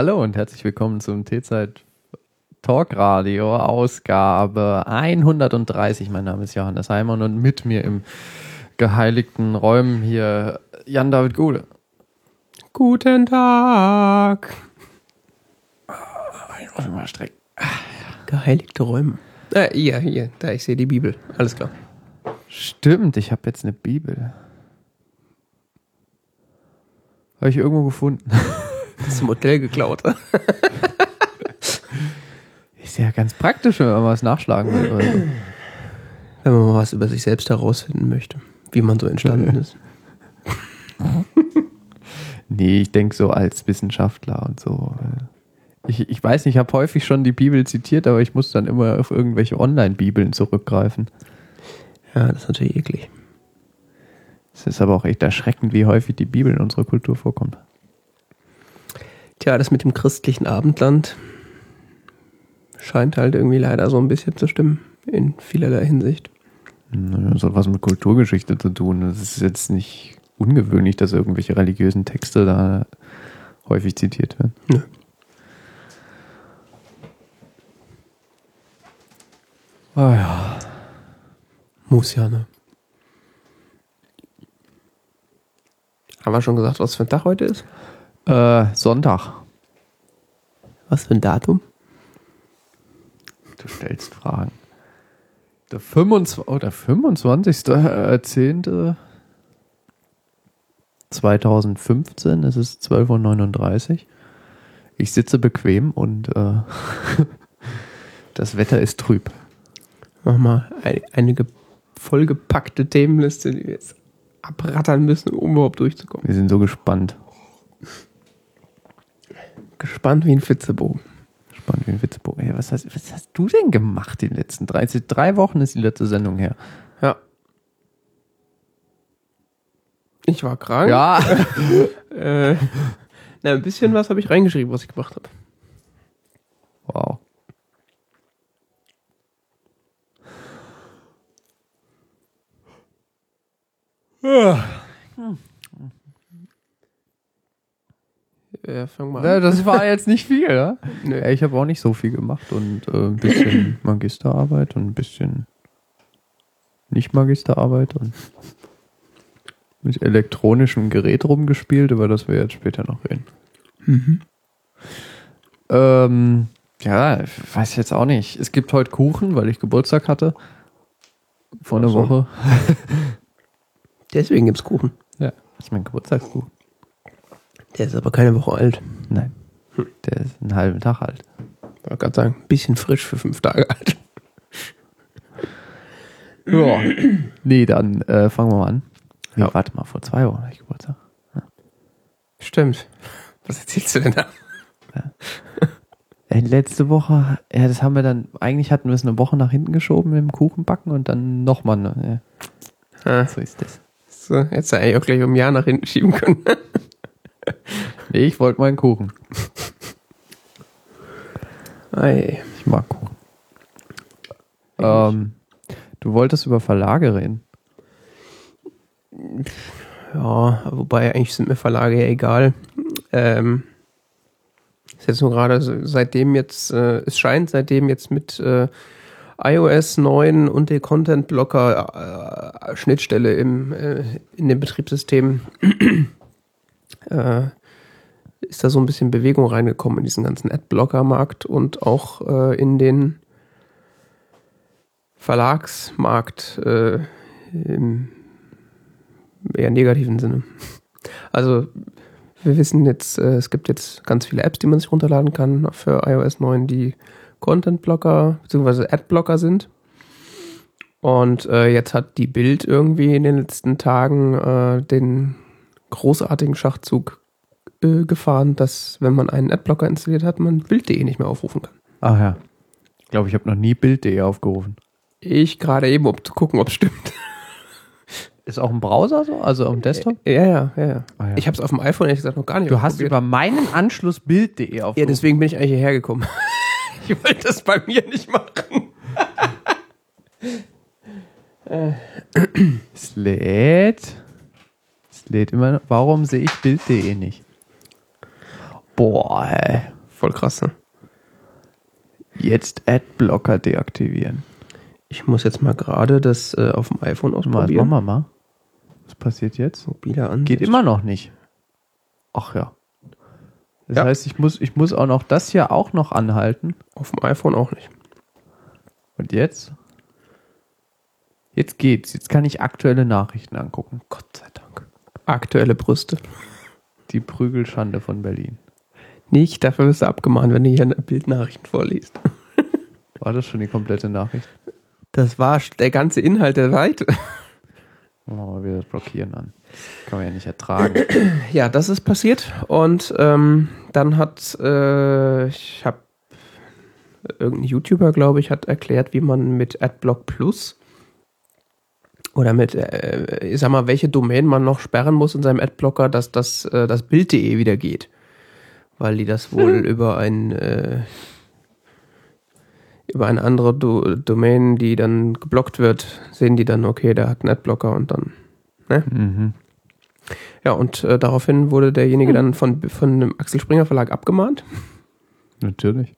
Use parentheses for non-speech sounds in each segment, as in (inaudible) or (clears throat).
Hallo und herzlich willkommen zum T-Zeit Talk Radio Ausgabe 130. Mein Name ist Johannes Heimann und mit mir im geheiligten Räumen hier Jan-David Gude. Guten Tag. Ich muss mal strecken. Geheiligte Räume. Äh, hier, hier, da, ich sehe die Bibel. Alles klar. Stimmt, ich habe jetzt eine Bibel. Habe ich irgendwo gefunden. (laughs) Das ist im Hotel geklaut. (laughs) Ist ja ganz praktisch, wenn man was nachschlagen will. Oder so. Wenn man mal was über sich selbst herausfinden möchte, wie man so entstanden ist. (laughs) Nee, ich denke so als Wissenschaftler und so. Ich, ich weiß nicht, ich habe häufig schon die Bibel zitiert, aber ich muss dann immer auf irgendwelche Online-Bibeln zurückgreifen. Ja, das ist natürlich eklig. Es ist aber auch echt erschreckend, wie häufig die Bibel in unserer Kultur vorkommt. Tja, das mit dem christlichen Abendland scheint halt irgendwie leider so ein bisschen zu stimmen. In vielerlei Hinsicht. Naja, Das hat was mit Kulturgeschichte zu tun. Es ist jetzt nicht ungewöhnlich, dass irgendwelche religiösen Texte da häufig zitiert werden. Nö. Ah ja. Muss ja, ne? Haben wir schon gesagt, was für ein Tag heute ist? Äh, Sonntag. Was für ein Datum? Du stellst Fragen. Der 25. Oder 25. äh, 10. 2015, es ist 12.39 Uhr. Ich sitze bequem und äh, (laughs) das Wetter ist trüb. Mach mal ein, eine ge- vollgepackte Themenliste, die wir jetzt abrattern müssen, um überhaupt durchzukommen. Wir sind so gespannt. Gespannt wie ein Fitzebogen. Spannend wie ein Witzbogen. Hey, was, hast, was hast du denn gemacht die letzten drei, drei Wochen ist die letzte Sendung her? Ja. Ich war krank. Ja. (laughs) Äh, na, ein bisschen was habe ich reingeschrieben, was ich gemacht habe. wow. Äh, fang mal Ja, an. das war jetzt nicht viel, ja? (laughs) Nö. Ich habe auch nicht so viel gemacht und äh, ein bisschen (laughs) Magisterarbeit und ein bisschen nicht Magisterarbeit und mit elektronischem Gerät rumgespielt, über das wir jetzt später noch reden. Mhm. Ähm, ja, ich weiß jetzt auch nicht. Es gibt heute Kuchen, weil ich Geburtstag hatte. Vor einer so. Woche. Deswegen gibt's Kuchen. Ja, das ist mein Geburtstagskuchen. Der ist aber keine Woche alt. Nein. Der ist einen halben Tag alt. Ich wollte gerade sagen, ein bisschen frisch für fünf Tage alt. Ja. nee, dann äh, fangen wir mal an. Nee, Ja. Warte mal, vor zwei Wochen hatte ich Geburtstag. Stimmt. Was erzählst du denn da? Äh, letzte Woche, ja, das haben wir dann, eigentlich hatten wir es eine Woche nach hinten geschoben mit dem Kuchenbacken und dann nochmal. Ne, ja, Ah, so ist das. so, hättest du eigentlich auch gleich um ein Jahr nach hinten schieben können. Nee, ich wollte meinen Kuchen. Ei. Ich mag Kuchen. Ähm, du wolltest über Verlage reden. Ja, wobei eigentlich sind mir Verlage ja egal. Ähm, ist jetzt nur gerade seitdem jetzt, äh, es scheint seitdem jetzt mit äh, iOS 9 und der Content Blocker äh, Schnittstelle im, äh, in dem Betriebssystem äh, ist da so ein bisschen Bewegung reingekommen in diesen ganzen Adblocker-Markt und auch äh, in den Verlagsmarkt äh, im eher negativen Sinne. Also wir wissen jetzt, äh, es gibt jetzt ganz viele Apps, die man sich runterladen kann für iOS 9, die Content-Blocker bzw. Ad-Blocker sind. Und äh, jetzt hat die Bild irgendwie in den letzten Tagen äh, den großartigen Schachzug äh, gefahren, dass wenn man einen Adblocker installiert hat, man Bild.de nicht mehr aufrufen kann. Ach ja. Ich glaube, ich habe noch nie Bild.de aufgerufen. Ich gerade eben, um zu gucken, ob es stimmt. Ist auch ein Browser so? Also am Desktop? Ja, ja, ja. ja. Ah, ja. Ich habe es auf dem iPhone ehrlich gesagt noch gar nicht Du hast über meinen Anschluss Bild.de Ja, aufgerufen. deswegen bin ich eigentlich hierher gekommen. (laughs) ich wollte das bei mir nicht machen. Es lädt. Immer. Warum sehe ich Bild.de nicht? Boah, ey. Voll krass, ne? Jetzt Adblocker deaktivieren. Ich muss jetzt mal gerade das äh, auf dem iPhone Mal, ausprobieren. machen wir mal. Was passiert jetzt? Mobile Ansicht. Geht immer noch nicht. Ach ja. Das Ja. heißt, ich muss, ich muss auch noch das hier auch noch anhalten. Auf dem iPhone auch nicht. Und jetzt? Jetzt geht's. Jetzt kann ich aktuelle Nachrichten angucken. Gott sei Dank. Aktuelle Brüste. Die Prügelschande von Berlin. Nicht, dafür wirst du abgemahnt, wenn du hier Bildnachrichten vorliest. (laughs) War das schon die komplette Nachricht? Das war der ganze Inhalt der Seite. Machen wir das Blockieren an. Kann man ja nicht ertragen. (clears throat) Ja, das ist passiert. Und ähm, dann hat, äh, ich habe, irgendein YouTuber, glaube ich, hat erklärt, wie man mit Adblock Plus oder mit, äh, ich sag mal, welche Domain man noch sperren muss in seinem Adblocker, dass das, äh, das Bild.de wieder geht. Weil die das wohl über ein, äh, über eine andere Do Domain, die dann geblockt wird, sehen die dann, okay, der hat einen Adblocker und dann mhm. ja, und äh, daraufhin wurde derjenige dann von, von dem Axel Springer Verlag abgemahnt. Natürlich.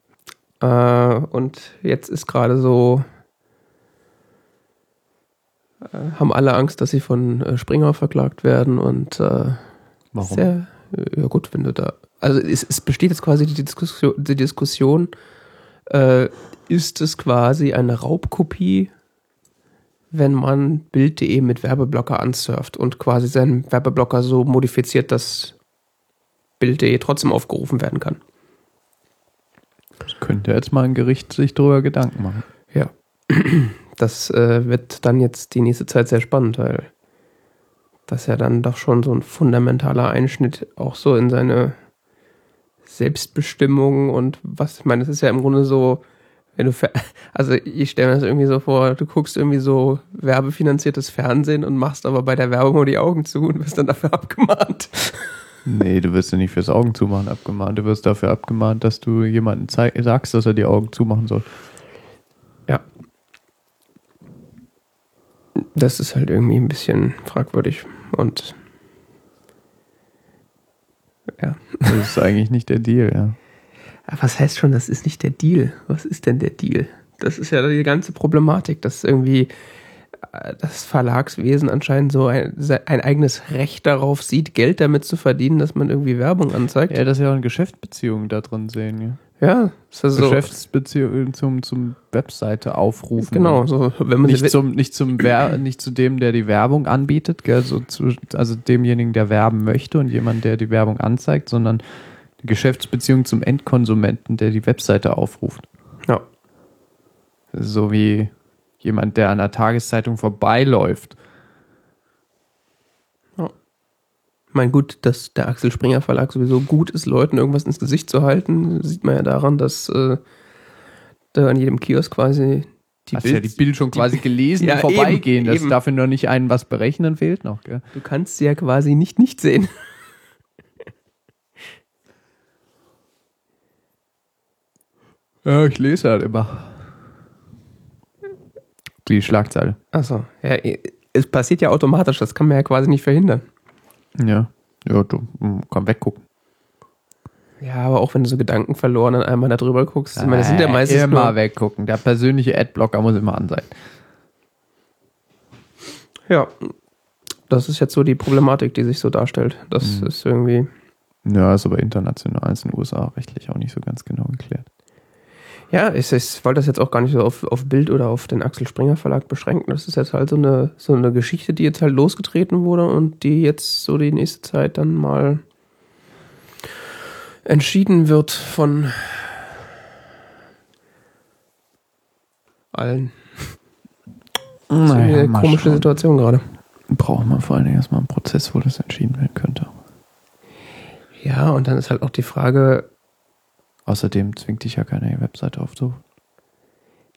Äh, und jetzt ist gerade so, haben alle Angst, dass sie von äh, Springer verklagt werden und äh, Warum? sehr, äh, ja gut, wenn du da, also es, es besteht jetzt quasi die Diskussion, die Diskussion äh, ist es quasi eine Raubkopie, wenn man Bild.de mit Werbeblocker ansurft und quasi seinen Werbeblocker so modifiziert, dass Bild.de trotzdem aufgerufen werden kann. Das könnte jetzt mal ein Gericht sich drüber Gedanken machen. Ja. Das äh, wird dann jetzt die nächste Zeit sehr spannend, weil das ja dann doch schon so ein fundamentaler Einschnitt auch so in seine Selbstbestimmung und was, ich meine, das ist ja im Grunde so, wenn du, (laughs) also ich stelle mir das irgendwie so vor, du guckst irgendwie so werbefinanziertes Fernsehen und machst aber bei der Werbung nur die Augen zu und wirst dann dafür abgemahnt. (laughs) Nee, du wirst ja nicht fürs Augen zumachen abgemahnt. Du wirst dafür abgemahnt, dass du jemandem sagst, dass er die Augen zumachen soll. Das ist halt irgendwie ein bisschen fragwürdig und ja. Das ist eigentlich nicht der Deal, ja. Aber Was heißt schon, das ist nicht der Deal? Was ist denn der Deal? Das ist ja die ganze Problematik, dass irgendwie äh, das Verlagswesen anscheinend so ein, ein eigenes Recht darauf sieht, Geld damit zu verdienen, dass man irgendwie Werbung anzeigt. Ja, das ist ja auch eine Geschäftsbeziehung da drin sehen, ja. Ja, ist also so, Geschäftsbeziehung zum, zum Webseite aufrufen. genau, so, wenn man Nicht zum, nicht zum Wer nicht zu dem, der die Werbung anbietet, gell, so zu, also demjenigen, der werben möchte und jemand, der die Werbung anzeigt, sondern die Geschäftsbeziehung zum Endkonsumenten, der die Webseite aufruft. ja, So wie jemand, der an der Tageszeitung vorbeiläuft. Mein gut, dass der Axel Springer Verlag sowieso gut ist, Leuten irgendwas ins Gesicht zu halten, sieht man ja daran, dass äh, da an jedem Kiosk quasi die Hast ja die Bild schon quasi gelesen (laughs) Ja, vorbeigehen. eben, das eben. dafür noch nicht einen was berechnen fehlt noch, gell? Du kannst sie ja quasi nicht nicht sehen. (laughs) Ja, ich lese halt immer. Die Schlagzeile. Achso, ja, es passiert ja automatisch, das kann man ja quasi nicht verhindern. Ja. Ja, du mm, kann weggucken. Ja, aber auch wenn du so Gedanken verloren dann einmal da drüber guckst, ich meine, das sind ja Äh, meistens immer nur, weggucken. Der persönliche Adblocker muss immer an sein. Ja, das ist jetzt so die Problematik, die sich so darstellt. Das Mhm. ist irgendwie, Ja, ist aber international, ist in den USA rechtlich auch nicht so ganz genau geklärt. Ja, ich, ich wollte das jetzt auch gar nicht so auf, auf Bild oder auf den Axel Springer Verlag beschränken. Das ist jetzt halt so eine, so eine Geschichte, die jetzt halt losgetreten wurde und die jetzt so die nächste Zeit dann mal entschieden wird von allen. Das ist eine komische Situation gerade. Braucht man vor allen Dingen erstmal einen Prozess, wo das entschieden werden könnte. Ja, und dann ist halt auch die Frage, Außerdem zwingt dich ja keine Webseite aufzurufen.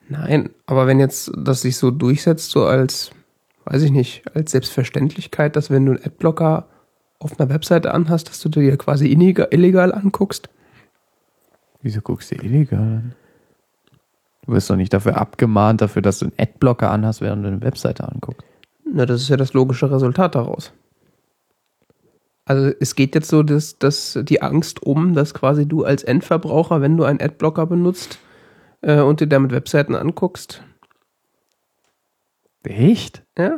nein, aber wenn jetzt das sich so durchsetzt, so als, weiß ich nicht, als Selbstverständlichkeit, dass wenn du einen Adblocker auf einer Webseite anhast, dass du dir quasi illegal, anguckst. Wieso guckst du illegal an? Du wirst doch nicht dafür abgemahnt, dafür, dass du einen Adblocker anhast, während du eine Webseite anguckst. Na, das ist ja das logische Resultat daraus. Also es geht jetzt so, dass, dass die Angst um, dass quasi du als Endverbraucher, wenn du einen Adblocker benutzt äh, und dir damit Webseiten anguckst. Echt? Ja.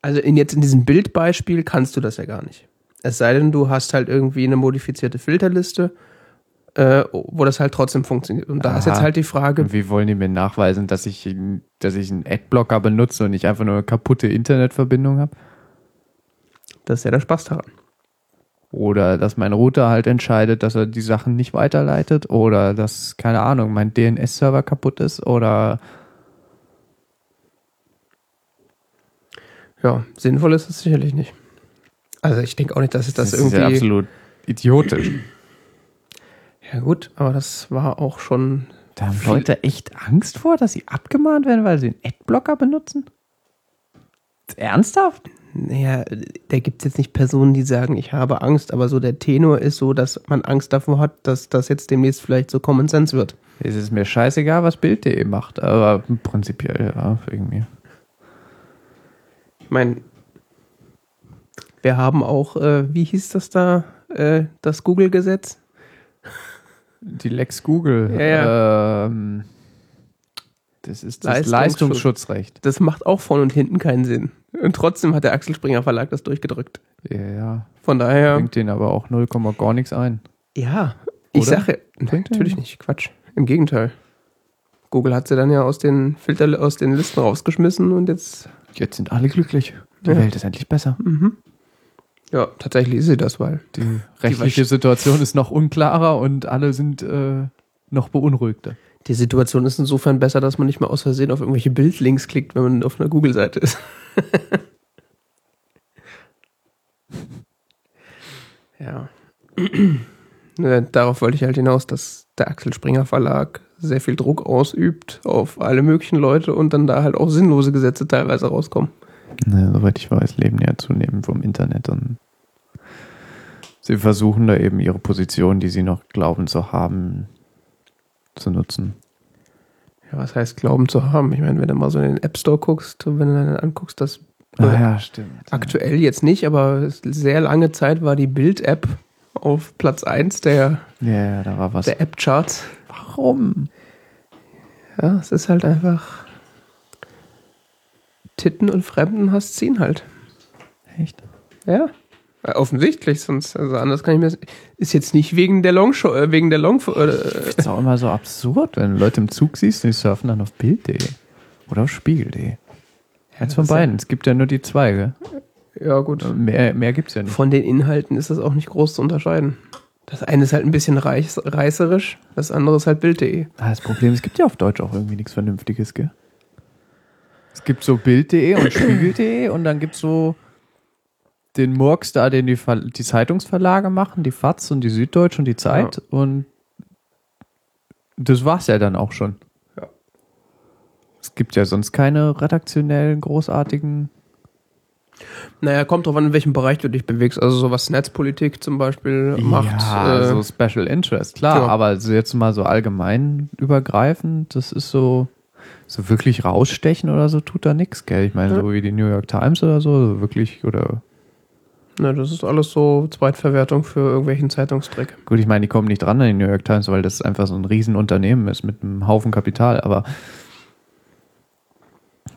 Also in, jetzt in diesem Bildbeispiel kannst du das ja gar nicht. Es sei denn, du hast halt irgendwie eine modifizierte Filterliste, äh, wo das halt trotzdem funktioniert. Und da Aha. ist jetzt halt die Frage, Und wie wollen die mir nachweisen, dass ich, dass ich einen Adblocker benutze und nicht einfach nur eine kaputte Internetverbindung habe? Das ist ja der Spaß daran. Oder dass mein Router halt entscheidet, dass er die Sachen nicht weiterleitet. Oder dass, keine Ahnung, mein DNS-Server kaputt ist. Oder Ja, sinnvoll ist es sicherlich nicht. Also ich denke auch nicht, dass es das, ist irgendwie. ja absolut idiotisch. Ja gut, aber das war auch schon. Da haben Leute echt Angst vor, dass sie abgemahnt werden, weil sie einen Adblocker benutzen? Ernsthaft? Naja, da gibt es jetzt nicht Personen, die sagen, ich habe Angst, aber so der Tenor ist so, dass man Angst davor hat, dass das jetzt demnächst vielleicht so Common Sense wird. Es ist mir scheißegal, was Bild.de macht, aber prinzipiell ja, irgendwie. Ich meine, wir haben auch, äh, wie hieß das da, äh, das Google-Gesetz? Die Lex Google. Ja, Ähm, das ist das Leistungsschutz. Leistungsschutzrecht. Das macht auch vorne und hinten keinen Sinn. Und trotzdem hat der Axel Springer Verlag das durchgedrückt. Ja, ja. Von daher, Bringt denen aber auch 0, gar nichts ein. ja, ich Oder? sage, Bringt natürlich nicht, Quatsch. Im Gegenteil. Google hat sie dann ja aus den Filter, aus den Listen rausgeschmissen und jetzt Jetzt sind alle glücklich. Die Ja. Welt ist endlich besser. Ja, tatsächlich ist sie das, weil. Die rechtliche Situation ist noch unklarer und alle sind äh, noch beunruhigter. Die Situation ist insofern besser, dass man nicht mehr aus Versehen auf irgendwelche Bildlinks klickt, wenn man auf einer Google-Seite ist. (laughs) ja. Ne, (clears throat) Darauf wollte ich halt hinaus, dass der Axel Springer Verlag sehr viel Druck ausübt auf alle möglichen Leute und dann da halt auch sinnlose Gesetze teilweise rauskommen. Ne, soweit ich weiß, leben ja zunehmend vom Internet und sie versuchen da eben ihre Position, die sie noch glauben zu haben, zu nutzen. Ja, was heißt Glauben zu haben? Ich meine, wenn du mal so in den App Store guckst, wenn du dann anguckst, dass Ah ja, stimmt. aktuell jetzt nicht, aber sehr lange Zeit war die Bild-App auf Platz 1 der, Ja, ja, da war was. der App-Charts. Warum? Ja, es ist halt einfach Titten und Fremdenhass ziehen halt. Echt? Ja. Ja, Offensichtlich, sonst, also anders kann ich mir, ist jetzt nicht wegen der Longshow, äh, wegen der Long, äh, Das ist auch immer so absurd, wenn du Leute im Zug siehst, die surfen dann auf Bild.de oder auf Spiegel.de. Eins von das ist ja- beiden. Es gibt ja nur die zwei, gell? ja gut. Mehr, mehr gibt's ja nicht. Von den Inhalten ist das auch nicht groß zu unterscheiden. Das eine ist halt ein bisschen reiß, reißerisch, das andere ist halt Bild.de. Ah, das Problem, es gibt ja auf Deutsch auch irgendwie nichts Vernünftiges, gell? Es gibt so Bild.de und (coughs) Spiegel.de und dann gibt's so den Murks da, den die, Ver die Zeitungsverlage machen, die FAZ und die Süddeutsche und die Zeit und das war's ja dann auch schon. Ja. Es gibt ja sonst keine redaktionellen, großartigen. Naja, kommt drauf an, in welchem Bereich du dich bewegst. Also so was Netzpolitik zum Beispiel macht. ja, äh, so Special Interest, klar, ja. aber jetzt mal so allgemein übergreifend, das ist so, so wirklich rausstechen oder so tut da nichts, gell? Ich meine, Ja. so wie die New York Times oder so, so wirklich, oder na, das ist alles so Zweitverwertung für irgendwelchen Zeitungsdreck. gut, ich meine, die kommen nicht dran an die New York Times, weil das einfach so ein Riesenunternehmen ist mit einem Haufen Kapital, aber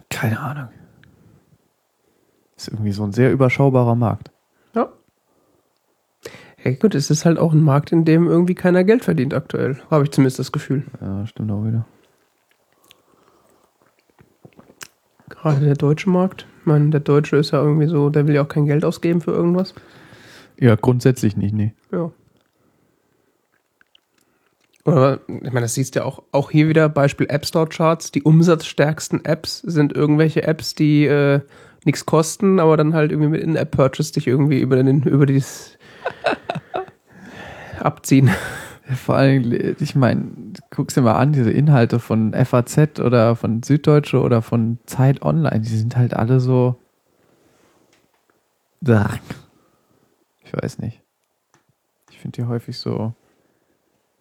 keine Ahnung. Ist irgendwie so ein sehr überschaubarer Markt. Ja. Ja gut, es ist halt auch ein Markt, in dem irgendwie keiner Geld verdient aktuell. Habe ich zumindest das Gefühl. Ja, stimmt auch wieder. Gerade der deutsche Markt. Ich meine, der Deutsche ist ja irgendwie so, der will ja auch kein Geld ausgeben für irgendwas. Ja, grundsätzlich nicht, nee. Ja. Oder, ich meine, das siehst du ja auch, auch hier wieder, Beispiel App Store Charts. Die umsatzstärksten Apps sind irgendwelche Apps, die äh, nichts kosten, aber dann halt irgendwie mit In-App-Purchase dich irgendwie über, den, über dieses (laughs) abziehen. Vor allem, ich meine, guck's dir mal an, diese Inhalte von FAZ oder von Süddeutsche oder von Zeit Online, die sind halt alle so. Ich weiß nicht. Ich finde die häufig so.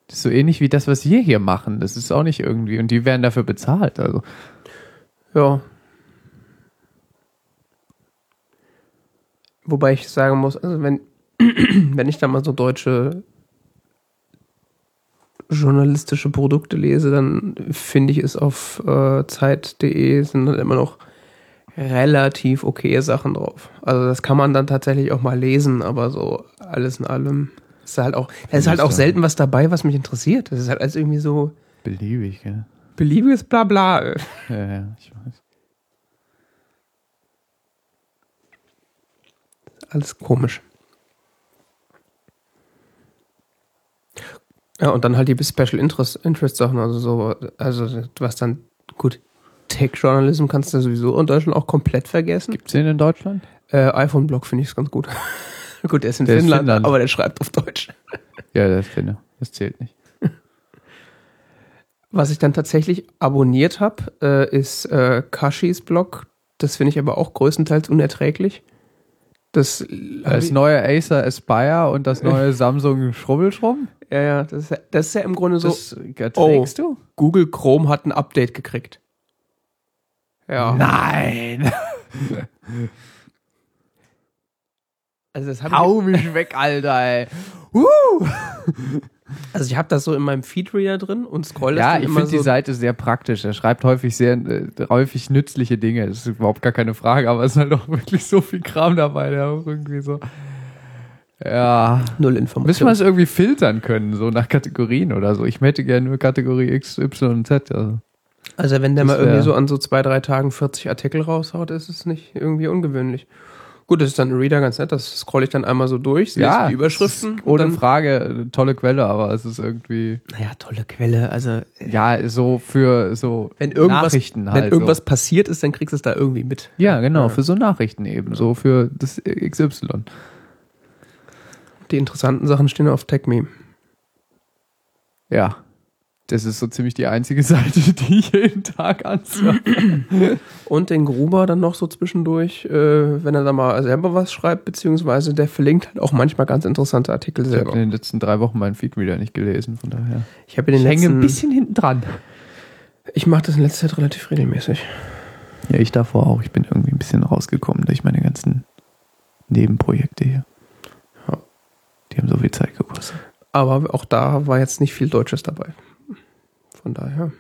Das ist so ähnlich wie das, was wir hier machen. Das ist auch nicht irgendwie. Und die werden dafür bezahlt. Also, Ja. Wobei ich sagen muss, also wenn, (clears throat) wenn ich da mal so deutsche journalistische Produkte lese, dann finde ich es auf äh, Zeit.de sind dann immer noch relativ okay Sachen drauf. Also das kann man dann tatsächlich auch mal lesen, aber so alles in allem ist halt auch, da ist halt auch selten was dabei, was mich interessiert. Das ist halt alles irgendwie so Beliebig, gell? beliebiges Blabla. Ja, ja, ich weiß. Alles komisch. Ja, und dann halt die Special Interest, Interest Sachen, also so, also was dann, gut, Tech-Journalism kannst du sowieso in Deutschland auch komplett vergessen. Gibt's den in Deutschland? Äh, iPhone-Blog finde ich es ganz gut. (laughs) gut, der ist in Der ist Finnland, Finnland. aber der schreibt auf Deutsch. Ja, das finde Das zählt nicht. (laughs) Was ich dann tatsächlich abonniert habe, äh, ist äh, Kashis Blog. Das finde ich aber auch größtenteils unerträglich. Das, Das neue Acer Aspire und das neue (laughs) Samsung Schrubbelschrumm? ja, ja, das ist, ja- das ist ja im Grunde so, Das erträgst du? Google Chrome hat ein Update gekriegt. Ja. Nein! Also das hab Hau mich weg, Alter, ey. (laughs) ich, also ich habe das so in meinem Feedreader drin und scroll das Ja, ich finde so. die Seite sehr praktisch. Er schreibt häufig sehr, äh, häufig nützliche Dinge. Das ist überhaupt gar keine Frage, aber es ist halt auch wirklich so viel Kram dabei, der auch irgendwie so. Ja. Null Müssen wir Information. es irgendwie filtern können, so nach Kategorien oder so. Ich hätte gerne nur Kategorie X, Y und Z. Also. Also wenn der Das mal irgendwie so an so zwei, drei Tagen 40 Artikel raushaut, ist es nicht irgendwie ungewöhnlich. Gut, das ist dann ein Reader ganz nett, das scroll ich dann einmal so durch, lese die Überschriften. Ohne Frage, eine tolle Quelle, aber es ist irgendwie, naja, tolle Quelle. Also ja, so für so wenn irgendwas, Nachrichten wenn halt. irgendwas so. passiert ist, dann kriegst du es da irgendwie mit. Ja, genau, Ja. für so Nachrichten eben, so für das XY. Die interessanten Sachen stehen auf TechMeme. Ja. Das ist so ziemlich die einzige (laughs) Seite, die ich jeden Tag ansurfe. (clears throat) Und den Gruber dann noch so zwischendurch, äh, wenn er da mal selber was schreibt, beziehungsweise der verlinkt halt auch manchmal ganz interessante Artikel Ich habe selber. in den letzten drei Wochen meinen Feed wieder nicht gelesen, von daher. Ich habe in den Ich hänge ein bisschen hinten dran. ich mache das in letzter Zeit relativ regelmäßig. Ja, ich davor auch. Ich bin irgendwie ein bisschen rausgekommen durch meine ganzen Nebenprojekte hier. Ja. Die haben so viel Zeit gekostet. Aber auch da war jetzt nicht viel Deutsches dabei. Von daher.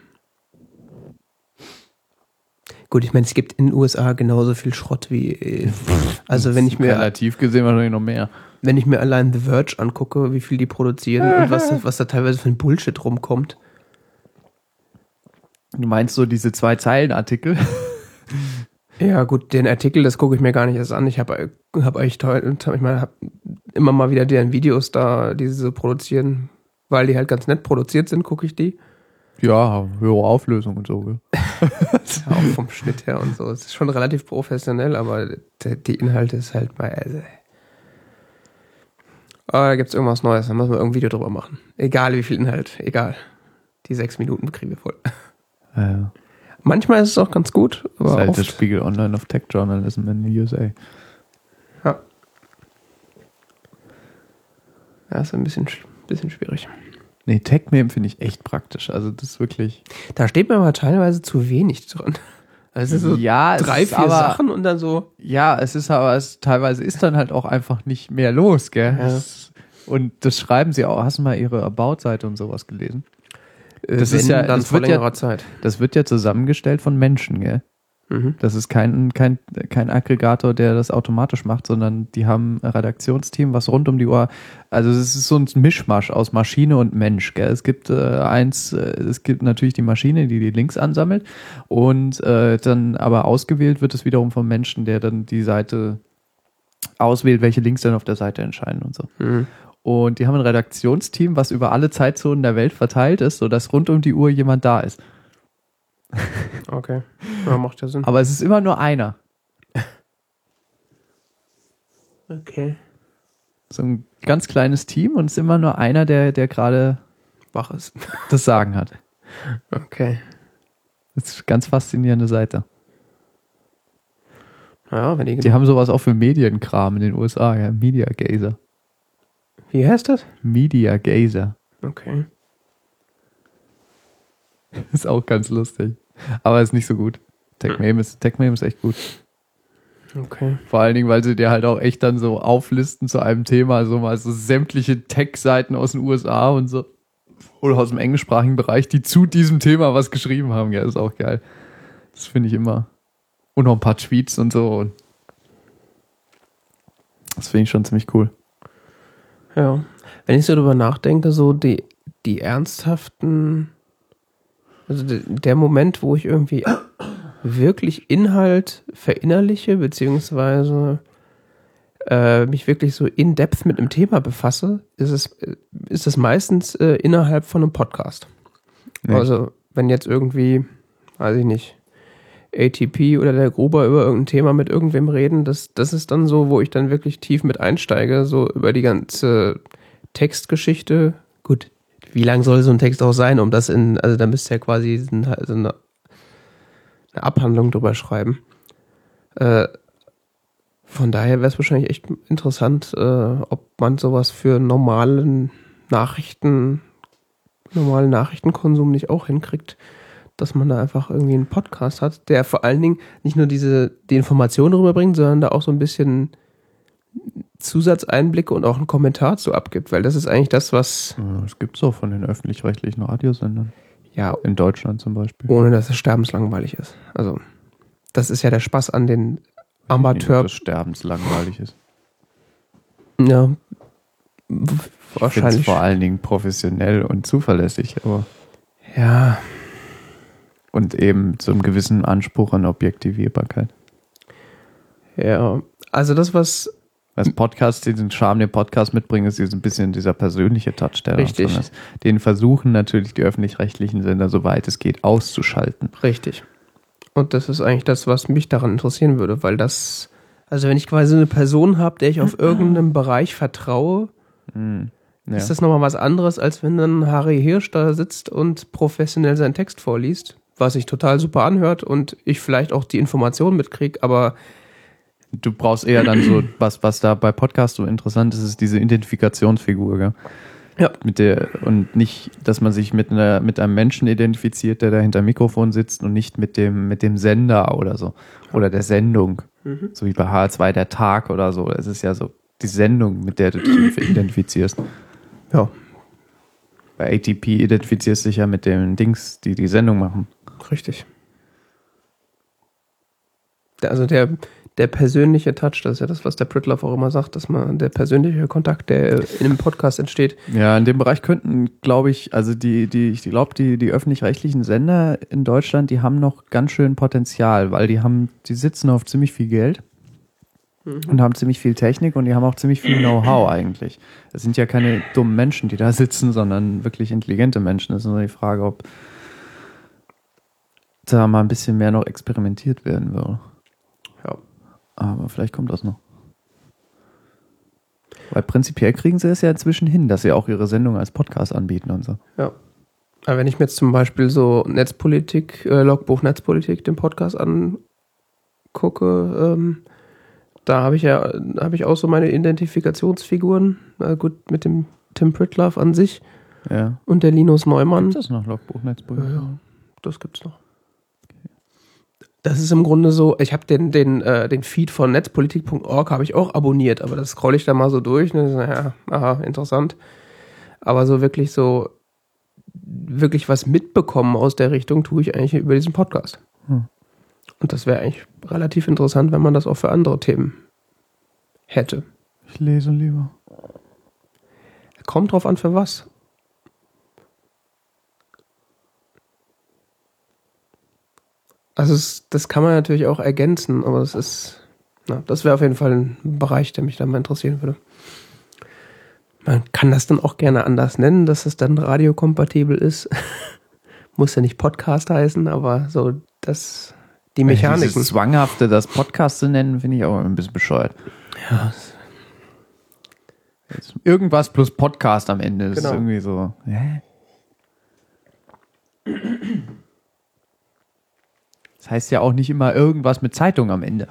Gut, ich meine, es gibt in den USA genauso viel Schrott wie. äh, (laughs) Also wenn ich mir Relativ gesehen wahrscheinlich noch mehr. wenn ich mir allein The Verge angucke, wie viel die produzieren und was, (laughs) was da teilweise für ein Bullshit rumkommt. Du meinst so diese zwei Zeilen-Artikel? (laughs) Ja, gut, den Artikel, das gucke ich mir gar nicht erst an. Ich habe hab eigentlich toll, ich meine, hab immer mal wieder deren Videos da, die sie so produzieren, weil die halt ganz nett produziert sind, gucke ich die. Ja, höhere Auflösung und so. Ja, (laughs) auch vom Schnitt her und so. Es ist schon relativ professionell, aber die, Inhalte ist halt mal. Also. Aber da gibt es irgendwas Neues, da müssen wir irgendein Video drüber machen. Egal wie viel Inhalt, egal. Die sechs Minuten kriegen wir voll. Ja, ja. Manchmal ist es auch ganz gut, Das ist aber halt das Spiegel Online of Tech Journalism in den USA. ja. Ja, ist ein bisschen, sch- bisschen schwierig. Nee, TechMeme finde ich echt praktisch. Also das ist wirklich. Da steht mir aber teilweise zu wenig drin. Also so ja, es drei, vier aber, Sachen und dann so. Ja, es ist aber, es, teilweise ist dann halt auch einfach nicht mehr los, gell? Ja. Es, und das schreiben sie auch. Hast du mal ihre About-Seite und sowas gelesen? Äh, Das wenn, ist ja- dann das vor wird ja- längerer Zeit. Das wird ja zusammengestellt von Menschen, gell? Mhm. Das ist kein, kein, kein Aggregator, der das automatisch macht, sondern die haben ein Redaktionsteam, was rund um die Uhr, also es ist so ein Mischmasch aus Maschine und Mensch. Gell? Es gibt äh, eins, äh, es gibt natürlich die Maschine, die die Links ansammelt und äh, dann aber ausgewählt wird es wiederum vom Menschen, der dann die Seite auswählt, welche Links dann auf der Seite erscheinen und so. Mhm. Und die haben ein Redaktionsteam, was über alle Zeitzonen der Welt verteilt ist, sodass rund um die Uhr jemand da ist. (laughs) Okay. Ja, macht ja Sinn. Aber es ist immer nur einer. Okay. So ein ganz kleines Team und es ist immer nur einer, der, der gerade Wach ist. (laughs) das Sagen hat. Okay. Das ist eine ganz faszinierende Seite. Ja, wenn die, Die haben sowas auch für Medienkram in den USA, ja. Media Gazer. Wie heißt das? Media Gazer. Okay. (laughs) Ist auch ganz lustig. Aber ist nicht so gut. TechMeme ist, TechMeme ist echt gut. Okay. Vor allen Dingen, weil sie dir halt auch echt dann so auflisten zu einem Thema, so mal so sämtliche Tech-Seiten aus den USA und so. Oder aus dem englischsprachigen Bereich, die zu diesem Thema was geschrieben haben. Ja, ist auch geil. Das finde ich immer. Und noch ein paar Tweets und so. Und das finde ich schon ziemlich cool. Ja. Wenn ich so drüber nachdenke, so die, die ernsthaften, also de- der Moment, wo ich irgendwie wirklich Inhalt verinnerliche, beziehungsweise äh, mich wirklich so in depth mit einem Thema befasse, ist es, ist es meistens äh, innerhalb von einem Podcast. Nee. Also, wenn jetzt irgendwie, weiß ich nicht, ATP oder der Gruber über irgendein Thema mit irgendwem reden, das, das ist dann so, wo ich dann wirklich tief mit einsteige, so über die ganze Textgeschichte. Gut, wie lang soll so ein Text auch sein, um das in, also da müsst ihr ja quasi also eine, eine Abhandlung drüber schreiben. Äh, von daher wäre es wahrscheinlich echt interessant, äh, ob man sowas für normalen Nachrichten, normalen Nachrichtenkonsum nicht auch hinkriegt, dass man da einfach irgendwie einen Podcast hat, der vor allen Dingen nicht nur diese die Informationen rüberbringt, sondern da auch so ein bisschen Zusatzeinblicke und auch einen Kommentar zu abgibt, weil das ist eigentlich das, was Ja, Das gibt's auch von den öffentlich-rechtlichen Radiosendern. ja In Deutschland zum Beispiel. ohne dass es sterbenslangweilig ist. Also das ist ja der Spaß an den Amateur. Das sterbenslangweilig ist. Ja, es wahrscheinlich. vor allen Dingen professionell und zuverlässig, aber Ja, und eben zu einem gewissen Anspruch an Objektivierbarkeit. ja. Also das, was Als Podcast, diesen Charme, den Podcast mitbringen, ist ein bisschen dieser persönliche Touch, der Richtig. ist. Den versuchen natürlich die öffentlich-rechtlichen Sender, soweit es geht, auszuschalten. Richtig. Und das ist eigentlich das, was mich daran interessieren würde, weil das, also wenn ich quasi eine Person habe, der ich auf irgendeinem Bereich vertraue, Ja. ist das nochmal was anderes, als wenn dann Harry Hirsch da sitzt und professionell seinen Text vorliest, was sich total super anhört und ich vielleicht auch die Informationen mitkriege, aber Du brauchst eher dann so, (clears throat) was, was da bei Podcasts so interessant ist, ist diese Identifikationsfigur, gell? ja, Mit der, und nicht, dass man sich mit einer, mit einem Menschen identifiziert, der da hinter Mikrofon sitzt und nicht mit dem, mit dem Sender oder so. Oder der Sendung. So wie bei H2 der Tag oder so. Es ist ja so die Sendung, mit der du dich identifizierst. ja, Bei ATP identifizierst du dich ja mit den Dings, die die Sendung machen. richtig. Also der, der persönliche Touch, das ist ja das, was der Pritloff auch immer sagt, dass man der persönliche Kontakt, der in einem Podcast entsteht, Ja, in dem Bereich könnten, glaube ich, also die, die, ich glaube, die, die öffentlich-rechtlichen Sender in Deutschland, die haben noch ganz schön Potenzial, weil die haben, die sitzen auf ziemlich viel Geld und haben ziemlich viel Technik und die haben auch ziemlich viel Know-how eigentlich. Es sind ja keine dummen Menschen, die da sitzen, sondern wirklich intelligente Menschen. Das ist nur die Frage, ob da mal ein bisschen mehr noch experimentiert werden würde. Aber vielleicht kommt das noch. Weil prinzipiell kriegen sie es ja inzwischen hin, dass sie auch ihre Sendung als Podcast anbieten und so. Ja. Aber wenn ich mir jetzt zum Beispiel so Netzpolitik, äh, Logbuch Netzpolitik, den Podcast angucke, ähm, da habe ich ja, habe ich auch so meine Identifikationsfiguren. Na gut, mit dem Tim Pritlove an sich Ja. und der Linus Neumann. Ist das noch Logbuch Netzpolitik? Ja, ja, das gibt's noch. Das ist im Grunde so, ich habe den, den, äh, den Feed von netzpolitik.org habe ich auch abonniert, aber das scrolle ich da mal so durch. Ne? So, Ja, aha, interessant. Aber so wirklich so, wirklich was mitbekommen aus der Richtung tue ich eigentlich über diesen Podcast. Hm. Und das wäre eigentlich relativ interessant, wenn man das auch für andere Themen hätte. Ich lese lieber. Kommt drauf an, für was. Also es, das kann man natürlich auch ergänzen, aber es ist, na, das wäre auf jeden Fall ein Bereich, der mich dann mal interessieren würde. Man kann das dann auch gerne anders nennen, dass es dann radiokompatibel ist. (laughs) Muss ja nicht Podcast heißen, aber so das, die Mechaniken. Dieses Zwanghafte, das Podcast zu nennen, finde ich auch ein bisschen bescheuert. Ja, Jetzt Irgendwas plus Podcast am Ende. Genau. ist irgendwie so. Hä? Das heißt ja auch nicht immer irgendwas mit Zeitung am Ende.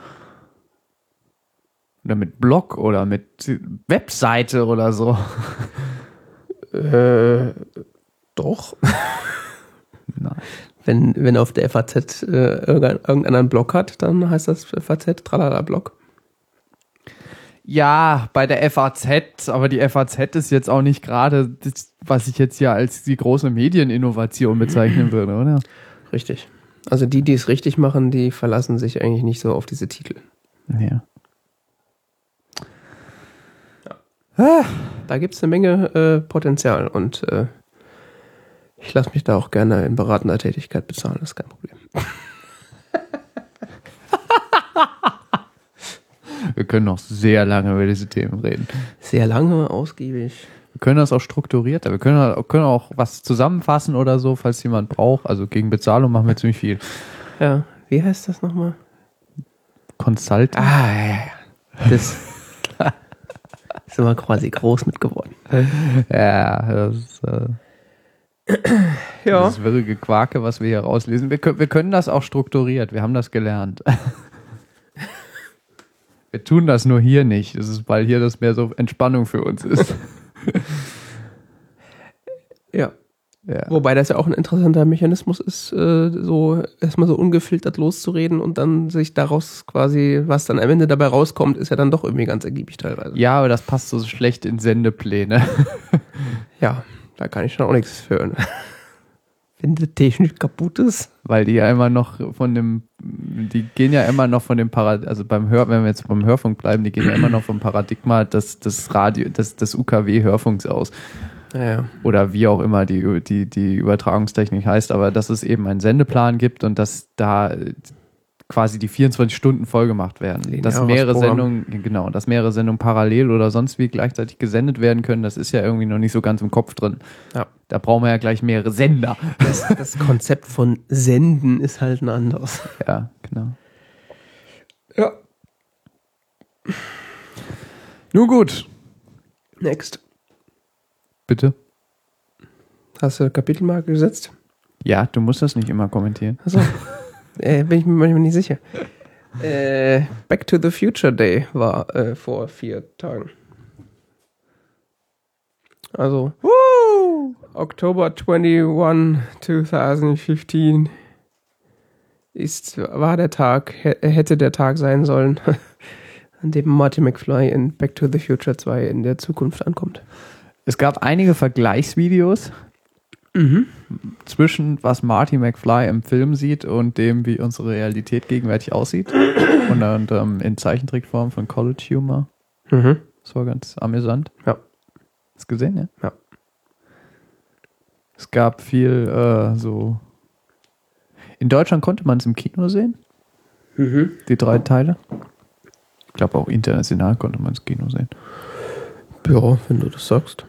Oder mit Blog oder mit Webseite oder so. (laughs) äh, doch. Nein. Wenn, wenn auf der FAZ äh, irgendein- irgendeiner Blog hat, dann heißt das FAZ Tralala Blog. Ja, bei der FAZ, aber die FAZ ist jetzt auch nicht gerade das, was ich jetzt hier als die große Medieninnovation bezeichnen würde, oder? Richtig. Also die, die es richtig machen, die verlassen sich eigentlich nicht so auf diese Titel. Ja. Da gibt es eine Menge äh, Potenzial und äh, ich lasse mich da auch gerne in beratender Tätigkeit bezahlen, das ist kein Problem. (laughs) Wir können noch sehr lange über diese Themen reden. Sehr lange, ausgiebig. Wir können das auch strukturierter. Wir können, auch- können auch was zusammenfassen oder so, falls jemand braucht. Also gegen Bezahlung machen wir ziemlich viel. Ja, wie heißt das nochmal? Consulting. Ah, ja, ja. Das (laughs) sind wir quasi groß mit geworden. Ja, das ist, äh, Ja. das wirre Gequake, was wir hier rauslesen. Wir, wir können das auch strukturiert. Wir haben das gelernt. (laughs) Wir tun das nur hier nicht. Das ist, weil hier das mehr so Entspannung für uns ist. (laughs) Ja. Ja. Wobei das ja auch ein interessanter Mechanismus ist, äh, so erstmal so ungefiltert loszureden und dann sich daraus quasi, was dann am Ende dabei rauskommt, ist ja dann doch irgendwie ganz ergiebig teilweise. ja, aber das passt so schlecht in Sendepläne. (laughs) Ja, da kann ich schon auch nichts für. (laughs) Technik kaputt ist. Weil die ja immer noch von dem, die gehen ja immer noch von dem Paradigma, also beim Hör, wenn wir jetzt beim Hörfunk bleiben, die gehen ja immer noch vom Paradigma des, des Radio, des, des UKW-Hörfunks aus. Naja. Oder wie auch immer die, die, die Übertragungstechnik heißt, aber dass es eben einen Sendeplan gibt und dass da quasi die 24 Stunden voll gemacht werden. Lineares dass mehrere Programm. Sendungen, genau, dass mehrere Sendungen parallel oder sonst wie gleichzeitig gesendet werden können, das ist ja irgendwie noch nicht so ganz im Kopf drin. Ja. Da brauchen wir ja gleich mehrere Sender. Das, das Konzept von Senden ist halt ein anderes. Ja, genau. Ja. Nun gut. Next. Bitte? Hast du Kapitelmarke gesetzt? Ja, du musst das nicht immer kommentieren. Achso. (laughs) äh, bin ich mir manchmal nicht sicher. Äh, Back to the Future Day war äh, vor vier Tagen. Also Oktober 21, 2015 ist, war der Tag, hä- hätte der Tag sein sollen, (laughs) an dem Marty McFly in Back to the Future 2 in der Zukunft ankommt. Es gab einige Vergleichsvideos Mhm. zwischen was Marty McFly im Film sieht und dem, wie unsere Realität gegenwärtig aussieht. (clears throat) Unter anderem in Zeichentrickform von College Humor. Mhm. Das war ganz amüsant. Ja. Hast du gesehen, ja? Ja. Es gab viel äh, so. In Deutschland konnte man es im Kino sehen, Mhm. die drei Teile. Ich glaube auch international konnte man es im Kino sehen. Ja, wenn du das sagst.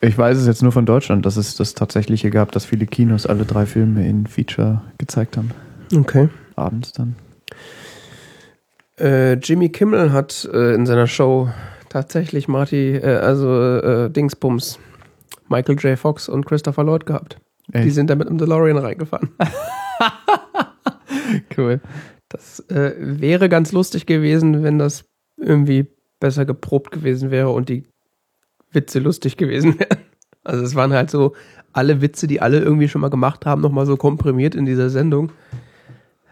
Ich weiß es jetzt nur von Deutschland, dass es das tatsächliche gab, dass viele Kinos alle drei Filme in Feature gezeigt haben. Okay. Abends dann. Äh, Jimmy Kimmel hat äh, in seiner Show tatsächlich Marty, äh, also äh, Dingsbums, Michael J. Fox und Christopher Lloyd gehabt. Die Echt? sind da mit einem DeLorean reingefahren. (laughs) Cool. Das äh, wäre ganz lustig gewesen, wenn das irgendwie besser geprobt gewesen wäre und die Witze lustig gewesen wären. Also es waren halt so alle Witze, die alle irgendwie schon mal gemacht haben, nochmal so komprimiert in dieser Sendung.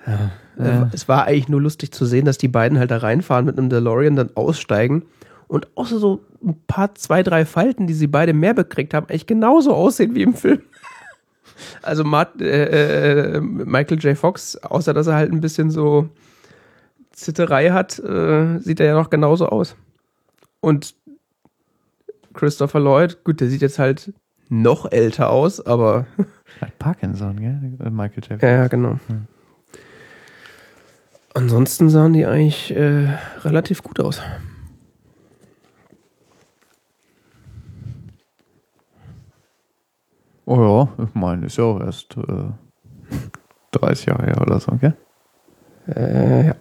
Ja. Ja. Äh, Es war eigentlich nur lustig zu sehen, dass die beiden halt da reinfahren mit einem DeLorean, dann aussteigen und außer so ein paar, zwei, drei Falten, die sie beide mehr bekriegt haben, eigentlich genauso aussehen wie im Film. (laughs) Also Mart, äh, äh, Michael J. Fox, außer dass er halt ein bisschen so Zitterei hat, äh, sieht er ja noch genauso aus. Und Christopher Lloyd, gut, der sieht jetzt halt noch älter aus, aber (laughs) Hat Parkinson, gell? Äh, Michael J. ja, genau. Hm. Ansonsten sahen die eigentlich äh, relativ gut aus. Oh ja, ich meine, ist ja auch erst äh, 30 Jahre her oder so, gell? Äh, ja.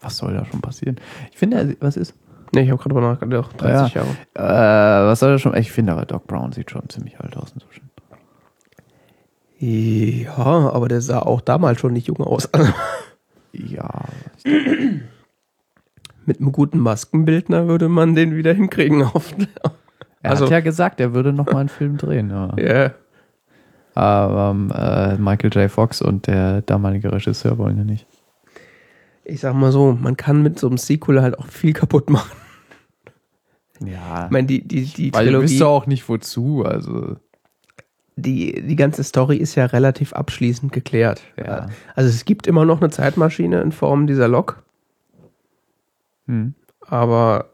Was soll da schon passieren? Ich finde, er- was ist? Nee, ich habe gerade drüber nachgedacht. 30 Jahre. Äh, was soll da schon? Ich finde aber Doc Brown sieht schon ziemlich alt aus inzwischen. Ja, aber der sah auch damals schon nicht jung aus. (laughs) Ja, Mit einem guten Maskenbildner würde man den wieder hinkriegen. Auf, er Also- hat ja gesagt, er würde noch mal einen Film drehen. Ja. (laughs) ja. Aber ähm, äh, Michael J. Fox und der damalige Regisseur wollen ja nicht. Ich sag mal so, man kann mit so einem Sequel halt auch viel kaputt machen. Ja. Ich meine, die, die, die Weil du Trilogie, wisst auch nicht wozu, also. die, die ganze Story ist ja relativ abschließend geklärt. Ja. Also es gibt immer noch eine Zeitmaschine in Form dieser Lok, Hm. aber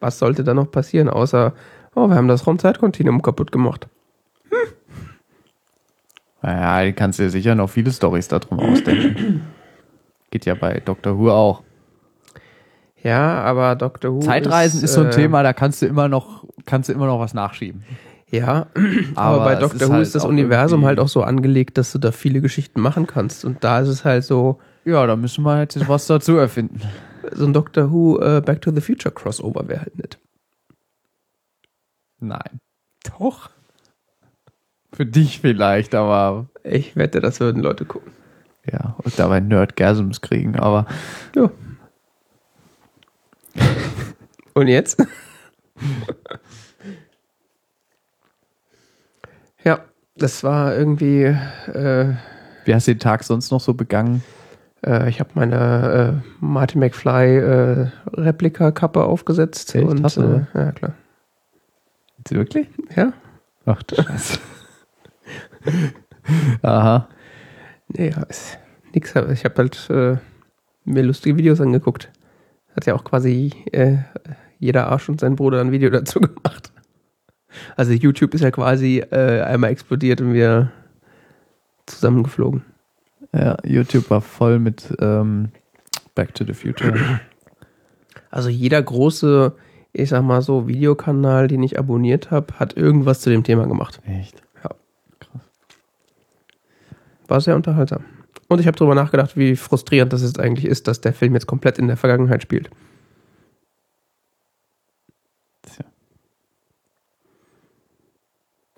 was sollte da noch passieren, außer, oh, wir haben das Raumzeitkontinuum kaputt gemacht. Naja, du kannst dir sicher noch viele Storys darum ausdenken. Geht ja bei Dr. Who auch. Ja, aber Dr. Who Zeitreisen ist, so ein äh, Thema, da kannst du immer noch, kannst du immer noch was nachschieben. Ja, (clears throat) aber, bei es Dr. Who halt ist das Universum halt auch so angelegt, dass du da viele Geschichten machen kannst. Und da ist es halt so, Ja, da müssen wir jetzt was dazu erfinden. (laughs) so ein Doctor Who äh, Back to the Future Crossover wäre halt nett. Nein. Doch. Für dich vielleicht, aber Ich wette, das würden Leute gucken. ja, und dabei Nerdgasms kriegen, aber Ja. Und jetzt? ja, das war irgendwie, äh, wie hast du den Tag sonst noch so begangen? äh, ich habe meine äh, Marty McFly äh, Replika-Kappe aufgesetzt. Echt? Und, Hast du? äh, ja, klar. Wirklich? Ja? Ach du Scheiße. Aha. Nee, ja, ist nix. Ich habe halt äh, mir lustige Videos angeguckt. Hat ja auch quasi äh, jeder Arsch und sein Bruder ein Video dazu (laughs) gemacht. Also YouTube ist ja quasi äh, einmal explodiert und wir zusammengeflogen. Ja, YouTube war voll mit ähm, Back to the Future. Also jeder große, ich sag mal so, Videokanal, den ich abonniert habe, hat irgendwas zu dem Thema gemacht. Echt? War sehr unterhaltsam. Und ich habe darüber nachgedacht, wie frustrierend das jetzt eigentlich ist, dass der Film jetzt komplett in der Vergangenheit spielt. Tja.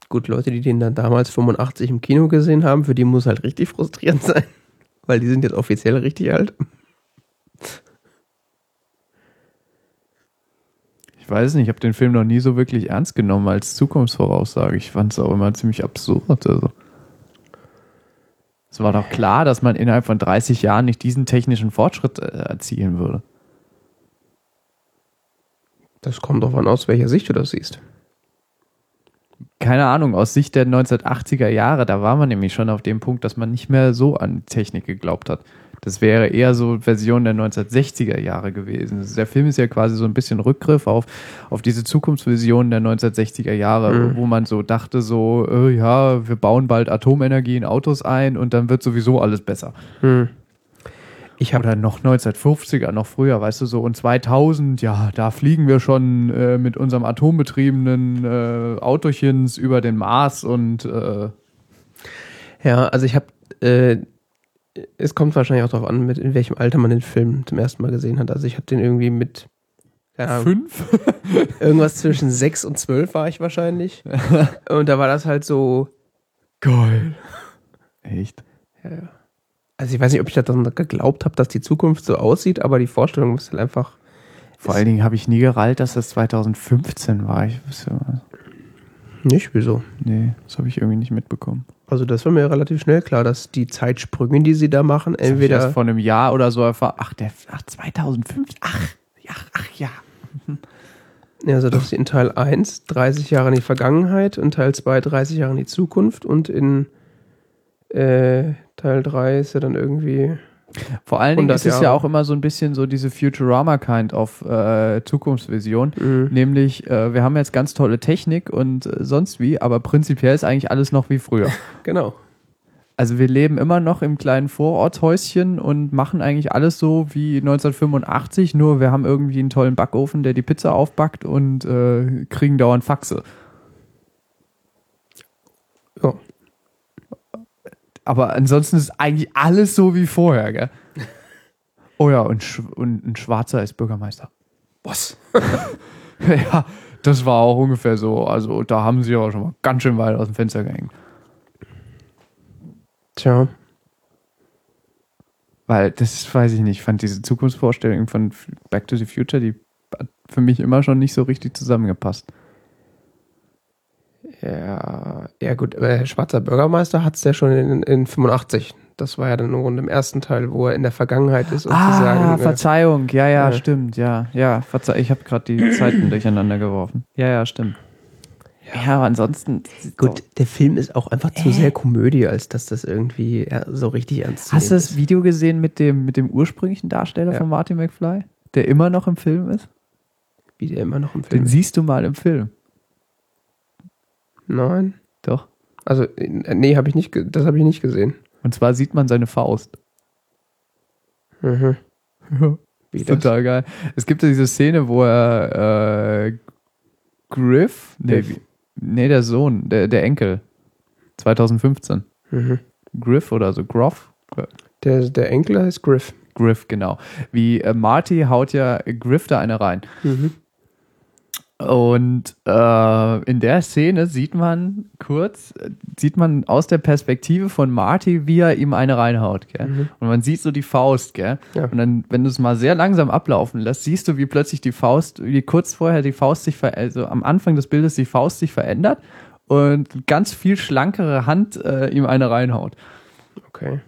Gut, Leute, die den dann damals 85 im Kino gesehen haben, für die muss halt richtig frustrierend (laughs) sein. Weil die sind jetzt offiziell richtig alt. Ich weiß nicht, ich habe den Film noch nie so wirklich ernst genommen als Zukunftsvoraussage. Ich fand es auch immer ziemlich absurd. Also. Es war doch klar, dass man innerhalb von 30 Jahren nicht diesen technischen Fortschritt äh, erzielen würde. Das kommt davon aus, welcher Sicht du das siehst. Keine Ahnung, aus Sicht der 1980er Jahre, da war man nämlich schon auf dem Punkt, dass man nicht mehr so an Technik geglaubt hat. Das wäre eher so Version der 1960er Jahre gewesen. Also Der Film ist ja quasi so ein bisschen Rückgriff auf, auf diese Zukunftsvision der 1960er Jahre, Mhm. wo man so dachte, so, äh, ja, wir bauen bald Atomenergie in Autos ein und dann wird sowieso alles besser. Hm. Ich habe Oder noch 1950er, noch früher, weißt du so, und 2000, ja, da fliegen wir schon äh, mit unserem atombetriebenen äh, Autochens über den Mars und äh, ja, also ich habe, äh, es kommt wahrscheinlich auch darauf an, mit in welchem Alter man den Film zum ersten Mal gesehen hat. Also ich habe den irgendwie mit Ahnung, fünf. (laughs) irgendwas zwischen sechs und zwölf war ich wahrscheinlich. (laughs) Und da war das halt so, Geil. Echt? ja, ja. Also ich weiß nicht, ob ich das dann geglaubt habe, dass die Zukunft so aussieht, aber die Vorstellung ist halt einfach. Vor allen Dingen habe ich nie gerallt, dass das 2015 war. Ich wusste, Nicht, wieso? nee, das habe ich irgendwie nicht mitbekommen. Also das war mir relativ schnell klar, dass die Zeitsprünge, die sie da machen, Das hab ich entweder erst vor einem Jahr oder so erfahren. Ach, der, ach 2005. Ach, ja, ach ja. Also, dass sie in Teil 1 30 Jahre in die Vergangenheit, in Teil 2 30 Jahre in die Zukunft und in äh, Teil 3 ist ja dann irgendwie. Vor allen Dingen 100 ist es ja auch immer so ein bisschen so diese Futurama-Kind of äh, Zukunftsvision. Mhm. Nämlich, äh, wir haben jetzt ganz tolle Technik und äh, sonst wie, aber prinzipiell ist eigentlich alles noch wie früher. (laughs) Genau. Also wir leben immer noch im kleinen Vorortshäuschen und machen eigentlich alles so wie 1985, nur wir haben irgendwie einen tollen Backofen, der die Pizza aufbackt und äh, kriegen dauernd Faxe. Aber ansonsten ist eigentlich alles so wie vorher, gell? (laughs) Oh ja, und, Sch und ein Schwarzer ist Bürgermeister. Was? (laughs) ja, das war auch ungefähr so. Also da haben sie aber schon mal ganz schön weit aus dem Fenster gehängt. Tja. Weil das weiß ich nicht, ich fand diese Zukunftsvorstellung von Back to the Future, die hat für mich immer schon nicht so richtig zusammengepasst. Ja, ja gut, äh, Schwarzer Bürgermeister hat es ja schon in, in 85. Das war ja dann nur im ersten Teil, wo er in der Vergangenheit ist und ah, zu sagen, äh, Verzeihung. Ja, ja, äh, stimmt. Ja, ja. Verzeih ich habe gerade die Zeiten durcheinander geworfen. Ja, ja, stimmt. Ja, aber ansonsten. Gut, der Film ist auch einfach zu sehr Komödie, als dass das irgendwie äh, so richtig ernst zu Hast du das ist. Video gesehen mit dem, mit dem ursprünglichen Darsteller Ja. von Martin McFly? Der immer noch im Film ist? Wie der immer noch im Film Den siehst du mal im Film. Nein. Doch. Also, nee, habe ich nicht, das habe ich nicht gesehen. Und zwar sieht man seine Faust. Mhm. (laughs) Wie Ist total geil. Es gibt ja diese Szene, wo er äh, Griff, nee, nee, der Sohn, der, der Enkel, 2015. Mhm. Griff oder so, Groff? Der, der Enkel heißt Griff. Griff, genau. Wie äh, Marty haut ja Griff da eine rein. Mhm. Und äh, in der Szene sieht man kurz, sieht man aus der Perspektive von Marty, wie er ihm eine reinhaut, gell? Mhm. Und man sieht so die Faust, gell? Ja. Und dann, wenn du es mal sehr langsam ablaufen lässt, siehst du, wie plötzlich die Faust, wie kurz vorher die Faust sich ver also am Anfang des Bildes die Faust sich verändert und ganz viel schlankere Hand äh, ihm eine reinhaut. Okay.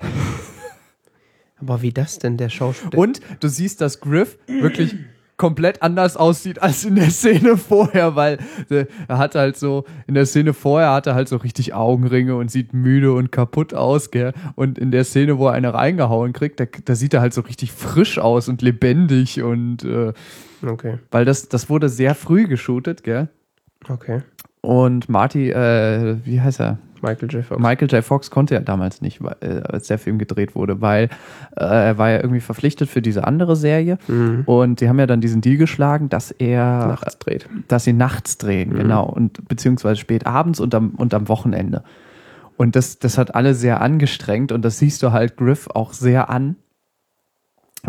(laughs) Aber wie das denn, der Schauspieler? Und du siehst, dass Griff wirklich komplett anders aussieht als in der Szene vorher, weil äh, er hat halt so, in der Szene vorher hat er halt so richtig Augenringe und sieht müde und kaputt aus, gell? Und in der Szene, wo er eine reingehauen kriegt, da, da sieht er halt so richtig frisch aus und lebendig und äh, Okay, weil das, das wurde sehr früh geshootet, gell? okay. Und Marty, äh, wie heißt er? Michael J. Fox. Michael J. Fox konnte ja damals nicht, weil, äh, als der Film gedreht wurde, weil äh, er war ja irgendwie verpflichtet für diese andere Serie. Mhm. Und die haben ja dann diesen Deal geschlagen, dass er, Nachts dreht. dass sie nachts drehen, genau, und beziehungsweise spät abends und am, und am Wochenende. Und das, das hat alle sehr angestrengt und das siehst du halt Griff auch sehr an.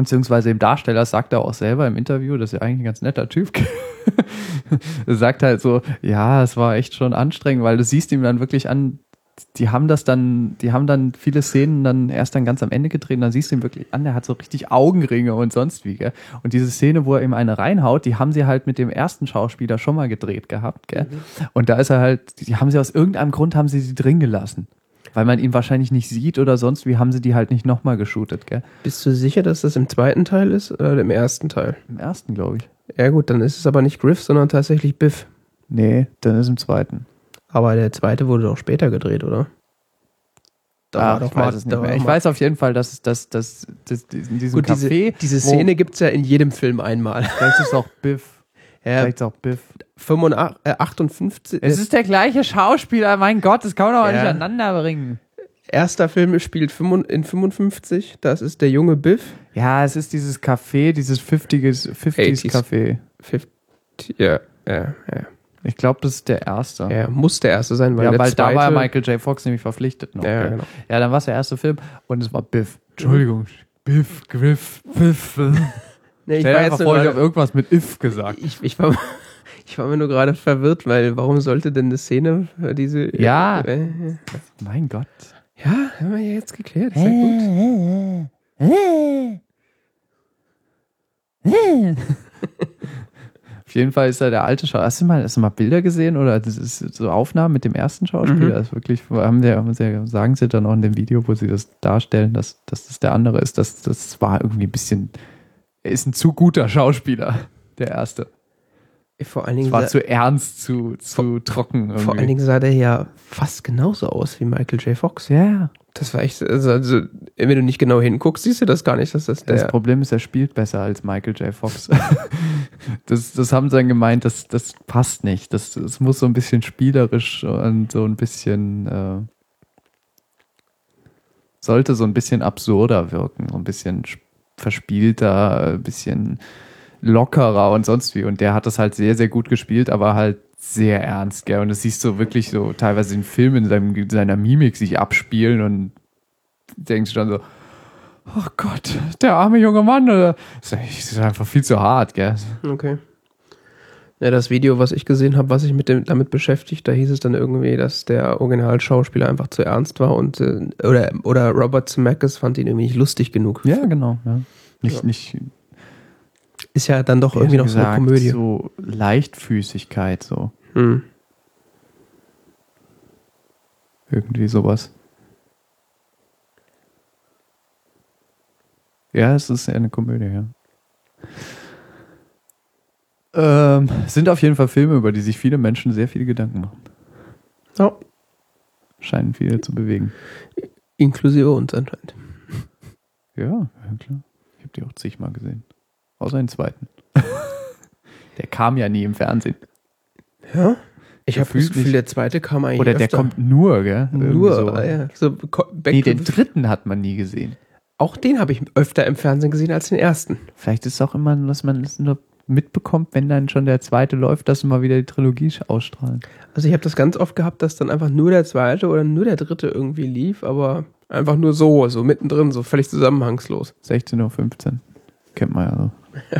Beziehungsweise dem Darsteller sagt er auch selber im Interview, das ist ja eigentlich ein ganz netter Typ. (laughs) er sagt halt so, ja, es war echt schon anstrengend, weil du siehst ihm dann wirklich an, die haben das dann, die haben dann viele Szenen dann erst dann ganz am Ende gedreht und dann siehst du ihn wirklich an, der hat so richtig Augenringe und sonst wie, gell? Und diese Szene, wo er ihm eine reinhaut, die haben sie halt mit dem ersten Schauspieler schon mal gedreht gehabt, gell? Und da ist er halt, die haben sie aus irgendeinem Grund haben sie sie drin gelassen. Weil man ihn wahrscheinlich nicht sieht oder sonst wie haben sie die halt nicht nochmal geshootet, gell? Bist du sicher, dass das im zweiten Teil ist oder im ersten Teil? Im ersten, glaube ich. Ja gut, dann ist es aber nicht Griff, sondern tatsächlich Biff. Nee, dann ist im zweiten. Aber der zweite wurde doch später gedreht, oder? Da war doch ich weiß mal- es nicht mehr. Ich weiß auf jeden Fall, dass, dass, dass, dass in diesem Gut, diese, Café, diese wo- Szene gibt's ja in jedem Film einmal. vielleicht ist es auch Biff. Ja, Vielleicht ist auch Biff. 85, äh, 58. Es ist der gleiche Schauspieler, mein Gott, das kann man doch Ja. nicht aneinander bringen. erster Film spielt 55 in 55. Das ist der junge Biff. Ja, es ist dieses Café, dieses 50s, 50s 80s. Café. 50, ja, ja, ja. Ich glaube, das ist der erste. Ja, muss der erste sein, weil ja, der weil zweite, da war Michael J. Fox nämlich verpflichtet noch. Ja, genau. ja dann war es der erste Film und es war Biff. Entschuldigung. Biff, Griff, Biff. Nee, ich Stell war jetzt einfach nur vor, ich habe irgendwas mit If gesagt. ich, ich, war, (laughs) ich war mir nur gerade verwirrt, weil warum sollte denn eine Szene diese. Ja. Äh, äh, Mein Gott. ja, haben wir ja jetzt geklärt. Ist ja gut. (laughs) Auf jeden Fall ist er der alte Schauspieler. Hast du mal, hast du mal Bilder gesehen oder das ist so Aufnahmen mit dem ersten Schauspieler? Mhm. Das ist wirklich, haben sie, haben sie, sagen sie dann auch in dem Video, wo sie das darstellen, dass, dass das der andere ist. Das, das war irgendwie ein bisschen, er ist ein zu guter Schauspieler, der erste. Vor allen Es Dingen, war sah, zu ernst, zu, zu trocken. Irgendwie. vor allen Dingen sah der ja fast genauso aus wie Michael J. Fox. ja. Das war echt, also, also wenn du nicht genau hinguckst, siehst du das gar nicht, dass das der. Das Problem ist, er spielt besser als Michael J. Fox. (laughs) das, das haben sie dann gemeint, das, das passt nicht. Das, das muss so ein bisschen spielerisch und so ein bisschen äh, sollte so ein bisschen absurder wirken, so ein bisschen sp- verspielter, ein bisschen lockerer und sonst wie. Und der hat das halt sehr, sehr gut gespielt, aber halt sehr ernst, gell? Und das siehst du wirklich so teilweise den Film in seinem, seiner Mimik sich abspielen und denkst dann so, oh Gott, der arme junge Mann, oder? Das ist einfach viel zu hart, gell? Okay. Ja, das Video, was ich gesehen habe, was sich mit dem, damit beschäftigt, da hieß es dann irgendwie, dass der Originalschauspieler einfach zu ernst war und äh, oder, oder Robert Zemeckis fand ihn irgendwie nicht lustig genug. Ja, genau. Ja. Nicht, Ja. nicht Ist ja dann doch irgendwie noch so eine gesagt, Komödie. So Leichtfüßigkeit, so. Hm. Irgendwie sowas. Ja, es ist eine Komödie, ja. Ähm, sind auf jeden Fall Filme, über die sich viele Menschen sehr viele Gedanken machen. Ja. Scheinen viele zu bewegen. Inklusive uns anscheinend. Ja, klar. Ich habe die auch zigmal gesehen. Außer den zweiten. (laughs) der kam ja nie im Fernsehen. Ja? Ich habe das Gefühl, der zweite kam eigentlich Oder der öfter. kommt nur, gell? Irgendwie nur. So. ah, ja. so Nee, den dritten hat man nie gesehen. auch den habe ich öfter im Fernsehen gesehen als den ersten. Vielleicht ist es auch immer, dass man es nur mitbekommt, wenn dann schon der zweite läuft, dass sie mal wieder die Trilogie ausstrahlen. Also ich habe das ganz oft gehabt, dass dann einfach nur der zweite oder nur der dritte irgendwie lief, aber einfach nur so, so mittendrin, so völlig zusammenhangslos. 16.15 Uhr. Kennt man ja so.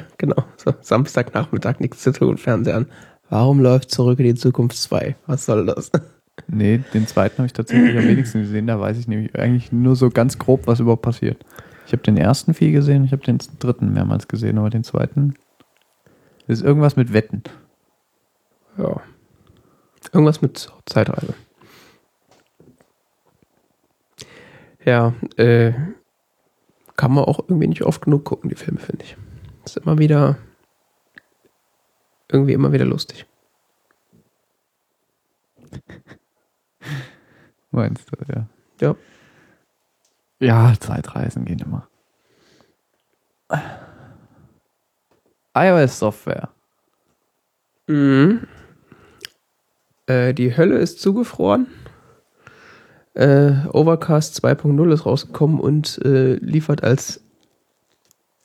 (laughs) Genau, so Samstagnachmittag nichts zu tun, Fernseher an. Warum läuft Zurück in die Zukunft 2? Was soll das? (laughs) Nee, den zweiten habe ich tatsächlich am wenigsten gesehen. Da weiß ich nämlich eigentlich nur so ganz grob, was überhaupt passiert. Ich habe den ersten viel gesehen, ich habe den dritten mehrmals gesehen, aber den zweiten ist irgendwas mit Wetten. Ja. Irgendwas mit Zeitreise. Ja, äh, kann man auch irgendwie nicht oft genug gucken, die Filme, finde ich. Ist immer wieder, irgendwie immer wieder lustig. (laughs) Meinst du, ja. Ja. Ja, Zeitreisen gehen immer. iOS-Software. Mhm. Äh, die Hölle ist zugefroren. Äh, Overcast 2.0 ist rausgekommen und äh, liefert als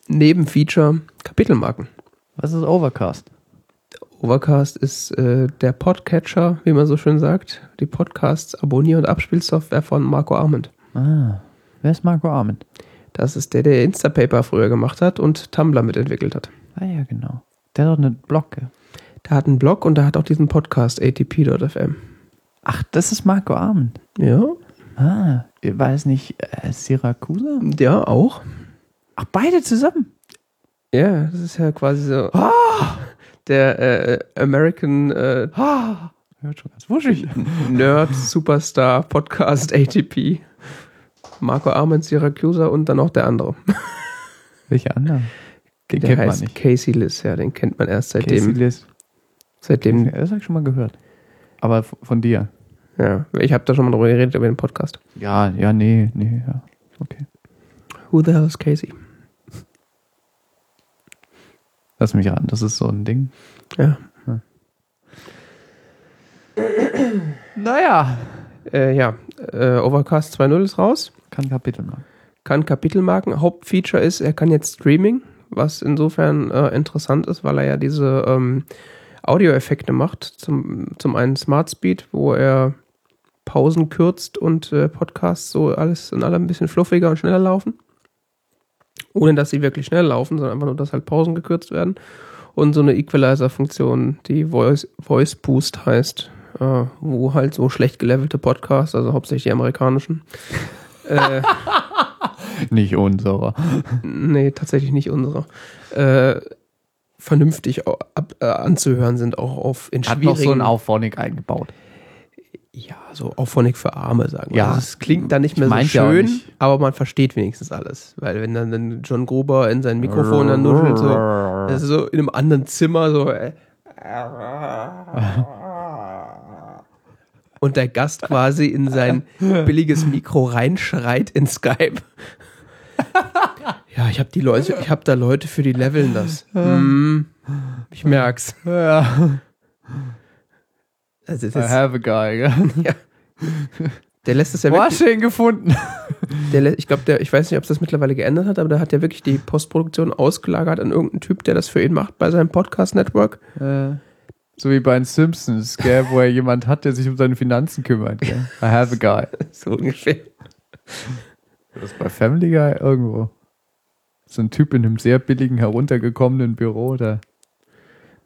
Nebenfeature Kapitelmarken. Was ist Overcast? Overcast ist äh, der Podcatcher, wie man so schön sagt. Die Podcasts, Abonnier- und Abspielsoftware von Marco Arment. Ah, wer ist Marco Arment? Das ist der, der Instapaper früher gemacht hat und Tumblr mitentwickelt hat. Ah ja, genau. Der hat doch eine Blog. gell? Der hat einen Blog und der hat auch diesen Podcast atp.fm. Ach, das ist Marco Arment. Ja, Ah, war es nicht äh, Syracusa? ja, auch. Ach, beide zusammen. Ja, das ist ja quasi so Ah, der äh, American äh, ah. Hört schon ganz wuschig. Nerd Superstar Podcast ATP. Marco Arment, Syracusa und dann auch der andere. Welche andere? Den der kennt man heißt nicht. Casey Liss, ja, den kennt man erst Casey seitdem. Liss. seitdem Das habe ich schon mal gehört. Aber von dir. ja, ich habe da schon mal drüber geredet über den Podcast. Ja, ja, nee, nee, ja. Okay. Who the hell is Casey? Lass mich ran, das ist so ein Ding. Ja. Naja. Äh, ja, äh, Overcast 2.0 ist raus. Kann Kapitel machen. Kann Kapitelmarken. Hauptfeature ist, er kann jetzt Streaming, was insofern äh, interessant ist, weil er ja diese ähm, Audioeffekte macht. Zum, zum einen Smart Speed, wo er Pausen kürzt und äh, Podcasts so alles in allem ein bisschen fluffiger und schneller laufen. Ohne dass sie wirklich schnell laufen, sondern einfach nur, dass halt Pausen gekürzt werden. Und so eine Equalizer-Funktion, die Voice, Voice Boost heißt, äh, wo halt so schlecht gelevelte Podcasts, also hauptsächlich die amerikanischen, (laughs) äh, (laughs) Nicht unserer. nee, tatsächlich nicht unsere, äh, vernünftig ab, äh, anzuhören sind, auch auf in Hat noch so ein Auphonic eingebaut. ja, so Auphonic für Arme, sagen wir. Ja. Also es klingt dann nicht mehr so schön, nicht. aber man versteht wenigstens alles. Weil wenn dann, dann John Gruber in sein Mikrofon dann nuschelt, so, das ist so in einem anderen Zimmer, so, äh, (laughs) und der Gast quasi in sein billiges Mikro reinschreit in Skype. Ja, ich habe die Leute, ich habe da Leute für die leveln das. Hm, ich merk's. Ja. Also I das, have a guy, gell? der lässt es ja wirklich. den gefunden? Der, ich glaube, der, ich weiß nicht, ob es das mittlerweile geändert hat, aber der hat ja wirklich die Postproduktion ausgelagert an irgendeinen Typ, der das für ihn macht bei seinem Podcast-Network. Äh, so wie bei den Simpsons, gell, wo er jemand hat, der sich um seine Finanzen kümmert. Gell? I have a guy. (laughs) So ungefähr. Das ist bei Family Guy irgendwo. So ein Typ in einem sehr billigen, heruntergekommenen Büro. Da.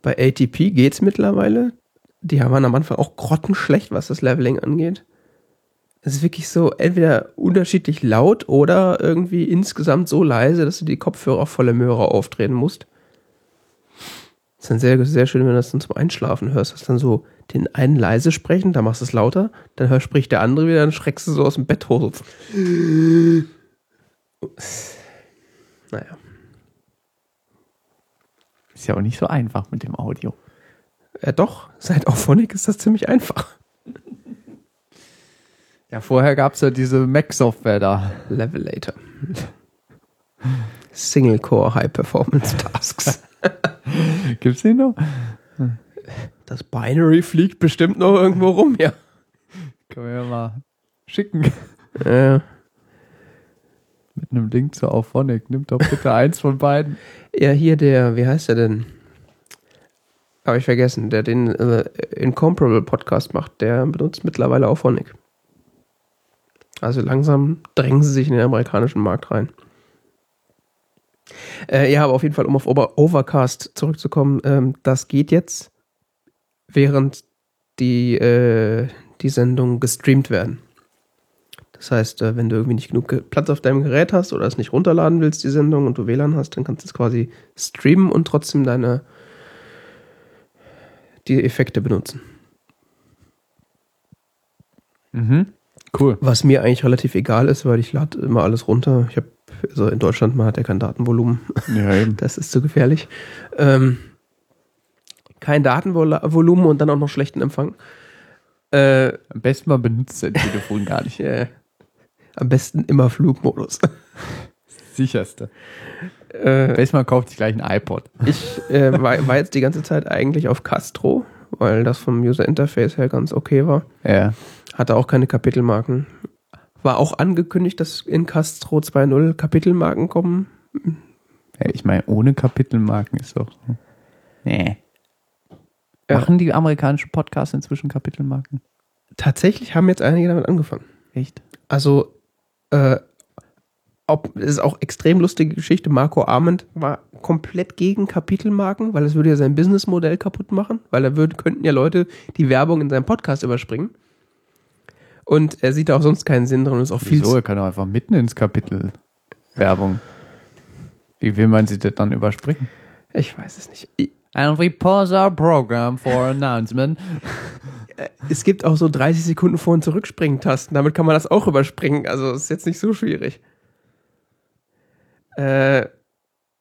Bei ATP geht's mittlerweile. Die waren am Anfang auch grottenschlecht, was das Leveling angeht. Es ist wirklich so entweder unterschiedlich laut oder irgendwie insgesamt so leise, dass du die Kopfhörer auf volle Möhre aufdrehen musst. Das ist dann sehr, sehr schön, wenn du das dann zum Einschlafen hörst. Das dann so den einen leise sprechen, dann machst du es lauter, dann hörst, spricht der andere wieder, dann schreckst du so aus dem Bett hoch. (laughs) Naja. Ist ja auch nicht so einfach mit dem Audio. Ja doch, seit Auphonic ist das ziemlich einfach. (laughs) Ja, vorher gab es ja diese Mac-Software da. Levelator. Single Core High Performance Tasks. (laughs) (laughs) Gibt's die noch? Das Binary fliegt bestimmt noch irgendwo rum, ja. Können wir ja mal schicken. Äh, Mit einem Link zu Auphonic. Nimm doch bitte eins von beiden. ja, hier der, wie heißt der denn? Habe ich vergessen, der den äh, Incomparable Podcast macht, der benutzt mittlerweile Auphonic. Also langsam drängen sie sich in den amerikanischen Markt rein. Äh, ja, aber auf jeden Fall, um auf Over Overcast zurückzukommen, ähm, das geht jetzt, während die, äh, die Sendungen gestreamt werden. Das heißt, äh, wenn du irgendwie nicht genug Ge- Platz auf deinem Gerät hast oder es nicht runterladen willst, die Sendung, und du WLAN hast, dann kannst du es quasi streamen und trotzdem deine die Effekte benutzen. Mhm. Cool. Was mir eigentlich relativ egal ist, weil ich lade immer alles runter. Ich habe, also in Deutschland, man hat ja kein Datenvolumen. Ja, eben. (laughs) Das ist zu gefährlich. Ähm, kein Datenvolumen und dann auch noch schlechten Empfang. Äh, Am besten man benutzt sein Telefon gar nicht. (laughs) äh, am besten immer Flugmodus. (laughs) Sicherste. äh, Am besten man kauft sich gleich ein iPod. ich äh, war, war jetzt die ganze Zeit eigentlich auf Castro, weil das vom User Interface her ganz okay war. Ja. Hatte auch keine Kapitelmarken. War auch angekündigt, dass in Castro 2.0 Kapitelmarken kommen. ja ich meine, ohne Kapitelmarken ist doch. Nee. Ja. Machen die amerikanischen Podcasts inzwischen Kapitelmarken? Tatsächlich haben jetzt einige damit angefangen. Echt? Also, äh, ob, es ist auch extrem lustige Geschichte. Marco Arment war komplett gegen Kapitelmarken, weil es würde ja sein Businessmodell kaputt machen, weil da würden, könnten ja Leute die Werbung in seinem Podcast überspringen. Und er sieht da auch sonst keinen Sinn drin und ist auch viel Wieso? Er kann doch einfach mitten ins Kapitel Werbung. Wie will man sie denn dann überspringen? Ich weiß es nicht. Ich- And we pause our program for announcement. (laughs) Es gibt auch so 30 Sekunden Vor- und Zurückspringen-Tasten. Damit kann man das auch überspringen. Also ist jetzt nicht so schwierig. Äh,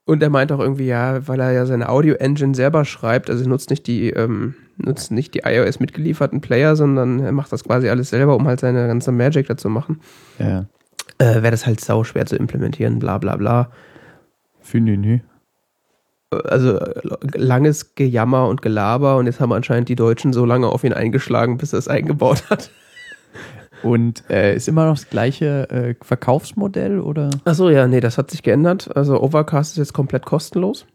und er meint auch irgendwie, ja, weil er ja seine Audio-Engine selber schreibt, also er nutzt nicht die, ähm, nutzt nicht die iOS mitgelieferten Player, sondern er macht das quasi alles selber, um halt seine ganze Magic dazu machen. Ja. Äh, Wäre das halt sau schwer zu implementieren, bla bla bla. Finde ich nicht. Also äh, langes Gejammer und Gelaber und jetzt haben anscheinend die Deutschen so lange auf ihn eingeschlagen, bis er es eingebaut hat. (laughs) Und äh, ist immer noch das gleiche äh, Verkaufsmodell oder Achso, ja, nee, das hat sich geändert. Also Overcast ist jetzt komplett kostenlos.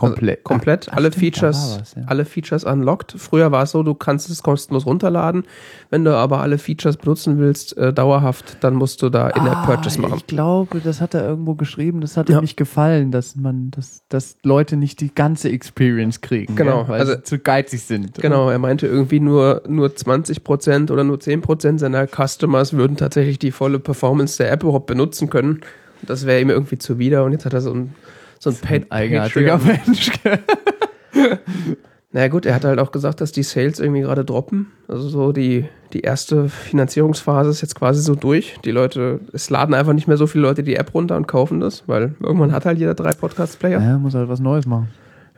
Komplett? Also komplett. Ach, alle stimmt, Features, was, ja. alle Features unlocked. Früher war es so, du kannst es kostenlos runterladen. Wenn du aber alle Features benutzen willst, äh, dauerhaft, dann musst du da in der Ah, Purchase machen. Ich glaube, das hat er irgendwo geschrieben. Das hat Ja. ihm nicht gefallen, dass man, dass, dass Leute nicht die ganze Experience kriegen. Genau, gell? weil also- sie zu geizig sind. Genau, er meinte irgendwie nur, nur 20% oder nur 10% seiner Customers würden tatsächlich die volle Performance der App überhaupt benutzen können. Das wäre ihm irgendwie zuwider und jetzt hat er so ein, so ein, Pat- Eigenartiger. Mensch. (laughs) Naja gut, er hat halt auch gesagt, dass die Sales irgendwie gerade droppen. Also so die, die erste Finanzierungsphase ist jetzt quasi so durch. Die Leute, es laden einfach nicht mehr so viele Leute die App runter und kaufen das, weil irgendwann hat halt jeder drei Podcast-Player. Ja, muss halt was Neues machen.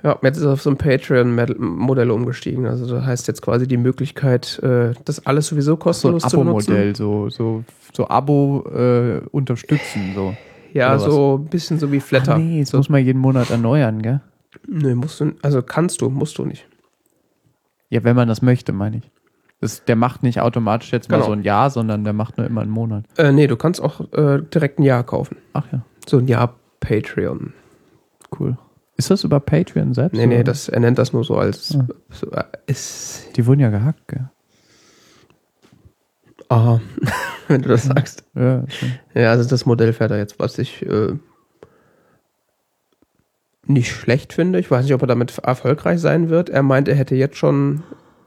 Ja, jetzt ist er auf so ein Patreon-Modell umgestiegen. Also das heißt jetzt quasi die Möglichkeit, äh, das alles sowieso So ein kostenlos zu benutzen. Abo-Modell, so, so, so Abo äh, unterstützen. So. Ja, so ein bisschen so wie Flatter. Ach nee, das so, muss man jeden Monat erneuern, gell? nee, musst du, also kannst du, musst du nicht. Ja, wenn man das möchte, meine ich. Das, der macht nicht automatisch jetzt mal Genau. so ein Jahr, sondern der macht nur immer einen Monat. Äh, nee, du kannst auch äh, direkt ein Jahr kaufen. Ach ja, So ein Jahr Patreon. cool. Ist das über Patreon selbst? Nee, nee, oder? das, er nennt das nur so als. Ah. So, äh, ist, Die wurden ja gehackt, gell? Aha, (laughs) wenn du das sagst. Ja, schon. Ja, also das Modell fährt er jetzt, was ich äh, nicht schlecht finde. Ich weiß nicht, ob er damit erfolgreich sein wird. Er meint, er hätte jetzt schon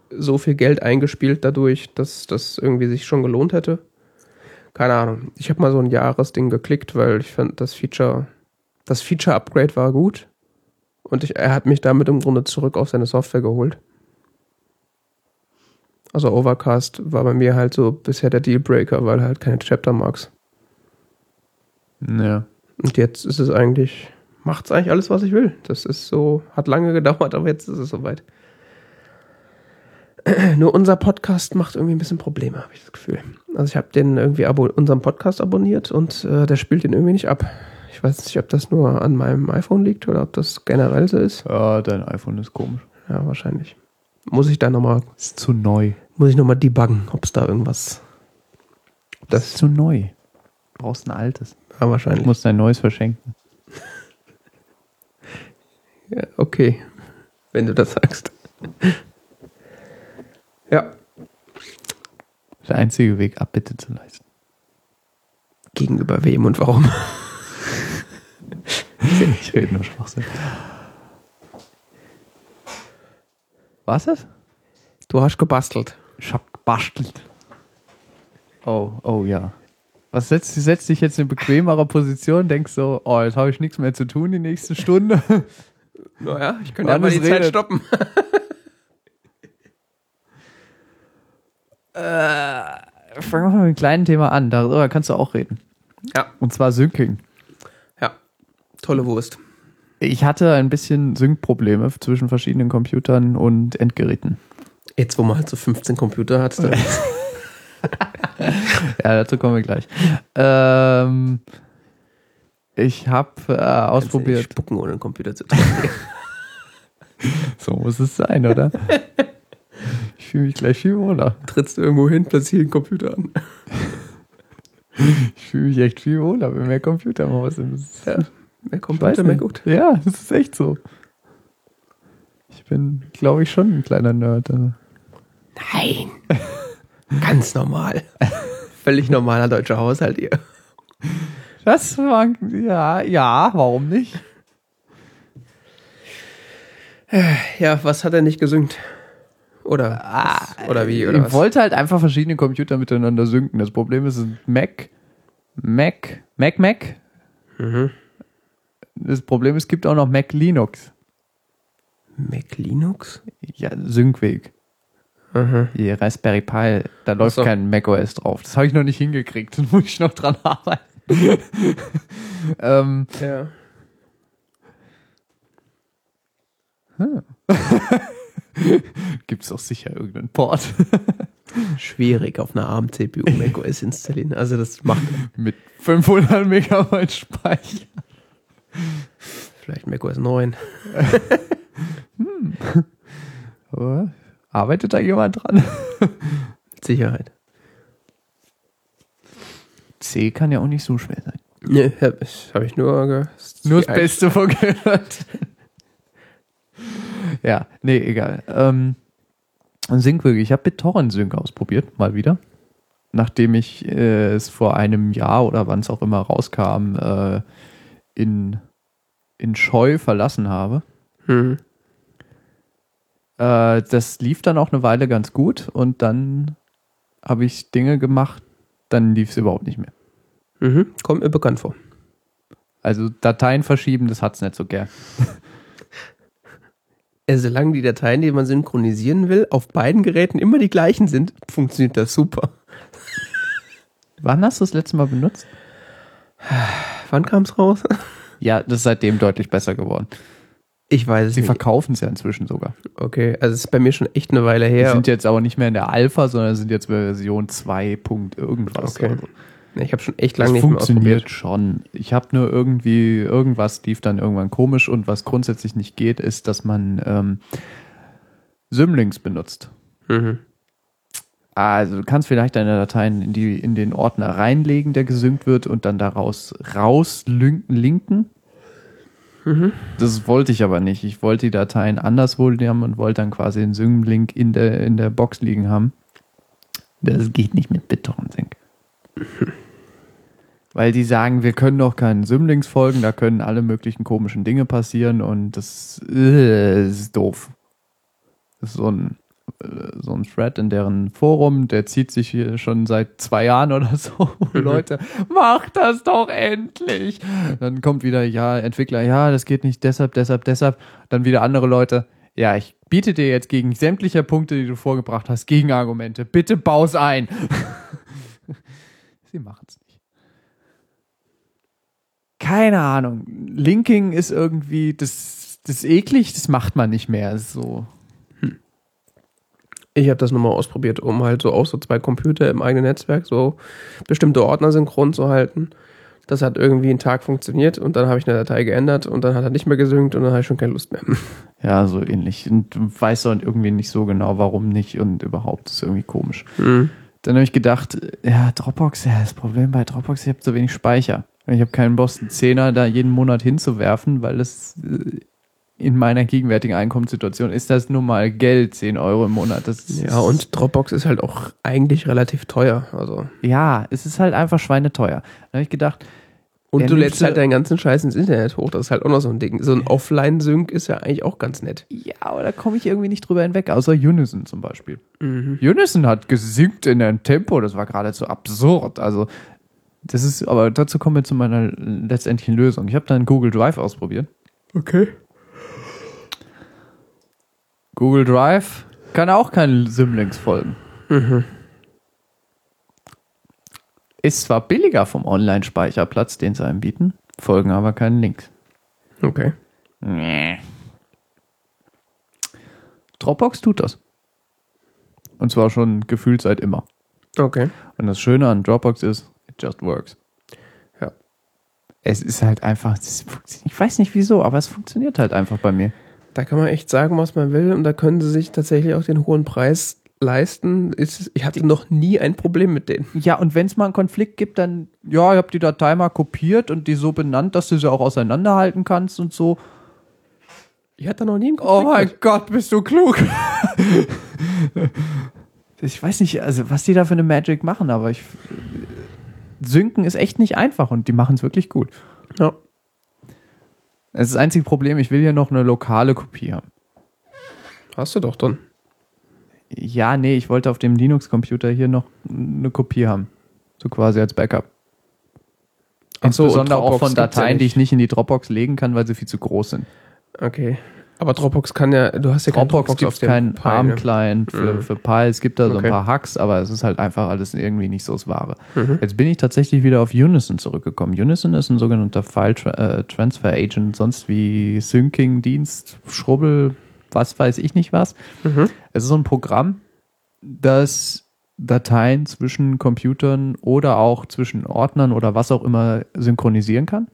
so viel Geld eingespielt dadurch, dass das irgendwie sich schon gelohnt hätte. Keine Ahnung. Ich habe mal so ein Jahresding geklickt, weil ich fand das Feature, das Feature-Upgrade war gut. Und ich, er hat mich damit im Grunde zurück auf seine Software geholt. Also Overcast war bei mir halt so bisher der Dealbreaker, weil halt keine Chaptermarks. Ja. Und jetzt ist es eigentlich, macht's eigentlich alles, was ich will. Das ist so, hat lange gedauert, aber jetzt ist es soweit. (clears throat) Nur unser Podcast macht irgendwie ein bisschen Probleme, habe ich das Gefühl. Also ich habe den irgendwie abo unseren Podcast abonniert und äh, der spielt den irgendwie nicht ab. Ich weiß nicht, ob das nur an meinem iPhone liegt oder ob das generell so ist. Ja, dein iPhone ist komisch. Ja, wahrscheinlich. Muss ich da nochmal, Ist zu neu. Muss ich nochmal debuggen, ob es da irgendwas. Das ist zu neu. Du brauchst ein altes. Ja, Du wahrscheinlich. musst dein neues verschenken. (laughs) Ja, okay. Wenn du das sagst. (laughs) ja. Der einzige Weg, Abbitte zu leisten. Gegenüber wem und warum? (laughs) Ich rede nur Schwachsinn. Was ist? Du hast gebastelt. Ich hab gebastelt. Oh, oh ja. Was setzt, setzt dich jetzt in bequemerer Position? Denkst so, oh, jetzt habe ich nichts mehr zu tun die nächste Stunde. (laughs) Naja, ich könnte ja mal die Zeit redet. stoppen. (laughs) Äh, fangen wir mal mit einem kleinen Thema an. Darüber kannst du auch reden. Ja. Und zwar Syncing. Ja. Tolle Wurst. Ich hatte ein bisschen Sync-Probleme zwischen verschiedenen Computern und Endgeräten. Jetzt, wo man halt so 15 Computer hat, dann (laughs) Ja, dazu kommen wir gleich. Ähm, ich habe äh, du nicht ausprobiert. spucken, ohne einen Computer zu tun. (laughs) So muss es sein, oder? (laughs) Ich fühle mich gleich viel wohler. Trittst du irgendwo hin, plötzlich einen Computer an. Ich fühle mich echt viel wohler, wenn mehr Computer mal. Das ist- Ja. Mehr Computer, mehr gut. Ja, das ist echt so. Ich bin, glaube ich, schon ein kleiner Nerd. Also. Nein. Ganz normal. Völlig normaler deutscher Haushalt hier. Das war, ja, ja, warum nicht? Ja, was hat er nicht gesüngt? Oder, was, oder wie? Oder ich was? wollte halt einfach verschiedene Computer miteinander synken. Das Problem ist, Mac, Mac, Mac, Mac. Mhm. Das Problem ist, es gibt auch noch Mac Linux. Mac Linux? Ja, Synkweg. Mhm. Die Raspberry Pi, da läuft so. kein Mac OS drauf. Das habe ich noch nicht hingekriegt. (laughs) Da muss ich noch dran arbeiten. (laughs) ähm, Ja. (laughs) Gibt es doch sicher irgendeinen Port Schwierig auf einer ARM-CPU macOS installieren. Also das macht mit 500 Megabyte Speicher. vielleicht macOS 9. Aber arbeitet da jemand dran? Mit (laughs) Sicherheit. C kann ja auch nicht so schwer sein. Nee, hab ich, hab ich nur ge- Nur das Beste von gehört. (laughs) ja, nee, egal. Ähm, Sync wirklich. Ich habe BitTorrent Sync ausprobiert, mal wieder. Nachdem ich äh, es vor einem Jahr oder wann es auch immer rauskam, äh, in, in Scheu verlassen habe. Mhm. Äh, das lief dann auch eine Weile ganz gut und dann habe ich Dinge gemacht, dann lief es überhaupt nicht mehr. Mhm. Kommt mir bekannt vor. Also Dateien verschieben, das hat's nicht so gern. (laughs) Solange die Dateien, die man synchronisieren will, auf beiden Geräten immer die gleichen sind, funktioniert das super. Wann hast du das letzte Mal benutzt? Wann kam es raus? Ja, das ist seitdem deutlich besser geworden. Ich weiß es Sie nicht. verkaufen es ja inzwischen sogar. Okay, also es ist bei mir schon echt eine Weile Die her. sind jetzt aber nicht mehr in der Alpha, sondern sind jetzt Version 2. Punkt irgendwas. Okay. Also, Ich habe schon echt lange nicht mehr funktioniert ausprobiert. schon. Ich habe nur irgendwie, irgendwas lief dann irgendwann komisch und was grundsätzlich nicht geht, ist, dass man ähm, Symlinks benutzt. Mhm. Also du kannst vielleicht deine Dateien in, die, in den Ordner reinlegen, der gesynkt wird und dann daraus rauslinken. Mhm. Das wollte ich aber nicht. Ich wollte die Dateien anderswo haben und wollte dann quasi den Sync-Link in der, in der Box liegen haben. Das geht nicht mit BitTorrent Sync. (laughs) Weil die sagen, wir können doch keinen Symlinks folgen, da können alle möglichen komischen Dinge passieren und das äh, ist doof. Das ist so ein so ein Thread in deren Forum, der zieht sich hier schon seit zwei Jahren oder (laughs) so. Leute, mach das doch endlich. Dann kommt wieder, ja, Entwickler, ja, das geht nicht deshalb, deshalb, deshalb. Dann wieder andere Leute, ja, ich biete dir jetzt gegen sämtliche Punkte, die du vorgebracht hast, Gegenargumente. Bitte bau's ein. (laughs) Sie machen's nicht. Keine Ahnung. Linking ist irgendwie, das, das ist eklig, das macht man nicht mehr. So. Ich habe das nochmal ausprobiert, um halt so auch so zwei Computer im eigenen Netzwerk so bestimmte Ordner synchron zu halten. Das hat irgendwie einen Tag funktioniert und dann habe ich eine Datei geändert und dann hat er nicht mehr gesynkt und dann habe ich schon keine Lust mehr. (laughs) Ja, so ähnlich. Und weißt auch irgendwie nicht so genau, warum nicht und überhaupt. Das ist irgendwie komisch. Mhm. Dann habe ich gedacht, ja, Dropbox, ja, das Problem bei Dropbox, ich habe zu wenig Speicher. Ich habe keinen einen Zehner da jeden Monat hinzuwerfen, weil das äh, in meiner gegenwärtigen Einkommenssituation ist das nun mal Geld, 10 Euro im Monat. Das Ja, und Dropbox ist halt auch eigentlich relativ teuer. Also. ja, es ist halt einfach schweineteuer. Dann habe ich gedacht, Und du lädst halt deinen ganzen Scheiß ins Internet hoch. Das ist halt auch noch so ein Ding. So ein Offline-Sync ist ja eigentlich auch ganz nett. ja, aber da komme ich irgendwie nicht drüber hinweg, außer Unison zum Beispiel. Mhm. Unison hat gesynkt in einem Tempo, das war geradezu absurd. Also, das ist, aber dazu kommen wir zu meiner letztendlichen Lösung. Ich habe dann Google Drive ausprobiert. Okay. Google Drive kann auch keinen Symlinks folgen. Mhm. Ist zwar billiger vom Online-Speicherplatz, den sie einem bieten, folgen aber keinen Links. Okay. Nee. Dropbox tut das. Und zwar schon gefühlt seit immer. Okay. Und das Schöne an Dropbox ist, it just works. Ja. Es ist halt einfach, ich weiß nicht wieso, aber es funktioniert halt einfach bei mir. Da kann man echt sagen, was man will. Und da können sie sich tatsächlich auch den hohen Preis leisten. Ist, ich hatte noch nie ein Problem mit denen. Ja, und wenn es mal einen Konflikt gibt, dann, ja, ich habe die Datei mal kopiert und die so benannt, dass du sie auch auseinanderhalten kannst und so. Ich hatte noch nie einen Oh Konflikt mein mit. Gott, bist du klug. ich weiß nicht, also was die da für eine Magic machen, aber ich. Synken ist echt nicht einfach und die machen es wirklich gut. Ja. Das ist das einzige Problem, ich will hier noch eine lokale Kopie haben. Hast du doch dann. Ja, nee, ich wollte auf dem Linux-Computer hier noch eine Kopie haben. So quasi als Backup. Ach so, Insbesondere auch von gibt's ja Dateien, die ich nicht in die Dropbox legen kann, weil sie viel zu groß sind. Okay. Aber Dropbox kann ja, du hast ja keinen Dropbox gibt keinen ne? ARM-Client für, Mhm. für Pi. Es gibt da so Okay. ein paar Hacks, aber es ist halt einfach alles irgendwie nicht so das Wahre. Mhm. Jetzt bin ich tatsächlich wieder auf Unison zurückgekommen. Unison ist ein sogenannter File Tra äh, Transfer Agent, sonst wie Syncing-Dienst, Schrubbel, was weiß ich nicht was. Mhm. Es ist so ein Programm, das Dateien zwischen Computern oder auch zwischen Ordnern oder was auch immer synchronisieren kann.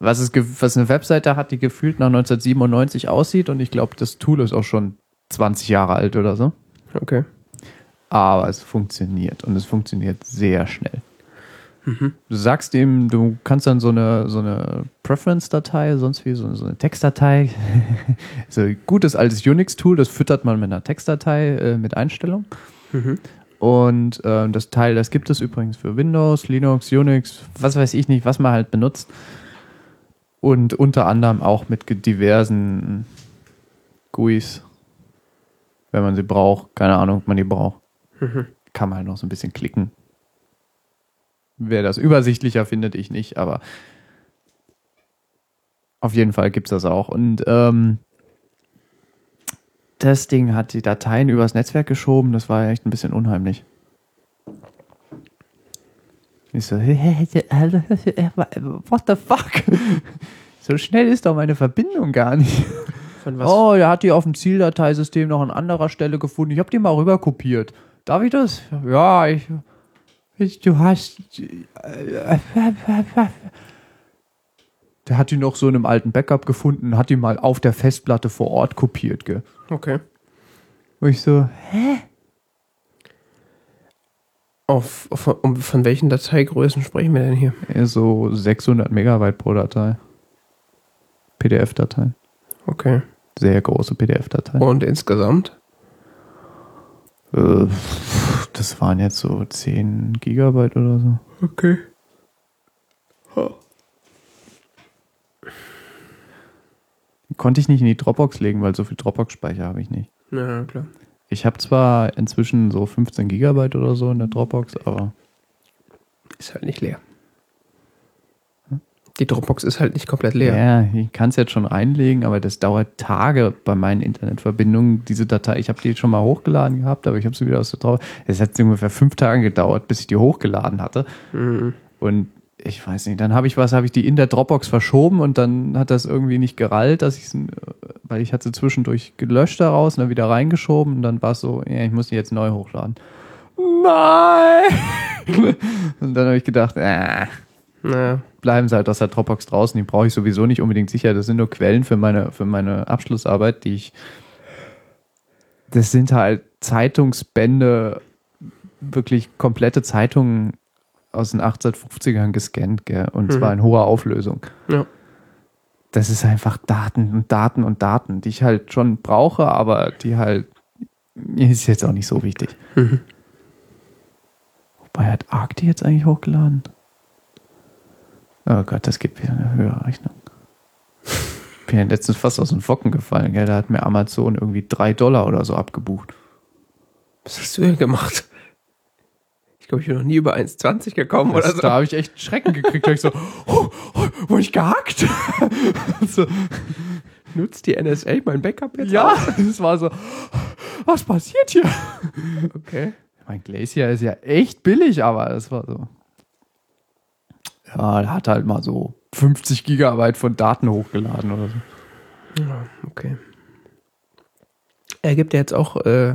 Was, es, was eine Webseite hat, die gefühlt nach 1997 aussieht und ich glaube, das Tool ist auch schon 20 Jahre alt oder so. Okay. Aber es funktioniert und es funktioniert sehr schnell. Du sagst ihm, du kannst dann so eine, so eine Preference-Datei, sonst wie so, so eine Textdatei, (laughs) so ein gutes altes Unix-Tool, das füttert man mit einer Textdatei äh, mit Einstellung. Mhm. Und ähm, das Teil, das gibt es übrigens für Windows, Linux, Unix, was weiß ich nicht, was man halt benutzt. Und unter anderem auch mit diversen GUIs, wenn man sie braucht. Keine Ahnung, ob man die braucht. Mhm. Kann man halt noch so ein bisschen klicken. Wer das übersichtlicher findet, ich nicht, aber auf jeden Fall gibt es das auch. Und ähm, das Ding hat die Dateien übers Netzwerk geschoben, das war echt ein bisschen unheimlich. Ich so, what the fuck? (laughs) So schnell ist doch meine Verbindung gar nicht. Von was? Oh, er hat die auf dem Zieldateisystem noch an anderer Stelle gefunden. Ich habe die mal rüber kopiert. Darf ich das? Ja, ich. ich du hast. Der hat die noch so in einem alten Backup gefunden, hat die mal auf der Festplatte vor Ort kopiert, gell? Okay. Wo ich so, Auf, auf, um, von welchen Dateigrößen sprechen wir denn hier? so 600 Megabyte pro Datei. PDF-Datei. Okay. Sehr große PDF-Datei. Und insgesamt? Äh, Das waren jetzt so 10 Gigabyte oder so. Okay. Konnte ich nicht in die Dropbox legen, weil so viel Dropbox-Speicher habe ich nicht. Ja, klar. Ich habe zwar inzwischen so 15 Gigabyte oder so in der Dropbox, aber Ist halt nicht leer. Die Dropbox ist halt nicht komplett leer. ja, ich kann es jetzt schon einlegen, aber das dauert Tage bei meinen Internetverbindungen. Diese Datei, ich habe die schon mal hochgeladen gehabt, aber ich habe sie wieder aus der Dropbox. Es hat ungefähr fünf Tage gedauert, bis ich die hochgeladen hatte. Mhm. Und ich weiß nicht, dann habe ich was, habe ich die in der Dropbox verschoben und dann hat das irgendwie nicht gerallt, dass ich weil ich hatte sie zwischendurch gelöscht daraus und dann wieder reingeschoben und dann war es so, ja, ich muss die jetzt neu hochladen. Nein! (laughs) und dann habe ich gedacht, äh, Naja. bleiben sie halt aus der Dropbox draußen, die brauche ich sowieso nicht unbedingt sicher. Das sind nur Quellen für meine, für meine Abschlussarbeit, die ich. Das sind halt Zeitungsbände, wirklich komplette Zeitungen aus den 1850ern gescannt, gell? und Mhm. zwar in hoher Auflösung. Ja. Das ist einfach Daten und Daten und Daten, die ich halt schon brauche, aber die halt ist jetzt auch nicht so wichtig. Mhm. Wobei hat Arc die jetzt eigentlich hochgeladen? Oh Gott, das gibt wieder eine höhere Rechnung. (laughs) Bin ja letztens fast aus den Focken gefallen, gell? Da hat mir Amazon irgendwie drei Dollar oder so abgebucht. Was hast du denn gemacht? Ich glaube, ich bin noch nie über 1,20 gekommen oder Das, so. Da habe ich echt einen Schrecken gekriegt. Da ich so, (laughs) oh, oh, wurde ich gehackt? (laughs) so, Nutzt die NSA mein Backup jetzt? ja, (laughs) das war so, was passiert hier? Okay. Mein Glacier ist ja echt billig, aber das war so. Ja, der hat halt mal so 50 Gigabyte von Daten hochgeladen oder so. Ja, okay. Er gibt ja jetzt auch, äh,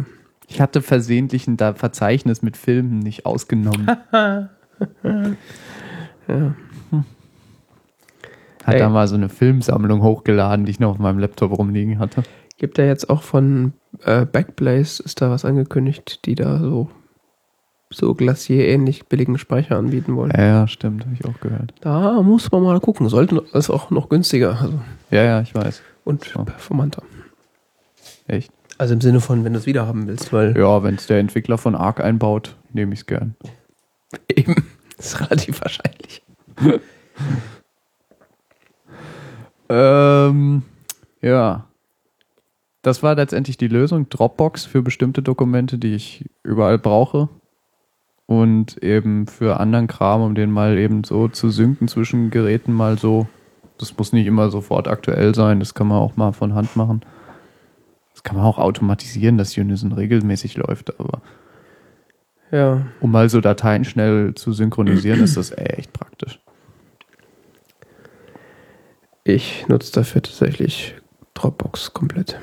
Ich hatte versehentlich ein da Verzeichnis mit Filmen nicht ausgenommen. (laughs) ja, Hat Ey. da mal so eine Filmsammlung hochgeladen, die ich noch auf meinem Laptop rumliegen hatte. gibt ja jetzt auch von äh, Backblaze, ist da was angekündigt, die da so, so Glacier-ähnlich billigen Speicher anbieten wollen. Ja, ja stimmt, habe ich auch gehört. Da muss man mal gucken. Sollte ist auch noch günstiger also, Ja, ja, ich weiß. und performanter. Echt. Also im Sinne von, wenn du es wieder haben willst, weil Ja, wenn es der Entwickler von Arc einbaut, nehme ich es gern. (laughs) eben ist relativ wahrscheinlich. (laughs) Ähm, ja. Das war letztendlich die Lösung. Dropbox für bestimmte Dokumente, die ich überall brauche. Und eben für anderen Kram, um den mal eben so zu synken zwischen Geräten mal so. Das muss nicht immer sofort aktuell sein. Das kann man auch mal von Hand machen. Das kann man auch automatisieren, dass Unison regelmäßig läuft. Aber Ja, um mal so Dateien schnell zu synchronisieren, ist das echt praktisch. ich nutze dafür tatsächlich Dropbox komplett.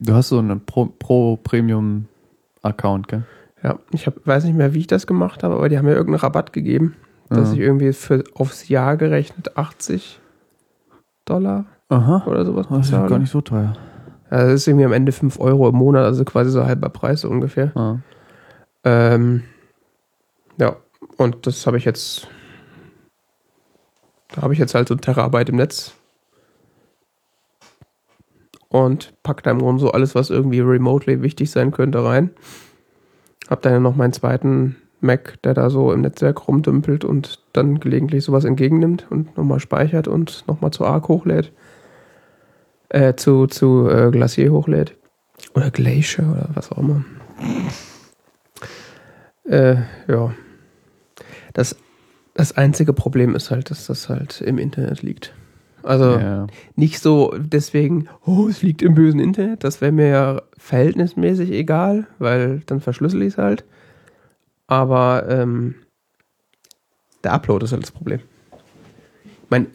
Du hast so einen Pro, Pro Premium Account, gell? Ja, ich hab, weiß nicht mehr, wie ich das gemacht habe, aber die haben mir irgendeinen Rabatt gegeben, dass Ja. ich irgendwie für aufs Jahr gerechnet 80 Dollar Aha. oder sowas Das ist ja bezahle. gar nicht so teuer. Ja, das ist irgendwie am Ende 5 Euro im Monat, also quasi so halber Preis ungefähr. Ah. Ähm, ja, und das habe ich jetzt. Da habe ich jetzt halt so ein Terabyte im Netz. Und pack da im Grunde so alles, was irgendwie remotely wichtig sein könnte, rein. Hab dann ja noch meinen zweiten Mac, der da so im Netzwerk rumdümpelt und dann gelegentlich sowas entgegennimmt und nochmal speichert und nochmal zu Arc hochlädt. Äh, zu, zu äh, Glacier hochlädt. Oder Glacier oder was auch immer. Äh, ja. Das, das einzige Problem ist halt, dass das halt im Internet liegt. Also Ja. nicht so deswegen, oh, es liegt im bösen Internet. Das wäre mir ja verhältnismäßig egal, weil dann verschlüssel ich es halt. Aber ähm, der Upload ist halt das Problem. Ich mein,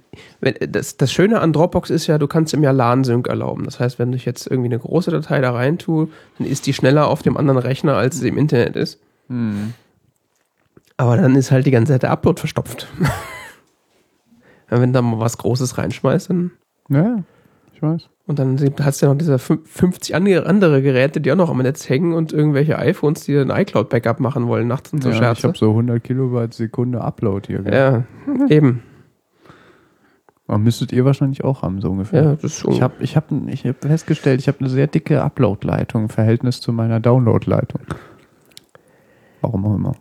das, das Schöne an Dropbox ist ja, du kannst im ja LAN-Sync erlauben. Das heißt, wenn ich jetzt irgendwie eine große Datei da rein tue, dann ist die schneller auf dem anderen Rechner, als sie im Internet ist. Hm. Aber dann ist halt die ganze Zeit der Upload verstopft. (laughs) Wenn du da mal was Großes reinschmeißt, dann ja, ich weiß. Und dann hast du ja noch diese fün- 50 andere Geräte, die auch noch am Netz hängen und irgendwelche iPhones, die ein iCloud-Backup machen wollen nachts und so ja, ich Scherze. habe so 100 Kilobyte Sekunde Upload hier. Ja, eben. Aber müsstet ihr wahrscheinlich auch haben, so ungefähr. Ja, das ist schon. Ich habe ich hab, ich hab festgestellt, ich habe eine sehr dicke Upload-Leitung im Verhältnis zu meiner Download-Leitung. Warum auch immer.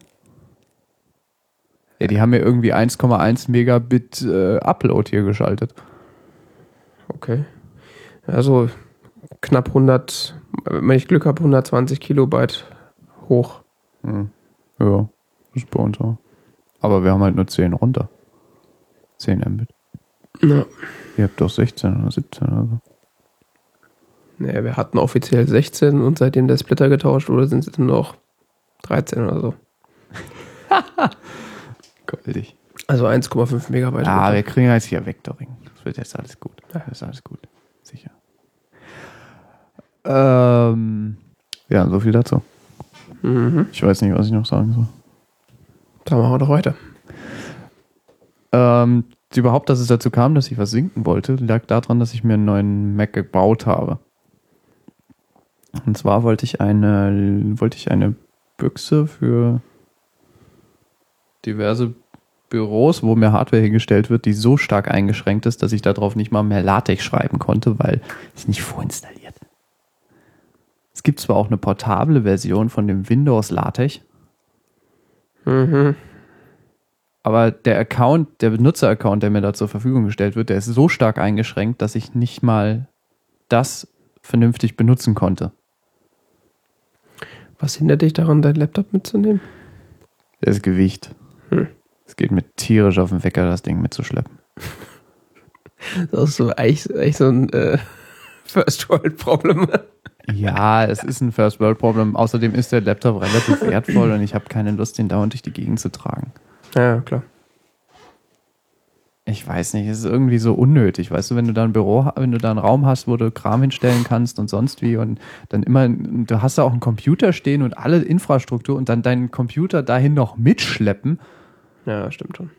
Ja, die haben mir irgendwie 1,1 Megabit äh, Upload hier geschaltet. okay. Also knapp 100 wenn ich Glück habe, 120 Kilobyte hoch. Hm. Ja, das ist bei uns auch. Aber wir haben halt nur 10 runter. 10 Mbit. Ja. Ihr habt doch 16 oder 17 oder so. Naja, wir hatten offiziell 16 und seitdem der Splitter getauscht wurde, sind es nur noch 13 oder so. (laughs) Goldig. Also 1,5 Megabyte. Ja, runter. wir kriegen jetzt hier Vectoring. Das wird jetzt alles gut. Ja. Das ist alles gut. Sicher. Ähm, ja, so viel dazu. Mhm. Ich weiß nicht, was ich noch sagen soll. Dann machen wir doch weiter. Ähm, überhaupt, dass es dazu kam, dass ich was sinken wollte, lag daran, dass ich mir einen neuen Mac gebaut habe. Und zwar wollte ich eine, wollte ich eine Büchse für diverse Büros, wo mir Hardware hingestellt wird, die so stark eingeschränkt ist, dass ich darauf nicht mal mehr LaTeX schreiben konnte, weil es nicht vorinstalliert. Es gibt zwar auch eine portable Version von dem Windows LaTeX, Mhm. Aber der Account, der Benutzeraccount, der mir da zur Verfügung gestellt wird, der ist so stark eingeschränkt, dass ich nicht mal das vernünftig benutzen konnte. Was hindert dich daran, dein Laptop mitzunehmen? Das Gewicht. Hm. Es geht mir tierisch auf den Wecker, das Ding mitzuschleppen. (laughs) Das ist so echt, so ein äh, (laughs) First World Problem. Ja, es ist ein First World Problem. Außerdem ist der Laptop relativ (laughs) wertvoll und ich habe keine Lust, den dauernd durch die Gegend zu tragen. Ja, klar. Ich weiß nicht, es ist irgendwie so unnötig, weißt du, wenn du da ein Büro, wenn du da einen Raum hast, wo du Kram hinstellen kannst und sonst wie und dann immer, du hast da auch einen Computer stehen und alle Infrastruktur und dann deinen Computer dahin noch mitschleppen Ja, stimmt schon.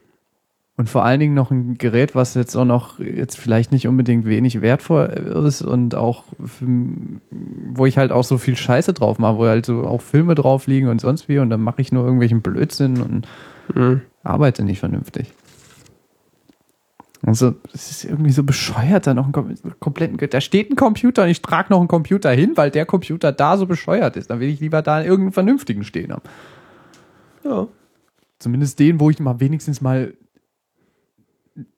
und vor allen Dingen noch ein Gerät, was jetzt auch noch jetzt vielleicht nicht unbedingt wenig wertvoll ist und auch, wo ich halt auch so viel Scheiße drauf mache, wo halt so auch Filme drauf liegen und sonst wie und dann mache ich nur irgendwelchen Blödsinn und Mhm. arbeite nicht vernünftig. Also, es ist irgendwie so bescheuert, da noch einen kom- kompletten, da steht ein Computer und ich trage noch einen Computer hin, weil der Computer da so bescheuert ist. Dann will ich lieber da irgendeinen vernünftigen stehen haben. Ja. Zumindest den, wo ich mal wenigstens mal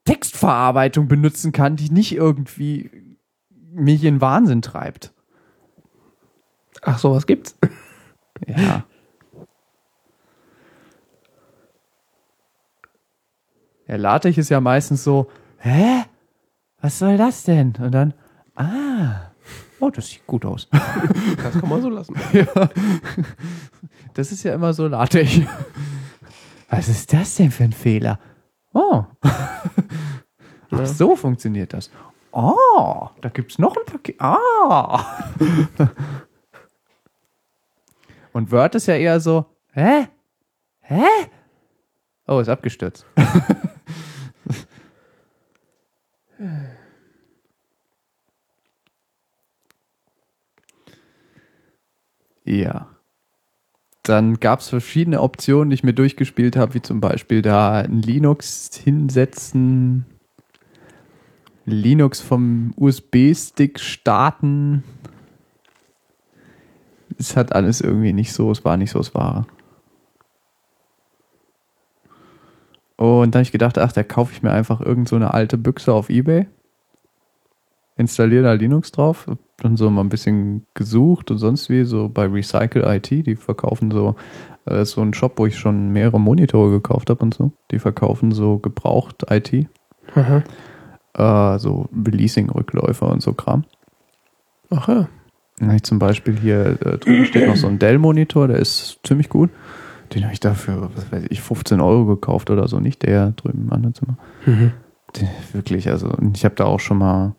Textverarbeitung benutzen kann, die nicht irgendwie mich in Wahnsinn treibt. Ach, sowas gibt's. Ja. Der LaTeX ist ja meistens so, hä? Was soll das denn? Und dann, ah, oh, das sieht gut aus. (laughs) Das kann man so lassen. (laughs) ja. Das ist ja immer so LaTeX. Was ist das denn für ein Fehler? Oh. (laughs) Ach, so funktioniert das. Oh, da gibt es noch ein Paket. Ah. Und Word ist ja eher so, hä? Hä? Oh, ist abgestürzt. Ja. Dann gab es verschiedene Optionen, die ich mir durchgespielt habe, wie zum Beispiel da ein Linux hinsetzen, Linux vom USB-Stick starten. Es hat alles irgendwie nicht so, es war nicht so das Wahre. Und dann habe ich gedacht, ach, da kaufe ich mir einfach irgend so alte Büchse auf Ebay. Installiere da Linux drauf. Hab Dann so mal ein bisschen gesucht und sonst wie, so bei Recycle IT, die verkaufen so, äh, so einen Shop, wo ich schon mehrere Monitore gekauft habe und so. Die verkaufen so gebraucht IT, Aha. äh, so Releasing-Rückläufer und so Kram. Ach ja. Dann habe ich zum Beispiel hier äh, drüben steht noch so ein Dell-Monitor, der ist ziemlich gut. Den habe ich dafür, was weiß ich, 15 Euro gekauft oder so, nicht der drüben im anderen Zimmer. Mhm. Den, wirklich, also ich habe da auch schon mal.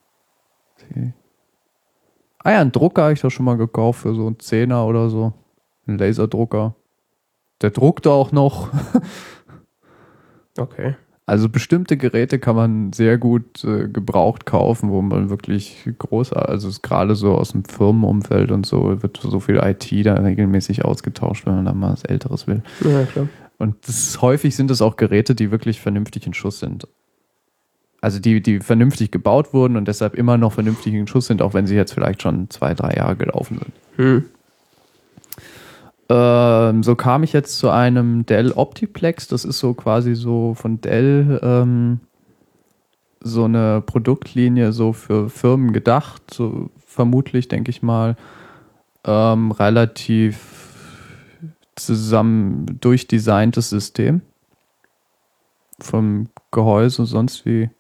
Ah ja, einen Drucker habe ich doch schon mal gekauft für so einen Zehner oder so. Ein Laserdrucker. Der druckt auch noch. Okay. Also bestimmte Geräte kann man sehr gut äh, gebraucht kaufen, wo man wirklich groß, also gerade so aus dem Firmenumfeld und so wird so viel IT da regelmäßig ausgetauscht, wenn man da mal was Älteres will. Ja, klar. Und ist, häufig sind es auch Geräte, die wirklich vernünftig in Schuss sind. Also die, die vernünftig gebaut wurden und deshalb immer noch vernünftig in Schuss sind, auch wenn sie jetzt vielleicht schon zwei, drei Jahre gelaufen sind. Hm. Ähm, so kam ich jetzt zu einem Dell Optiplex. Das ist so quasi so von Dell ähm, so eine Produktlinie so für Firmen gedacht. So vermutlich, denke ich mal. ähm, relativ zusammen durchdesigntes System. Vom Gehäuse sonst wie.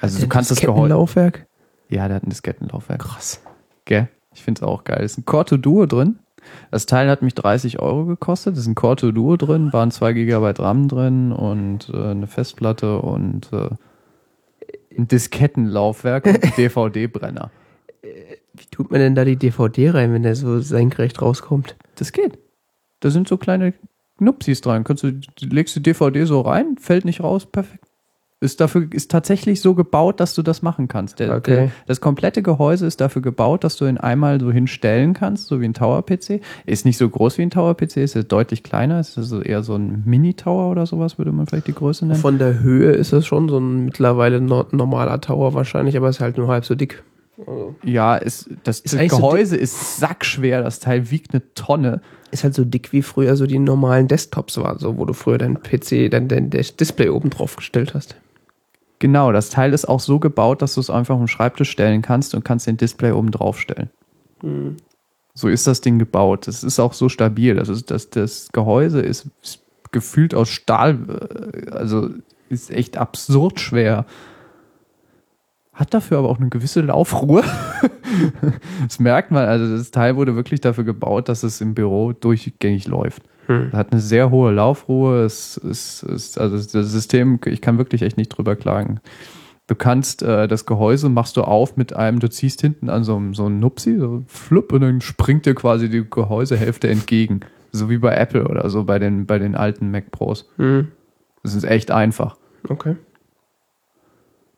Also du kannst das Gehäuse. Laufwerk. Ja, der hat ein Diskettenlaufwerk. Krass. Gell? Ich finde es auch geil. Es ist ein Corto Duo drin. Das Teil hat mich 30 Euro gekostet. Es ist ein Corto Duo drin, waren 2 GB RAM drin und äh, eine Festplatte und äh, ein Diskettenlaufwerk und ein (laughs) DVD-Brenner. Wie tut man denn da die DVD rein, wenn der so senkrecht rauskommt? Das geht. Da sind so kleine Nupsis dran. Kannst du, du legst die DVD so rein, fällt nicht raus, perfekt. Ist dafür ist tatsächlich so gebaut, dass du das machen kannst. Der, Okay. der, das komplette Gehäuse ist dafür gebaut, dass du ihn einmal so hinstellen kannst, so wie ein Tower-PC. Ist nicht so groß wie ein Tower-PC, ist ja deutlich kleiner. Ist also eher so ein Mini-Tower oder sowas, würde man vielleicht die Größe nennen. Von der Höhe ist es schon so ein mittlerweile no normaler Tower wahrscheinlich, aber ist halt nur halb so dick. Also, Ja, ist, das, Ist das eigentlich so Gehäuse ist sackschwer, das Teil wiegt eine Tonne. ist halt so dick wie früher so die normalen Desktops war, so wo du früher dein PC, dein, dein Display oben drauf gestellt hast. Genau, das Teil ist auch so gebaut, dass du es einfach auf den Schreibtisch stellen kannst und kannst den Display oben drauf stellen. So ist das Ding gebaut. Es ist auch so stabil. Das, ist, das, das Gehäuse ist, ist gefühlt aus Stahl, äh, also ist echt absurd schwer. Hat dafür aber auch eine gewisse Laufruhe. (laughs) das merkt man. Also das Teil wurde wirklich dafür gebaut, dass es im Büro durchgängig läuft. Hm. Hat eine sehr hohe Laufruhe. Es ist, ist also das System, ich kann wirklich echt nicht drüber klagen. Du kannst äh, das Gehäuse machst du auf mit einem, du ziehst hinten an so einem so einem Nupsi, so flupp, und dann springt dir quasi die Gehäusehälfte entgegen. So wie bei Apple oder so bei den, bei den alten Mac Pros. Hm. Das ist echt einfach. Okay.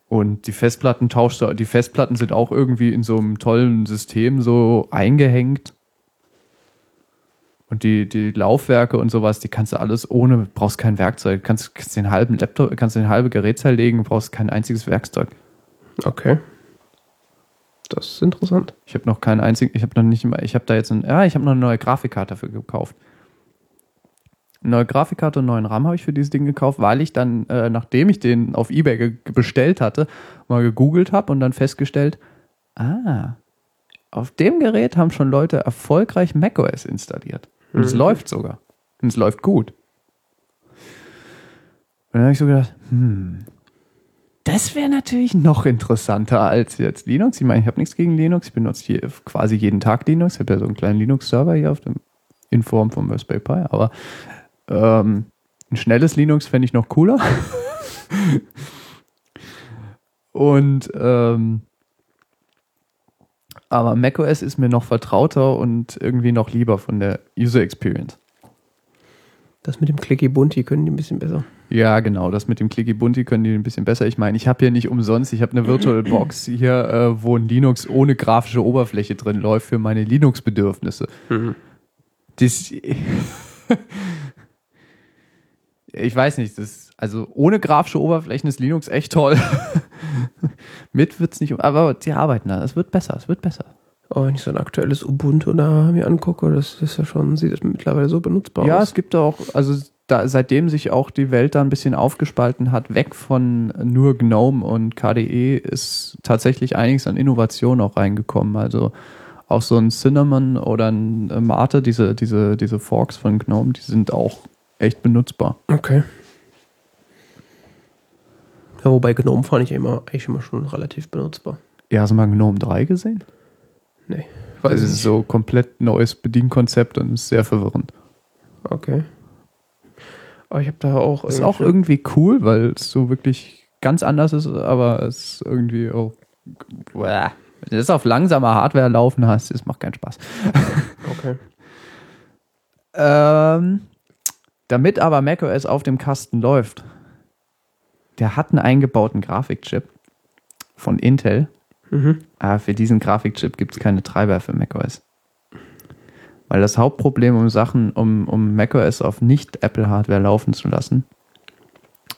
Und die Festplatten tauscht du, die Festplatten sind auch irgendwie in so einem tollen System so eingehängt. Und die, die Laufwerke und sowas, die kannst du alles ohne, brauchst kein Werkzeug. Kannst, kannst den halben Laptop, kannst den halbe Gerät zerlegen, brauchst kein einziges Werkzeug. Okay. Das ist interessant. Ich habe noch keinen einzigen, ich habe noch nicht mal, ich habe da jetzt ein, ja, ich habe noch eine neue Grafikkarte dafür gekauft. Eine neue Grafikkarte und einen neuen RAM habe ich für dieses Ding gekauft, weil ich dann, äh, nachdem ich den auf Ebay bestellt hatte, mal gegoogelt habe und dann festgestellt, ah, auf dem Gerät haben schon Leute erfolgreich macOS installiert. Und es Mhm. läuft sogar. Und es läuft gut. Und dann habe ich so gedacht, hm, das wäre natürlich noch interessanter als jetzt Linux. Ich meine, ich habe nichts gegen Linux. Ich benutze hier quasi jeden Tag Linux. Ich habe ja so einen kleinen Linux-Server hier auf dem, in Form von Raspberry Pi. Aber ähm, ein schnelles Linux fände ich noch cooler. (laughs) Und ähm, aber macOS ist mir noch vertrauter und irgendwie noch lieber von der User Experience. Das mit dem Clicky Bunti können die ein bisschen besser. Ja, genau. Das mit dem Clicky Bunti können die ein bisschen besser. Ich meine, ich habe hier nicht umsonst, ich habe eine VirtualBox (clears throat) hier, äh, wo ein Linux ohne grafische Oberfläche drin läuft für meine Linux-Bedürfnisse. Das, (laughs) ich weiß nicht, das, also ohne grafische Oberflächen ist Linux echt toll. (laughs) (laughs) Mit wird's nicht, aber die arbeiten da. Es wird besser, es wird besser. Aber wenn ich so ein aktuelles Ubuntu da mir angucke, das ist ja schon, sieht das mittlerweile so benutzbar Ja, aus. es gibt auch, also da, seitdem sich auch die Welt da ein bisschen aufgespalten hat, weg von nur GNOME und KDE, ist tatsächlich einiges an Innovation auch reingekommen. Also auch so ein Cinnamon oder ein äh, Mate, diese, diese, diese Forks von GNOME, die sind auch echt benutzbar. Okay. Ja, wobei GNOME fand ich immer, eigentlich immer schon relativ benutzbar. Ja, hast du mal GNOME 3 gesehen? Nee. Weil es ist so komplett neues Bedienkonzept und ist sehr verwirrend. Okay. Aber ich habe da auch. Ist auch irgendwie cool, weil es so wirklich ganz anders ist, aber es ist irgendwie auch. Wenn du das auf langsamer Hardware laufen hast, das macht keinen Spaß. (laughs) Okay. Ähm, damit aber macOS auf dem Kasten läuft, der hat einen eingebauten Grafikchip von Intel. Mhm. Aber für diesen Grafikchip gibt es keine Treiber für macOS. Weil das Hauptproblem, um Sachen, um, um macOS auf nicht-Apple-Hardware laufen zu lassen,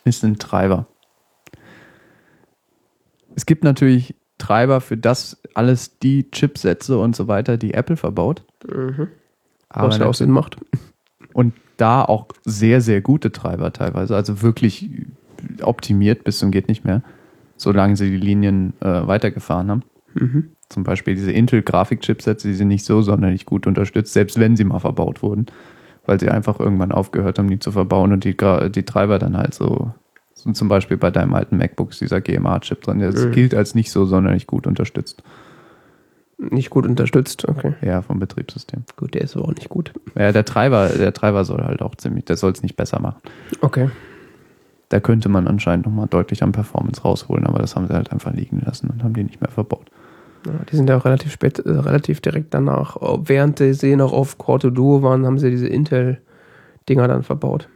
ist ein Treiber. Es gibt natürlich Treiber für das alles die Chipsätze und so weiter, die Apple verbaut. Mhm. Aber Was ja auch Sinn macht. und da auch sehr, sehr gute Treiber teilweise. Also wirklich optimiert bis zum geht nicht mehr, solange sie die Linien äh, weitergefahren haben. Mhm. zum Beispiel diese Intel-Grafikchipsätze, die sind nicht so sonderlich gut unterstützt, selbst wenn sie mal verbaut wurden, weil sie einfach irgendwann aufgehört haben, die zu verbauen und die, die Treiber dann halt so, so zum Beispiel bei deinem alten MacBook ist dieser GMA-Chip drin, der Mhm. gilt als nicht so sonderlich gut unterstützt. Nicht gut unterstützt, okay. Ja, vom Betriebssystem. Gut, der ist aber auch nicht gut. Ja, der Treiber, der Treiber soll halt auch ziemlich, der soll es nicht besser machen. Okay. Da könnte man anscheinend nochmal deutlich an Performance rausholen, aber das haben sie halt einfach liegen lassen und haben die nicht mehr verbaut. Ja, die sind ja auch relativ spät, äh, relativ direkt danach, äh, während sie noch auf Core Duo waren, haben sie diese Intel-Dinger dann verbaut.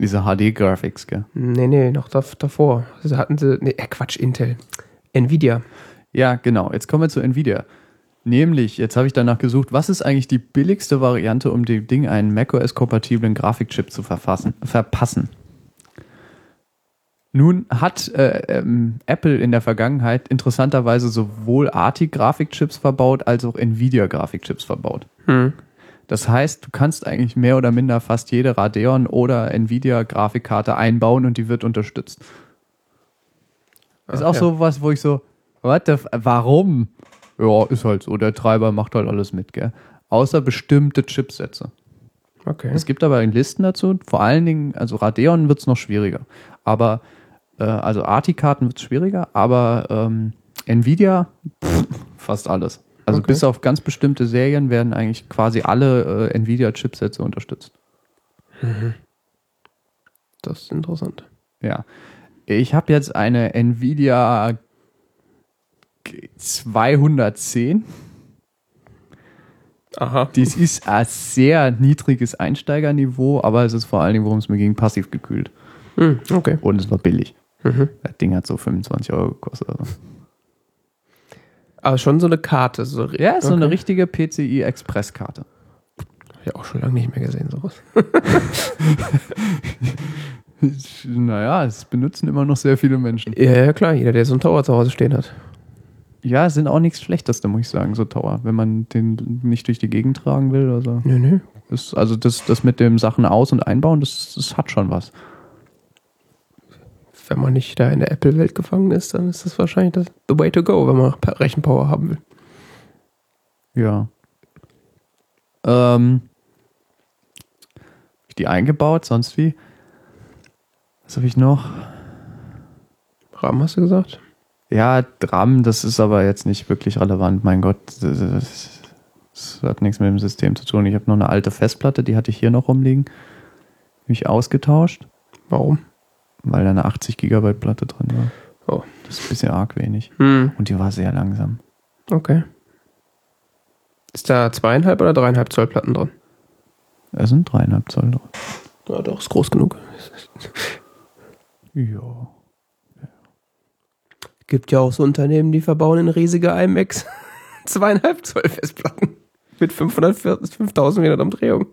Diese HD-Graphics, gell? Nee, nee, noch dav davor. Also hatten sie, nee, äh, Quatsch, Intel. Nvidia. Ja, genau. Jetzt kommen wir zu Nvidia. Nämlich, jetzt habe ich danach gesucht, was ist eigentlich die billigste Variante, um dem Ding einen macOS-kompatiblen Grafikchip zu verfassen, verpassen? Nun hat äh, ähm, Apple in der Vergangenheit interessanterweise sowohl ARTI-Grafikchips verbaut als auch Nvidia-Grafikchips verbaut. Hm. Das heißt, du kannst eigentlich mehr oder minder fast jede Radeon oder Nvidia-Grafikkarte einbauen und die wird unterstützt. Ist Ah, auch ja. so was, wo ich so, what the, warum? Ja, ist halt so. Der Treiber macht halt alles mit, gell? Außer bestimmte Chipsätze. Okay. Es gibt aber Listen dazu. Vor allen Dingen, also Radeon wird es noch schwieriger. Aber, äh, also ARTI-Karten wird es schwieriger, aber ähm, Nvidia, pff, fast alles. Also Okay. bis auf ganz bestimmte Serien werden eigentlich quasi alle äh, Nvidia-Chipsätze unterstützt. Das ist interessant. Ja. Ich habe jetzt eine Nvidia 210. Aha. Dies ist ein sehr niedriges Einsteigerniveau, aber es ist vor allen Dingen, worum es mir ging, passiv gekühlt. Hm, okay. Und es war billig. Mhm. Das Ding hat so 25 Euro gekostet. Also. Aber schon so eine Karte. So, Ja, ist so eine okay. richtige PCI Express-Karte. Hab ich auch schon lange nicht mehr gesehen, sowas. (laughs) naja, es benutzen immer noch sehr viele Menschen. Ja, ja, klar. Jeder, der so einen Tower zu Hause stehen hat. Ja, sind auch nichts Schlechteste, muss ich sagen, so Tower. Wenn man den nicht durch die Gegend tragen will. Also, Nö, nö. ist, also das, das mit dem Sachen aus- und einbauen, das, das hat schon was. Wenn man nicht da in der Apple-Welt gefangen ist, dann ist das wahrscheinlich das the way to go, wenn man Rechenpower haben will. Ja. Ähm, hab ich die eingebaut, sonst wie? Was habe ich noch? RAM hast du gesagt? Ja, RAM, das ist aber jetzt nicht wirklich relevant. Mein Gott, das, das, das hat nichts mit dem System zu tun. Ich habe noch eine alte Festplatte, die hatte ich hier noch rumliegen. Hab ich ausgetauscht, Warum? Weil da eine 80 Gigabyte Platte drin war. Oh. Das ist ein bisschen arg wenig. Hm, Und die war sehr langsam. okay. Ist da zweieinhalb oder dreieinhalb Zoll Platten drin? Da sind dreieinhalb Zoll drin. Ja, doch, ist groß genug. Ja. Gibt ja auch so Unternehmen, die verbauen in riesige iMacs (laughs) zweieinhalb Zoll Festplatten mit 540 5400 Umdrehungen.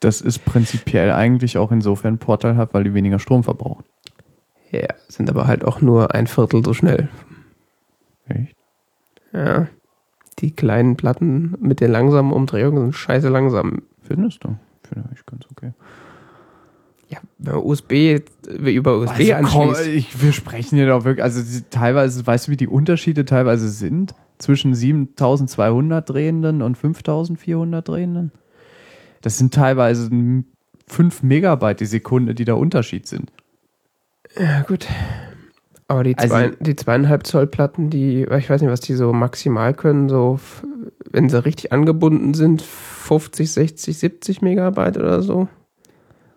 Das ist prinzipiell eigentlich auch insofern vorteilhaft, weil die weniger Strom verbrauchen. Ja, sind aber halt auch nur ein Viertel so schnell. Echt? Ja. Die kleinen Platten mit den langsamen Umdrehungen sind scheiße langsam. Findest du? Finde ich ganz okay. Ja, wenn man USB über USB Also, komm, anschließt. ich, wir sprechen hier doch wirklich, also die, teilweise, weißt du, wie die Unterschiede teilweise sind? Zwischen 7200 Drehenden und 5400 Drehenden? Das sind teilweise 5 Megabyte die Sekunde, die der Unterschied sind. Ja, gut. Aber die, Also- zwei, die zweieinhalb Zoll Platten, die, ich weiß nicht, was die so maximal können, so, wenn sie richtig angebunden sind, 50, 60, 70 Megabyte oder so.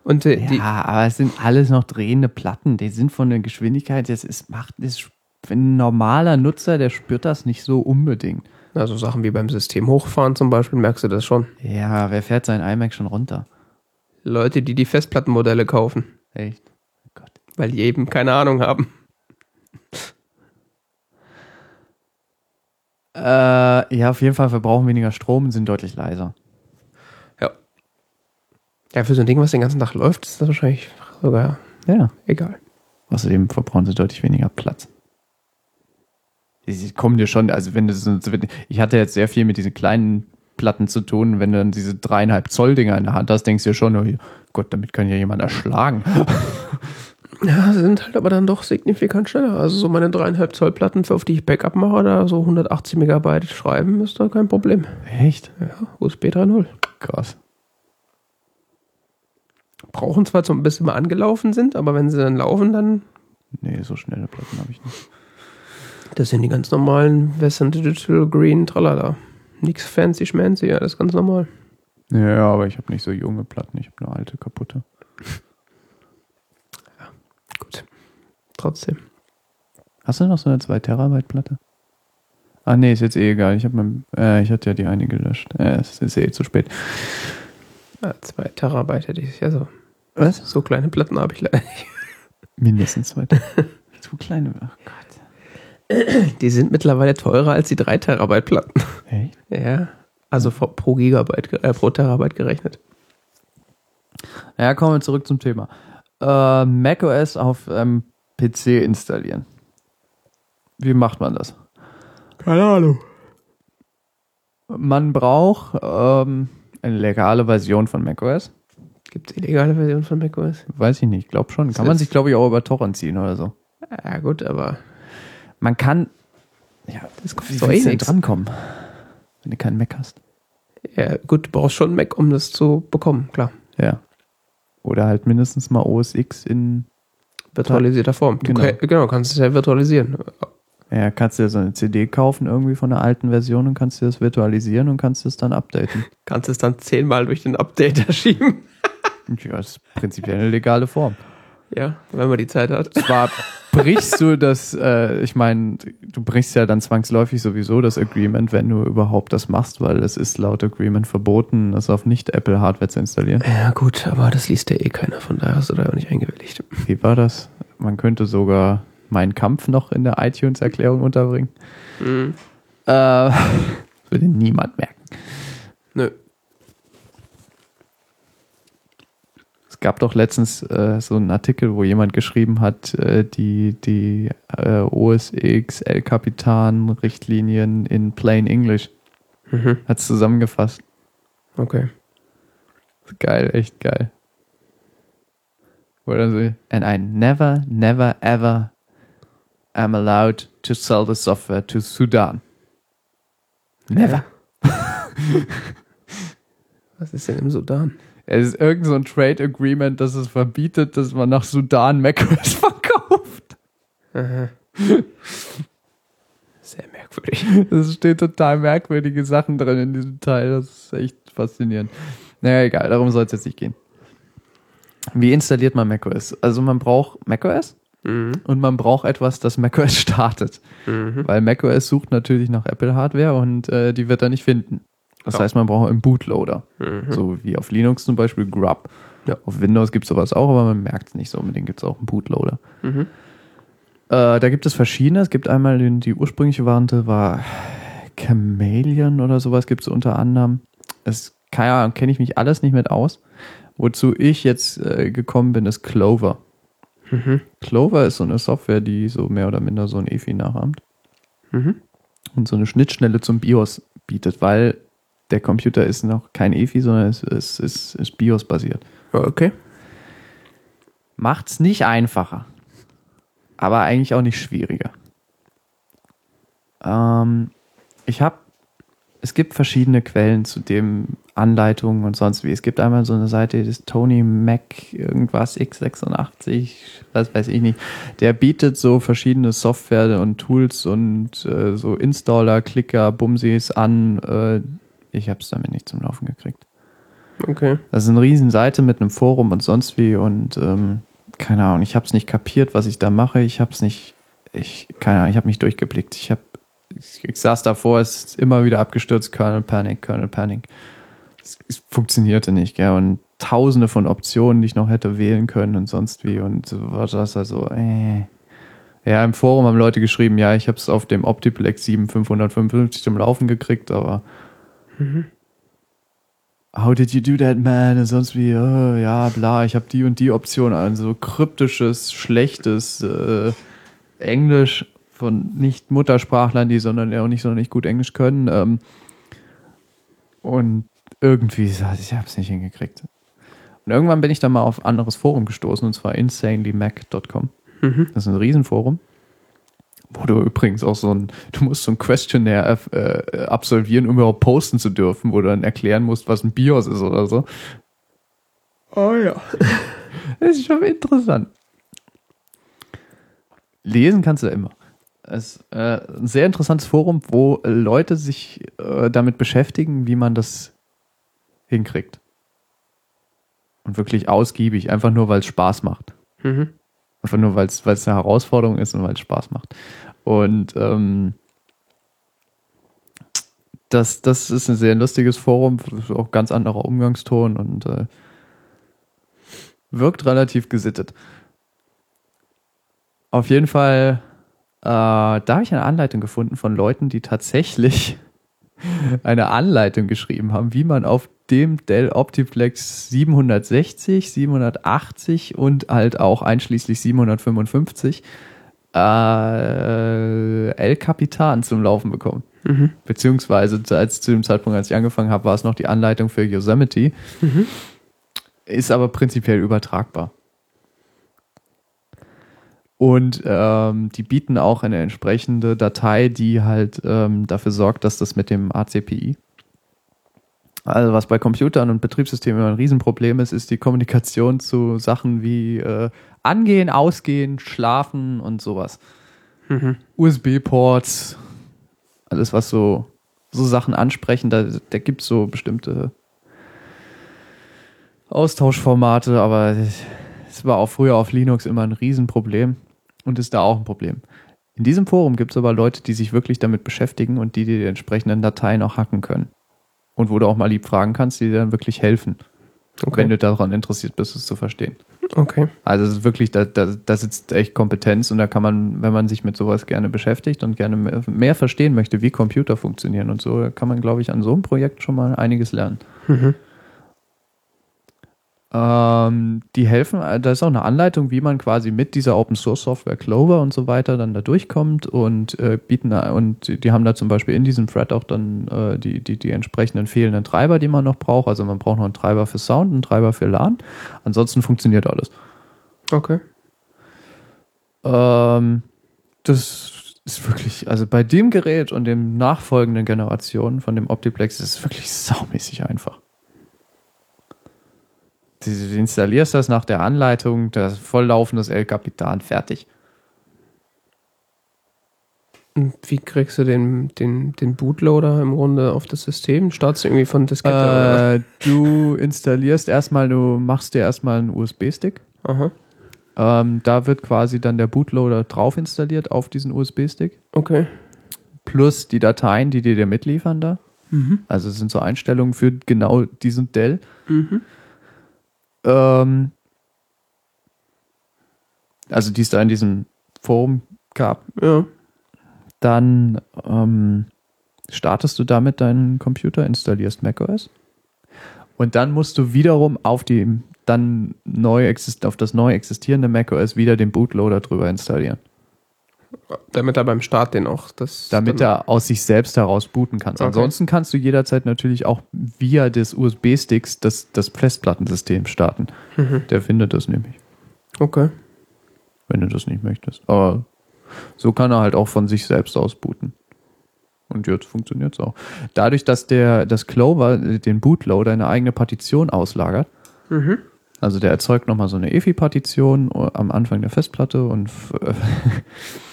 Und die, die ja, aber es sind alles noch drehende Platten. Die sind von der Geschwindigkeit, das ist, macht, das, ein normaler Nutzer, der spürt das nicht so unbedingt. Also Sachen wie beim System hochfahren zum Beispiel, merkst du das schon. Ja, wer fährt sein iMac schon runter? Leute, die die Festplattenmodelle kaufen, Echt? Oh Gott. weil die eben keine Ahnung haben. Äh, ja, auf jeden Fall verbrauchen weniger Strom und sind deutlich leiser. Ja. Ja, für so ein Ding, was den ganzen Tag läuft, ist das wahrscheinlich sogar Ja. egal. Außerdem verbrauchen sie deutlich weniger Platz. Sie kommen dir schon, also wenn du so, ich hatte jetzt sehr viel mit diesen kleinen Platten zu tun, wenn du dann diese dreieinhalb Zoll Dinger in der Hand hast, denkst du dir schon, oh Gott, damit kann ja jemand erschlagen. (laughs) Ja, sie sind halt aber dann doch signifikant schneller. Also so meine dreieinhalb Zoll Platten, auf die ich Backup mache, da so 180 Megabyte schreiben, ist da kein Problem. Echt? Ja, USB 3.0. Krass. Brauchen zwar so ein bisschen mal angelaufen sind, aber wenn sie dann laufen, dann, Nee, so schnelle Platten habe ich nicht. Das sind die ganz normalen Western Digital Green, tralala. Nix fancy schmancy, ja, das ist ganz normal. Ja, aber ich habe nicht so junge Platten, ich habe nur alte kaputte. Gut. Trotzdem. Hast du noch so eine 2 Terabyte Platte? Ah nee, ist jetzt eh egal. Ich habe mein, äh, ich hatte ja die eine gelöscht. Äh, es ist eh zu spät. Ja, zwei Terabyte hätte ich ja so. Was? So kleine Platten habe ich leider nicht. Mindestens zwei. (laughs) zu kleine. Ach Gott. Die sind mittlerweile teurer als die 3 Terabyte Platten. Echt? Ja. Also pro- Gigabyte, äh, pro Terabyte gerechnet. Ja, kommen wir zurück zum Thema. Äh, macOS auf ähm, PC installieren. Wie macht man das? Keine Ahnung. Man braucht ähm, eine legale Version von macOS. Gibt es illegale Versionen von macOS? Weiß ich nicht, glaube schon. Kann man sich, glaube ich, auch über Torrent ziehen oder so. Ja, gut, aber Man kann. Ja, das kostet wie eh willst du denn drankommen, wenn du keinen Mac hast? Ja, gut, du brauchst schon einen Mac, um das zu bekommen, klar. Ja. Oder halt mindestens mal OS X in. Virtualisierter Form. Du Genau. genau. genau, kannst es ja virtualisieren. Ja, kannst du dir so eine CD kaufen, irgendwie von einer alten Version und kannst dir das virtualisieren und kannst es dann updaten. (laughs) Kannst es dann zehnmal durch den Updater (laughs) schieben. Ja, das ist prinzipiell eine legale Form. Ja, wenn man die Zeit hat. Zwar brichst du das, äh, ich meine, du brichst ja dann zwangsläufig sowieso das Agreement, wenn du überhaupt das machst, weil es ist laut Agreement verboten, das auf Nicht-Apple-Hardware zu installieren. Ja, gut, aber das liest ja eh keiner, von daher hast du da auch nicht eingewilligt. Wie war das? Man könnte sogar meinen Kampf noch in der iTunes-Erklärung unterbringen. Mhm. Äh, (laughs) würde niemand merken. Nö. Es gab doch letztens äh, so einen Artikel, wo jemand geschrieben hat, äh, die, die äh, OS X El Capitan Richtlinien in plain English. Mhm. Hat es zusammengefasst. Okay. Geil, echt geil. Oder so, and I never, never, ever am allowed to sell the software to Sudan. Never. Was ist denn im Sudan? Es ist irgend so ein Trade Agreement, das es verbietet, dass man nach Sudan macOS (laughs) verkauft. Aha. (laughs) Sehr merkwürdig. Es steht total merkwürdige Sachen drin in diesem Teil. Das ist echt faszinierend. Naja, egal, darum soll es jetzt nicht gehen. Wie installiert man macOS? Also man braucht macOS Mhm. und man braucht etwas, das macOS startet. Mhm. Weil macOS sucht natürlich nach Apple-Hardware und äh, die wird er nicht finden. Das Ja. heißt, man braucht einen Bootloader. Mhm. So wie auf Linux zum Beispiel Grub. Ja. Auf Windows gibt es sowas auch, aber man merkt es nicht so unbedingt. Gibt es auch einen Bootloader. Mhm. Äh, da gibt es verschiedene. Es gibt einmal den, die ursprüngliche Variante war Chameleon oder sowas gibt es unter anderem. Es keine Ahnung, kenne ich mich alles nicht mit aus. Wozu ich jetzt äh, gekommen bin, ist Clover. Mhm. Clover ist so eine Software, die so mehr oder minder so ein EFI nachahmt Mhm. und so eine Schnittstelle zum BIOS bietet, weil der Computer ist noch kein EFI, sondern es ist, ist, ist BIOS-basiert. Okay. Macht's nicht einfacher, aber eigentlich auch nicht schwieriger. Ähm, ich habe, es gibt verschiedene Quellen zu dem Anleitungen und sonst wie. Es gibt einmal so eine Seite, die ist Tony Mac irgendwas x86, was weiß ich nicht. Der bietet so verschiedene Software und Tools und äh, so Installer, Klicker, Bumsis an. Äh, ich habe es damit nicht zum Laufen gekriegt. Okay. Das ist eine Riesenseite mit einem Forum und sonst wie und ähm, keine Ahnung, ich habe es nicht kapiert, was ich da mache. Ich habe es nicht, ich keine Ahnung, ich habe mich durchgeblickt. Ich habe, ich, ich saß davor, es ist immer wieder abgestürzt, Kernel Panic, Kernel Panic. Es, es funktionierte nicht, gell? Und Tausende von Optionen, die ich noch hätte wählen können und sonst wie und so was das also. Äh. Ja, im Forum haben Leute geschrieben, ja, ich habe es auf dem Optiplex 7555 zum Laufen gekriegt, aber How did you do that, man? Und sonst wie, oh, ja, bla, ich habe die und die Option an. So kryptisches, schlechtes äh, Englisch von nicht Muttersprachlern, die sondern auch nicht so nicht gut Englisch können. Ähm, und irgendwie, ich habe es nicht hingekriegt. Und irgendwann bin ich dann mal auf ein anderes Forum gestoßen, und zwar insanelymac.com. Mhm. Das ist ein Riesenforum. Wo du übrigens auch so ein, du musst so ein Questionnaire äh, absolvieren, um überhaupt posten zu dürfen, wo du dann erklären musst, was ein BIOS ist oder so. Oh ja. (laughs) Das ist schon interessant. Lesen kannst du immer. Es ist äh, ein sehr interessantes Forum, wo Leute sich äh, damit beschäftigen, wie man das hinkriegt. Und wirklich ausgiebig, einfach nur, weil es Spaß macht. Mhm. Einfach nur, weil es eine Herausforderung ist und weil es Spaß macht. Und ähm, das, das ist ein sehr lustiges Forum, auch ganz anderer Umgangston und äh, wirkt relativ gesittet. Auf jeden Fall, äh, da habe ich eine Anleitung gefunden von Leuten, die tatsächlich (laughs) eine Anleitung geschrieben haben, wie man auf dem Dell Optiplex 760, 780 und halt auch einschließlich 755 äh, El Capitan zum Laufen bekommt. Mhm. Beziehungsweise als zu dem Zeitpunkt, als ich angefangen habe, war es noch die Anleitung für Yosemite. Mhm. Ist aber prinzipiell übertragbar. Und ähm, die bieten auch eine entsprechende Datei, die halt ähm, dafür sorgt, dass das mit dem ACPI, also was bei Computern und Betriebssystemen immer ein Riesenproblem ist, ist die Kommunikation zu Sachen wie äh, Angehen, Ausgehen, Schlafen und sowas. Mhm. USB-Ports, alles was so, so Sachen ansprechen, da, da gibt es so bestimmte Austauschformate, aber es war auch früher auf Linux immer ein Riesenproblem und ist da auch ein Problem. In diesem Forum gibt es aber Leute, die sich wirklich damit beschäftigen und die die entsprechenden Dateien auch hacken können. Und wo du auch mal lieb fragen kannst, die dir dann wirklich helfen, Okay. wenn du daran interessiert bist, es zu verstehen. Okay. Also es ist wirklich, da, da, da sitzt echt Kompetenz und da kann man, wenn man sich mit sowas gerne beschäftigt und gerne mehr, mehr verstehen möchte, wie Computer funktionieren und so, kann man, glaube ich, an so einem Projekt schon mal einiges lernen. Mhm. Ähm, die helfen, äh, da ist auch eine Anleitung, wie man quasi mit dieser Open Source Software Clover und so weiter dann da durchkommt und äh, bieten und die- haben da zum Beispiel in diesem Thread auch dann äh, die, die, die entsprechenden fehlenden Treiber, die man noch braucht. Also man braucht noch einen Treiber für Sound, einen Treiber für LAN. Ansonsten funktioniert alles. Okay. Ähm, das ist wirklich, also bei dem Gerät und den nachfolgenden Generationen von dem Optiplex ist es wirklich saumäßig einfach. Du installierst das nach der Anleitung, das volllaufendes El Capitan, fertig. Wie kriegst du den, den, den Bootloader im Grunde auf das System? Startest du irgendwie von Diskette oder Äh, du installierst erstmal, du machst dir erstmal einen USB-Stick. Ähm, da wird quasi dann der Bootloader drauf installiert auf diesen USB-Stick. Okay. Plus die Dateien, die dir dir mitliefern da. Mhm. Also es sind so Einstellungen für genau diesen Dell. Mhm. Ähm, also die es da in diesem Forum gab. Ja. Dann ähm, startest du damit deinen Computer, installierst macOS. Und dann musst du wiederum auf die dann neu exist auf das neu existierende macOS wieder den Bootloader drüber installieren. Damit er beim Start den auch das. damit er aus sich selbst heraus booten kannst. Okay. Ansonsten kannst du jederzeit natürlich auch via des USB-Sticks das, das Festplattensystem starten. Mhm. Der findet das nämlich, Okay. wenn du das nicht möchtest. Aber so kann er halt auch von sich selbst aus booten. Und jetzt funktioniert es auch. Dadurch, dass der das Clover den Bootloader eine eigene Partition auslagert, Mhm. also der erzeugt nochmal so eine EFI-Partition am Anfang der Festplatte und, (laughs)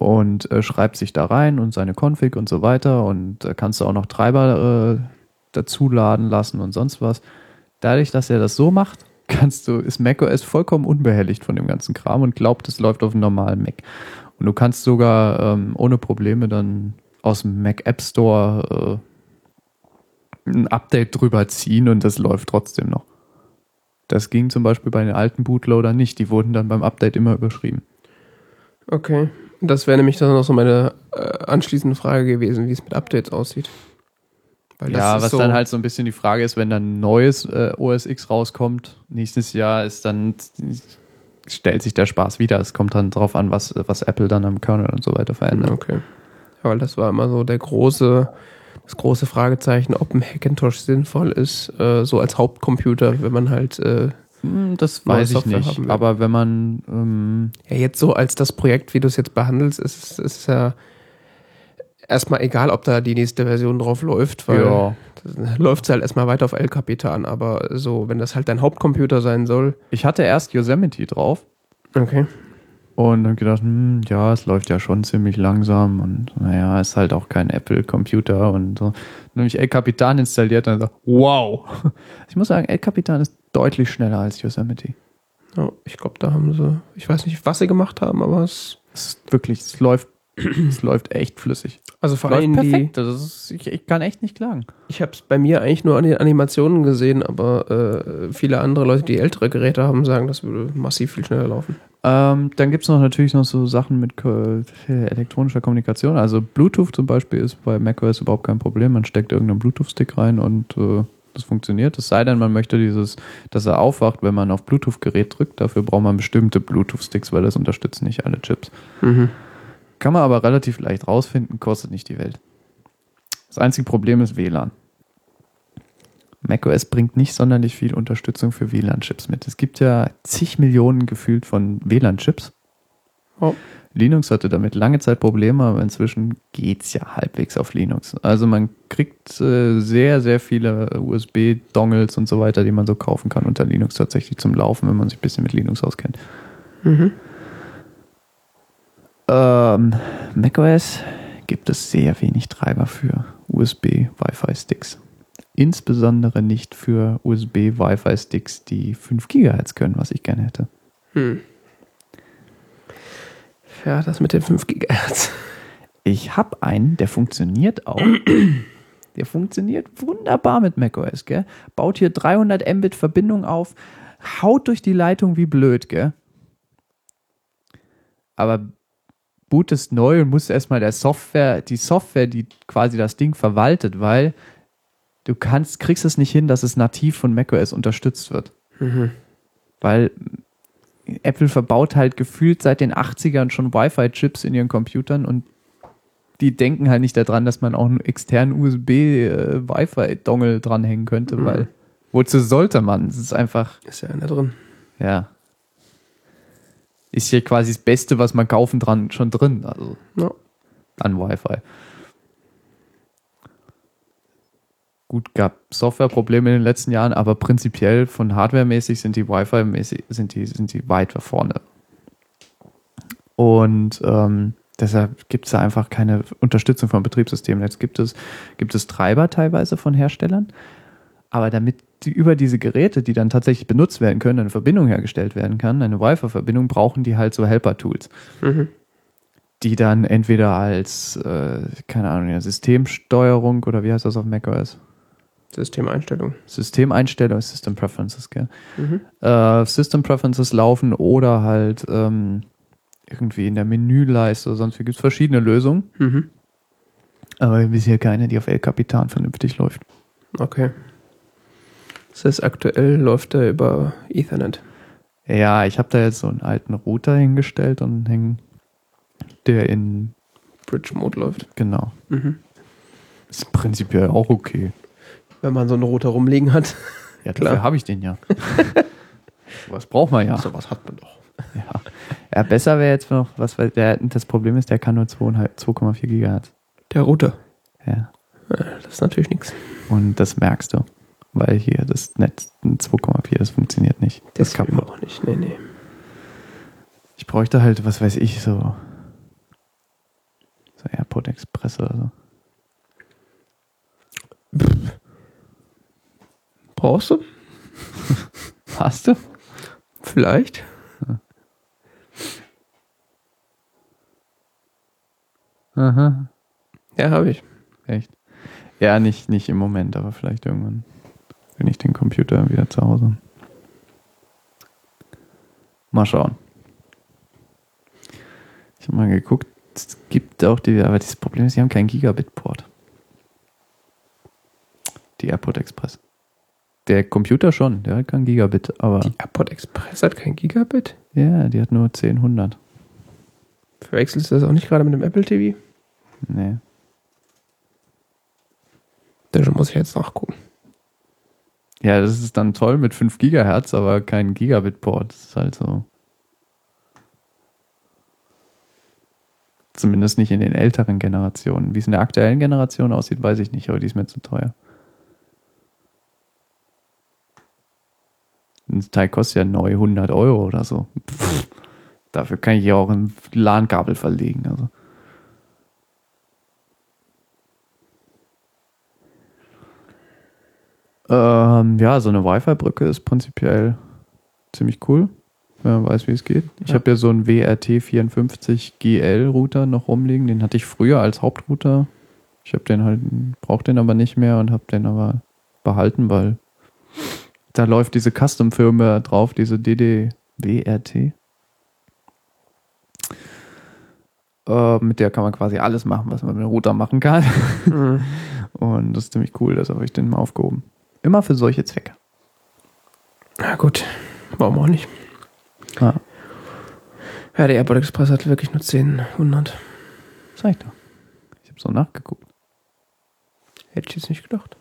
und äh, schreibt sich da rein und seine Config und so weiter und da kannst du auch noch Treiber äh, dazu laden lassen und sonst was. Dadurch, dass er das so macht, (laughs) kannst du, ist macOS vollkommen unbehelligt von dem ganzen Kram und glaubt, es läuft auf einem normalen Mac. Und du kannst sogar ähm, ohne Probleme dann aus dem Mac App Store äh, ein Update drüber ziehen und das läuft trotzdem noch. Das ging zum Beispiel bei den alten Bootloader nicht. Die wurden dann beim Update immer überschrieben. Okay. Das wäre nämlich dann noch so meine äh, anschließende Frage gewesen, wie es mit Updates aussieht. Ja, was so, dann halt so ein bisschen die Frage ist, wenn dann ein neues äh, OS X rauskommt, nächstes Jahr ist dann, stellt sich der Spaß wieder. Es kommt dann drauf an, was, was Apple dann am Kernel und so weiter verändert. Okay. Ja, weil das war immer so der große, das große Fragezeichen, ob ein Hackintosh sinnvoll ist, äh, so als Hauptcomputer, wenn man halt äh, Das Neue weiß ich nicht. Aber wenn man, ähm, Ja, jetzt so als das Projekt, wie du es jetzt behandelst, ist es ist ja erstmal egal, ob da die nächste Version drauf läuft, weil ja, läuft es halt erstmal weiter auf El Capitan, aber so, wenn das halt dein Hauptcomputer sein soll. ich hatte erst Yosemite drauf Okay. und dann gedacht, hm, ja, es läuft ja schon ziemlich langsam und naja, ist halt auch kein Apple-Computer und so. Dann habe ich El Capitan installiert und dann so, wow. (laughs) Ich muss sagen, El Capitan ist deutlich schneller als Yosemite. Ja, ich glaube, da haben sie, ich weiß nicht, was sie gemacht haben, aber es, Es ist wirklich, es läuft, (clears throat) es läuft echt flüssig. also vor allem die, perfekt. Das ist, ich, ich kann echt nicht klagen. ich habe es bei mir eigentlich nur an den Animationen gesehen, aber äh, viele andere Leute, die ältere Geräte haben, sagen, das würde massiv viel schneller laufen. Ähm, dann gibt es noch natürlich noch so Sachen mit elektronischer Kommunikation. Also Bluetooth zum Beispiel ist bei macOS überhaupt kein Problem. Man steckt irgendeinen Bluetooth-Stick rein und äh, das funktioniert. Es sei denn, man möchte dieses, dass er aufwacht, wenn man auf Bluetooth-Gerät drückt. Dafür braucht man bestimmte Bluetooth-Sticks, weil das unterstützen nicht alle Chips. Mhm. Kann man aber relativ leicht rausfinden, kostet nicht die Welt. Das einzige Problem ist WLAN. macOS bringt nicht sonderlich viel Unterstützung für WLAN-Chips mit. Es gibt ja zig Millionen gefühlt von WLAN-Chips. Oh. Linux hatte damit lange Zeit Probleme, aber inzwischen geht's ja halbwegs auf Linux. Also man kriegt äh, sehr, sehr viele USB-Dongles und so weiter, die man so kaufen kann unter Linux tatsächlich zum Laufen, wenn man sich ein bisschen mit Linux auskennt. Mhm. Ähm, macOS gibt es sehr wenig Treiber für USB-Wi-Fi-Sticks. Insbesondere nicht für USB-Wi-Fi-Sticks, die 5 GHz können, was ich gerne hätte. Hm. Ja, das mit den 5 GHz. Ich habe einen, der funktioniert auch. Der funktioniert wunderbar mit macOS, gell? Baut hier 300 Mbit Verbindung auf, haut durch die Leitung wie blöd, gell? Aber bootest neu und musst erstmal der Software, die Software, die quasi das Ding verwaltet, weil du kannst, kriegst es nicht hin, dass es nativ von macOS unterstützt wird. Mhm. Weil Apple verbaut halt gefühlt seit den 80ern schon Wi-Fi-Chips in ihren Computern und die denken halt nicht daran, dass man auch einen externen USB-Wi-Fi-Dongle dranhängen könnte, Mhm. weil wozu sollte man? Es ist einfach, Ist ja einer drin. ja. Ist hier quasi das Beste, was man kaufen dran, schon drin, also Ja. an Wi-Fi. Gut, gab Softwareprobleme in den letzten Jahren, aber prinzipiell von Hardware-mäßig sind die Wi-Fi-mäßig, sind die, sind die weit vorne. Und ähm, deshalb gibt es da einfach keine Unterstützung vom Betriebssystem. Jetzt gibt es, gibt es Treiber teilweise von Herstellern, aber damit die über diese Geräte, die dann tatsächlich benutzt werden können, eine Verbindung hergestellt werden kann, eine Wi-Fi-Verbindung, brauchen die halt so Helper-Tools Mhm. die dann entweder als, äh, keine Ahnung, Systemsteuerung oder wie heißt das auf macOS? Systemeinstellung. Systemeinstellung, System Preferences, gell? Mhm. Äh, System Preferences laufen oder halt ähm, irgendwie in der Menüleiste oder sonst wie gibt es verschiedene Lösungen, Mhm. aber bisher keine, die auf El Capitan vernünftig läuft. Okay. Das heißt, aktuell läuft er über Ethernet. Ja, ich habe da jetzt so einen alten Router hingestellt und hängen der in, Bridge Mode läuft. genau, Mhm. ist prinzipiell auch okay. Wenn man so einen Router rumliegen hat. (laughs) Ja, Klar. dafür habe ich den ja. (laughs) Was braucht man ja. Sowas hat man doch. Ja, ja besser wäre jetzt noch, was weil der, das Problem ist, der kann nur 2,5 2,4 Gigahertz. Der Router. Ja. Ja, Das ist natürlich nichts. Und das merkst du. Weil hier das Netz ein 2,4, das funktioniert nicht. Das Das kann man auch nicht. Nee, nee. Ich bräuchte halt, was weiß ich, so, so Airport Express oder so. Brauchst du? (laughs) Hast du? Vielleicht. Aha. Ja, habe ich. Echt? Ja, nicht, nicht im Moment, aber vielleicht irgendwann, wenn ich den Computer wieder zu Hause. habe. Mal schauen. Ich habe mal geguckt, es gibt auch die, aber das Problem ist, sie haben keinen Gigabit-Port. Die Airport Express. Der Computer schon, der hat keinen Gigabit, aber Die AirPod Express hat kein Gigabit. ja, die hat nur 10100. Verwechselst du das auch nicht gerade mit dem Apple TV? Nee. Das muss ich jetzt nachgucken. Ja, das ist dann toll mit 5 Gigahertz, aber kein Gigabit-Port. Das ist halt so. Zumindest nicht in den älteren Generationen. Wie es in der aktuellen Generation aussieht, weiß ich nicht, aber die ist mir zu teuer. Das Teil kostet ja neu 100 Euro oder so. Pff, dafür kann ich ja auch ein LAN-Kabel verlegen. Also. Ähm, ja, so eine Wi-Fi-Brücke ist prinzipiell ziemlich cool, wenn man weiß, wie es geht. Ich Ja. habe ja so einen WRT54 GL-Router noch rumliegen. Den hatte ich früher als Hauptrouter. Ich habe den halt, brauche den aber nicht mehr und habe den aber behalten, weil da läuft diese Custom-Firmware drauf, diese DDWRT. Äh, mit der kann man quasi alles machen, was man mit einem Router machen kann. Mhm. (laughs) Und das ist ziemlich cool, das habe ich den mal aufgehoben. Immer für solche Zwecke. Na gut, warum auch nicht? Ja, Ja, der Airport Express hat wirklich nur 10, 100. sag ich doch. Ich habe so nachgeguckt. Hätte ich jetzt nicht gedacht.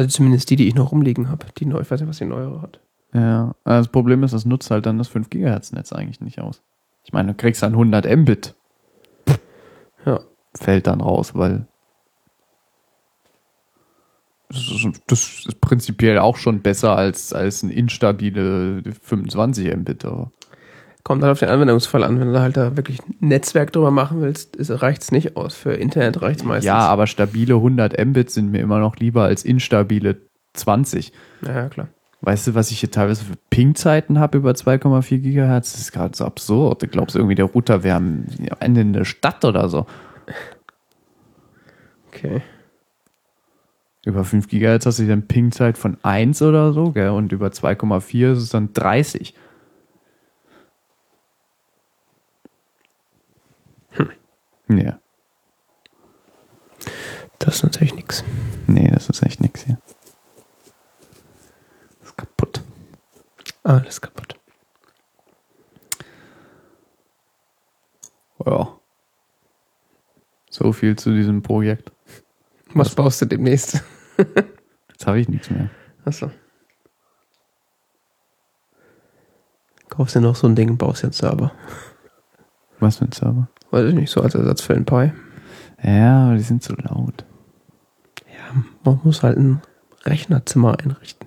Also zumindest die, die ich noch rumliegen habe. Die neu, ich weiß nicht, was die neuere hat. Ja, das Problem ist, das nutzt halt dann das 5 GHz Netz eigentlich nicht aus. Ich meine, du kriegst dann 100 Mbit, Ja. fällt dann raus, weil das ist, prinzipiell auch schon besser als, als ein instabile 25 Mbit. Aber Kommt halt auf den Anwendungsfall an. Wenn du halt da wirklich ein Netzwerk drüber machen willst, reicht es nicht aus. Für Internet reicht es meistens. ja, aber stabile 100 Mbit sind mir immer noch lieber als instabile 20. Ja, klar. Weißt du, was ich hier teilweise für Ping-Zeiten habe über 2,4 Gigahertz? Das ist gerade so absurd. Du glaubst irgendwie, der Router wäre am Ende in der Stadt oder so. Okay. Über 5 Gigahertz hast du dann Ping-Zeit von 1 oder so, gell? Und über 2,4 ist es dann 30. Ja. Das ist natürlich nichts. Nee, das ist echt nix hier. Das ist kaputt. Alles kaputt. Ja. So viel zu diesem Projekt. Was baust du demnächst? (laughs) Jetzt habe ich nichts mehr. Achso. Kaufst dir noch so ein Ding und baust jetzt Server. Was für ein Server? Weiß ich nicht, so als Ersatz für den Pi. Ja, aber die sind zu laut. Ja, man muss halt ein Rechnerzimmer einrichten.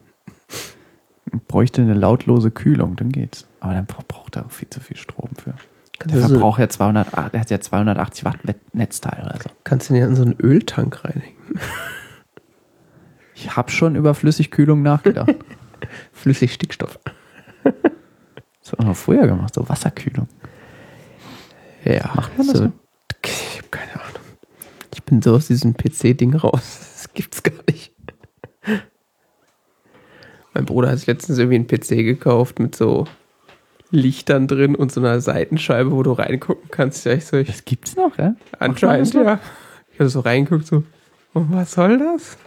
Bräuchte eine lautlose Kühlung, dann geht's. Aber dann bra- braucht er auch viel zu viel Strom für. Kannst Der du, so, verbraucht ja 200, ah, der hat ja 280 Watt Net- Netzteil oder so. kannst du dir in so einen Öltank reinhängen. (laughs) Ich habe schon über Flüssigkühlung nachgedacht. (laughs) Flüssig Stickstoff. Das haben wir früher gemacht, so Wasserkühlung. Ja, Macht man das so? Ich habe keine Ahnung. Ich bin so aus diesem PC-Ding raus. (laughs) Das gibt's gar nicht. Mein Bruder hat sich letztens irgendwie einen PC gekauft mit so Lichtern drin und so einer Seitenscheibe, wo du reingucken kannst. Ja, ich so, ich, Das gibt's noch, ja? anscheinend, ja. Ich habe so reingeguckt, so, oh, was soll das?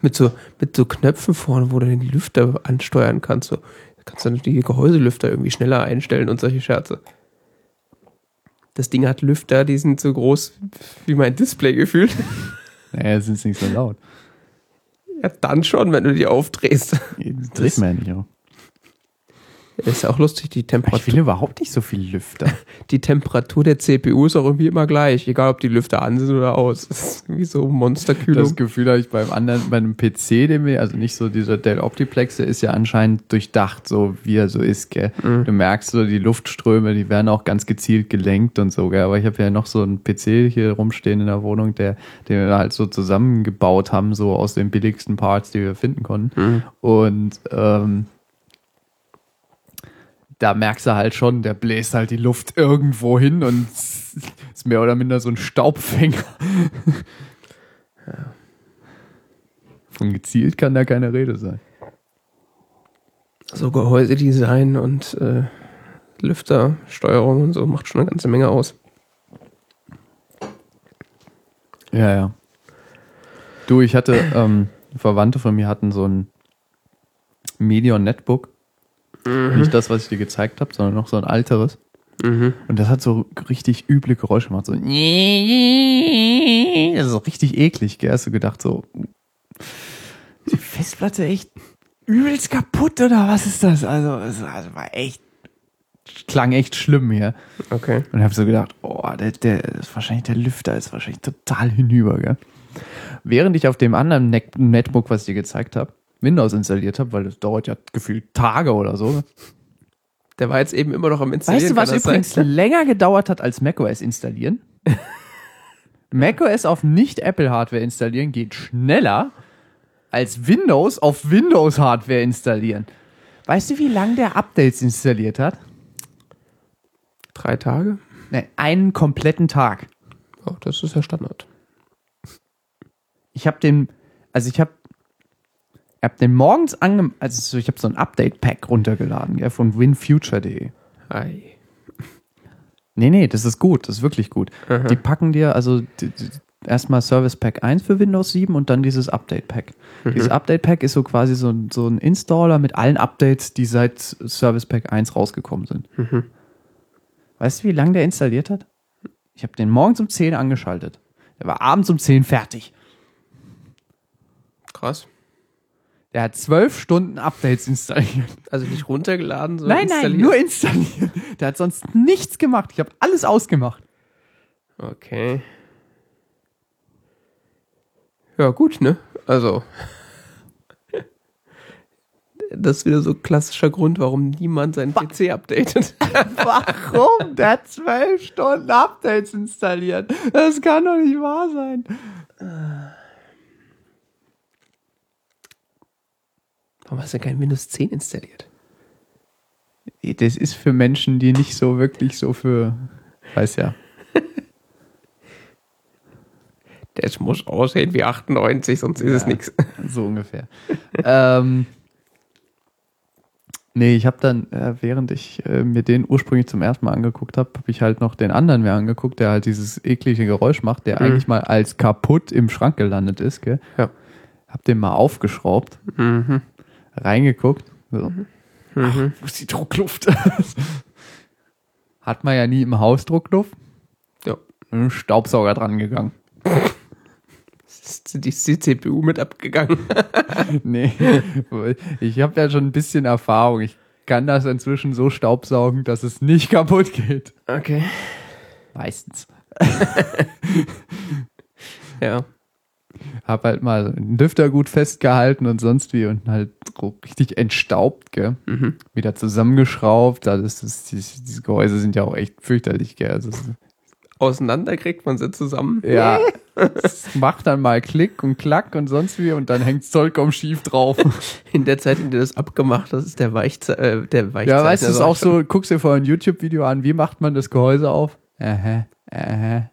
Mit so, mit so Knöpfen vorne, wo du den Lüfter ansteuern kannst. So. Da kannst du dann die Gehäuselüfter irgendwie schneller einstellen und solche Scherze. Das Ding hat Lüfter, die sind so groß wie mein Display gefühlt. Naja, sind nicht so laut. Ja, dann schon, wenn du die aufdrehst. Das dreht man ja nicht auf. Ist auch lustig, die Ich Temperatur, will überhaupt nicht so viel Lüfter. (laughs) die Temperatur der CPU ist auch irgendwie immer gleich, egal ob die Lüfter an sind oder aus. Das ist irgendwie so Monsterkühlung. Das Gefühl habe ich beim anderen, bei einem PC, den wir, also nicht so dieser Dell Optiplex, der ist ja anscheinend durchdacht, so wie er so ist, gell. Du merkst so, die Luftströme, die werden auch ganz gezielt gelenkt und so, gell. Aber ich habe ja noch so einen PC hier rumstehen in der Wohnung, der, den wir halt so zusammengebaut haben, so aus den billigsten Parts, die wir finden konnten. Und ähm, da merkst du halt schon, der bläst halt die Luft irgendwo hin und ist mehr oder minder so ein Staubfänger. Von gezielt kann da keine Rede sein. so Gehäusedesign und äh, Lüftersteuerung und so macht schon eine ganze Menge aus. Ja, ja. Du, ich hatte, ähm, Verwandte von mir hatten so ein Medion Netbook. Nicht das, was ich dir gezeigt habe, sondern noch so ein alteres. Mhm. Und das hat so richtig üble Geräusche gemacht. So, das (laughs) ist so richtig eklig, gell? Hast du gedacht, so, die Festplatte echt übelst kaputt oder was ist das? Also, es also war echt, klang echt schlimm hier. Okay. Und habe so gedacht, oh, der, der ist wahrscheinlich der Lüfter ist wahrscheinlich total hinüber, gell? Während ich auf dem anderen Net Netbook, was ich dir gezeigt habe, Windows installiert habe, weil das dauert ja gefühlt Tage oder so. Der war jetzt eben immer noch am Installieren. Weißt du, was übrigens sein? länger gedauert hat als macOS installieren? (laughs) macOS auf Nicht-Apple-Hardware installieren geht schneller als Windows auf Windows-Hardware installieren. Weißt du, wie lange der Updates installiert hat? Drei Tage? Ne, einen kompletten Tag. Oh, das ist ja Standard. Ich habe den, also ich habe hab den morgens ange, also so, ich habe so ein Update-Pack runtergeladen, gell, von winfuture.de. Ei. Nee, nee, das ist gut, das ist wirklich gut. Aha. Die packen dir also die, die, erstmal Service Pack 1 für Windows 7 und dann dieses Update Pack. Dieses Update Pack ist so quasi so, ein- so ein Installer mit allen Updates, die seit Service Pack 1 rausgekommen sind. Weißt du, wie lange der installiert hat? Ich habe den morgens um 10 angeschaltet. Der war abends um 10 fertig. Krass. Der hat zwölf Stunden Updates installiert. Also nicht runtergeladen, sondern Nein, nein, installiert. nur installiert. Der hat sonst nichts gemacht. Ich habe alles ausgemacht. Okay. Ja, gut, ne? Also. (laughs) Das ist wieder so ein klassischer Grund, warum niemand seinen PC updatet. (laughs) Warum? Der hat zwölf Stunden Updates installiert. Das kann doch nicht wahr sein. Warum hast du kein Windows 10 installiert? Das ist für Menschen, die nicht so wirklich so für, weiß ja. (laughs) Das muss aussehen wie 98, sonst ist es Ja. nichts. (laughs) So ungefähr. ähm, nee, ich habe dann, äh, während ich äh, mir den ursprünglich zum ersten Mal angeguckt habe, habe ich halt noch den anderen mir angeguckt, der halt dieses eklige Geräusch macht, der Mhm. eigentlich mal als kaputt im Schrank gelandet ist. Gell? Ja. Hab den mal aufgeschraubt, Mhm. Reingeguckt. So. Mhm. Wo ist die Druckluft? (laughs) Hat man ja nie im Haus Druckluft. Ja. Mit einem Staubsauger dran gegangen. (laughs) Ist die, ist die CPU mit abgegangen? (laughs) Nee, ich habe ja schon ein bisschen Erfahrung. Ich kann das inzwischen so staubsaugen, dass es nicht kaputt geht. Okay. Meistens. Ja. Hab halt mal den Lüfter gut festgehalten und sonst wie und halt so richtig entstaubt, gell? Mhm. Wieder zusammengeschraubt. Das ist, diese, diese Gehäuse sind ja auch echt fürchterlich, gell? Also, es- Auseinander kriegt man sie zusammen. ja, es macht dann mal Klick und Klack und sonst wie und dann hängt's vollkommen schief drauf. (laughs) In der Zeit, in der du das abgemacht hast, ist der Weichze äh, der Weichzeichner. Ja, weißt du, es ist auch so, guckst dir vorher ein YouTube-Video an, wie macht man das Gehäuse auf? Ähä, ähä,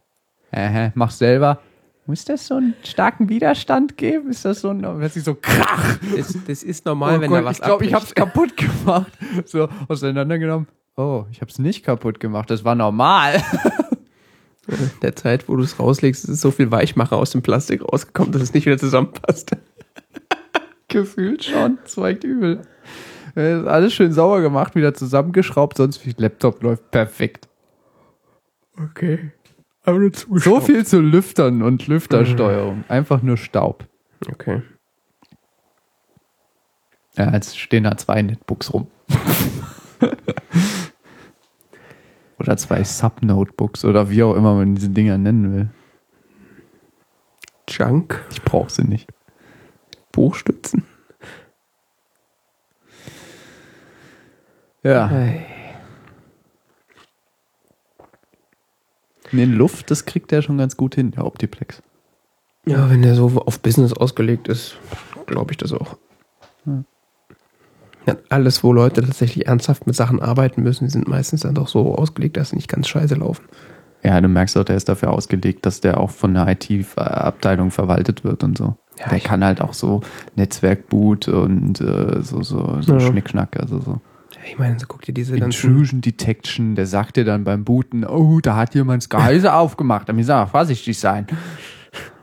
ähä, mach selber. Muss das so einen starken Widerstand geben? Ist das so ein, sich so krach. Das, das ist normal, Oh wenn Gott, da was ich glaube, ich abbricht. hab's kaputt gemacht. (laughs) So, auseinandergenommen. Oh, ich hab's nicht kaputt gemacht. Das war normal. In (laughs) der Zeit, wo du es rauslegst, ist so viel Weichmacher aus dem Plastik rausgekommen, dass es nicht wieder zusammenpasst. (laughs) Gefühlt schon. Echt übel. Äh, ist Alles schön sauber gemacht, wieder zusammengeschraubt, sonst wie Laptop läuft perfekt. Okay. Aber nur So viel zu Lüftern und Lüftersteuerung. Einfach nur Staub. Okay. Ja, jetzt stehen da zwei Netbooks rum. (laughs) oder zwei Sub-Notebooks oder wie auch immer man diese Dinger nennen will. Junk. Ich brauche sie nicht. Buchstützen. Ja. Hey. Nee, Luft, das kriegt der schon ganz gut hin, der Optiplex. Ja, wenn der so auf Business ausgelegt ist, glaube ich das auch. Ja. Ja, alles, wo Leute tatsächlich ernsthaft mit Sachen arbeiten müssen, die sind meistens dann doch so ausgelegt, dass sie nicht ganz scheiße laufen. Ja, du merkst auch, der ist dafür ausgelegt, dass der auch von der IT-Abteilung verwaltet wird und so. Ja, der kann halt auch so Netzwerkboot und äh, so, so, so Ja. Schnickschnack, also so. Ich meine, so guck dir diese ganzen. Intrusion Detection, der sagt dir dann beim Booten, oh, da hat jemand das Gehäuse (laughs) aufgemacht, da müssen wir vorsichtig sein.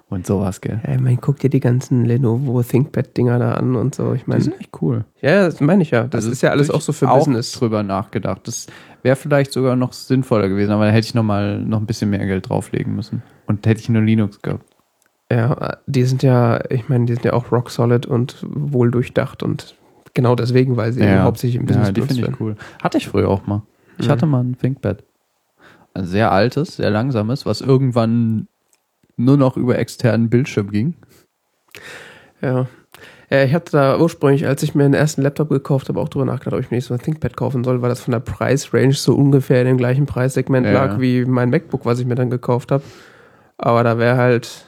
und sowas, gell? Ja, ich meine, guck dir die ganzen Lenovo ThinkPad-Dinger da an und so. Ich Die meine, sind echt cool. ja, das meine ich ja. Das Also ist ja alles auch so für auch Business. drüber nachgedacht. Das wäre vielleicht sogar noch sinnvoller gewesen, aber da hätte ich noch mal noch ein bisschen mehr Geld drauflegen müssen. Und hätte ich nur Linux gehabt. Ja, die sind ja, ich meine, die sind ja auch rock solid und wohl durchdacht und genau deswegen, weil sie eben hauptsächlich im Business ja, die finde ich cool. Hatte ich früher auch mal. Ich Mhm. hatte mal ein ThinkPad. Ein sehr altes, sehr langsames, was irgendwann nur noch über externen Bildschirm ging. Ja. ja. Ich hatte da ursprünglich, als ich mir den ersten Laptop gekauft habe, auch drüber nachgedacht, ob ich mir nicht so ein ThinkPad kaufen soll, weil das von der Preisrange so ungefähr in dem gleichen Preissegment Ja, lag ja. wie mein MacBook, was ich mir dann gekauft habe. Aber da wäre halt,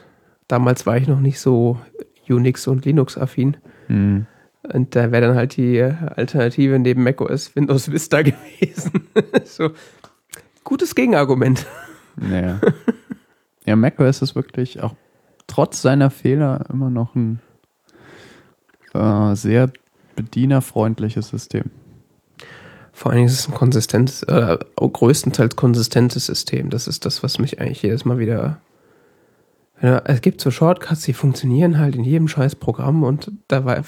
damals war ich noch nicht so Unix- und Linux-affin. Hm. Und da wäre dann halt die Alternative neben macOS Windows Vista (laughs) gewesen. so. Gutes Gegenargument. Naja. ja, macOS ist wirklich auch trotz seiner Fehler immer noch ein äh, sehr bedienerfreundliches System. Vor allen Dingen ist es ein konsistentes, äh, größtenteils konsistentes System. Das ist das, was mich eigentlich jedes Mal wieder. Ja, es gibt so Shortcuts, die funktionieren halt in jedem scheiß Programm und da war,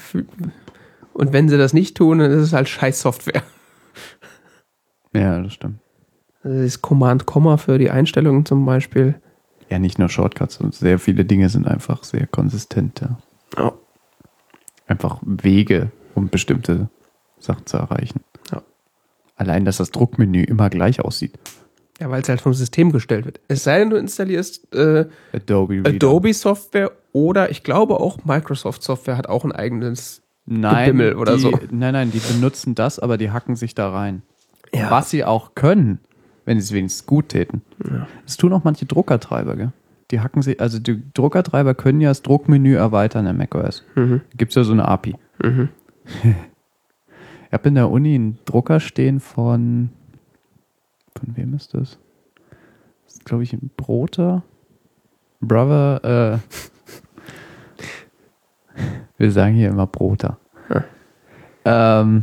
und wenn sie das nicht tun, dann ist es halt scheiß Software. Ja, das stimmt. Also das Command-Komma für die Einstellungen zum Beispiel. Ja, nicht nur Shortcuts, sondern sehr viele Dinge sind einfach sehr konsistent. Ja. Ja. Einfach Wege, um bestimmte Sachen zu erreichen. Ja. Allein, dass das Druckmenü immer gleich aussieht. Ja, weil es halt vom System gestellt wird. Es sei denn, du installierst äh, Adobe. Adobe Software oder ich glaube auch Microsoft Software hat auch ein eigenes. Nein, Gebimmel oder die, so. Nein, nein, die benutzen das, aber die hacken sich da rein. Ja. Was sie auch können, wenn sie es wenigstens gut täten. Das tun auch manche Druckertreiber, gell? Die hacken sich, also die Druckertreiber können ja das Druckmenü erweitern in macOS. Mhm. Gibt es ja so eine API. Mhm. (laughs) Ich habe in der Uni einen Drucker stehen von. Von wem ist das? Das ist, glaube ich, ein Broter. Brother, äh. Wir sagen hier immer Broter. Ähm.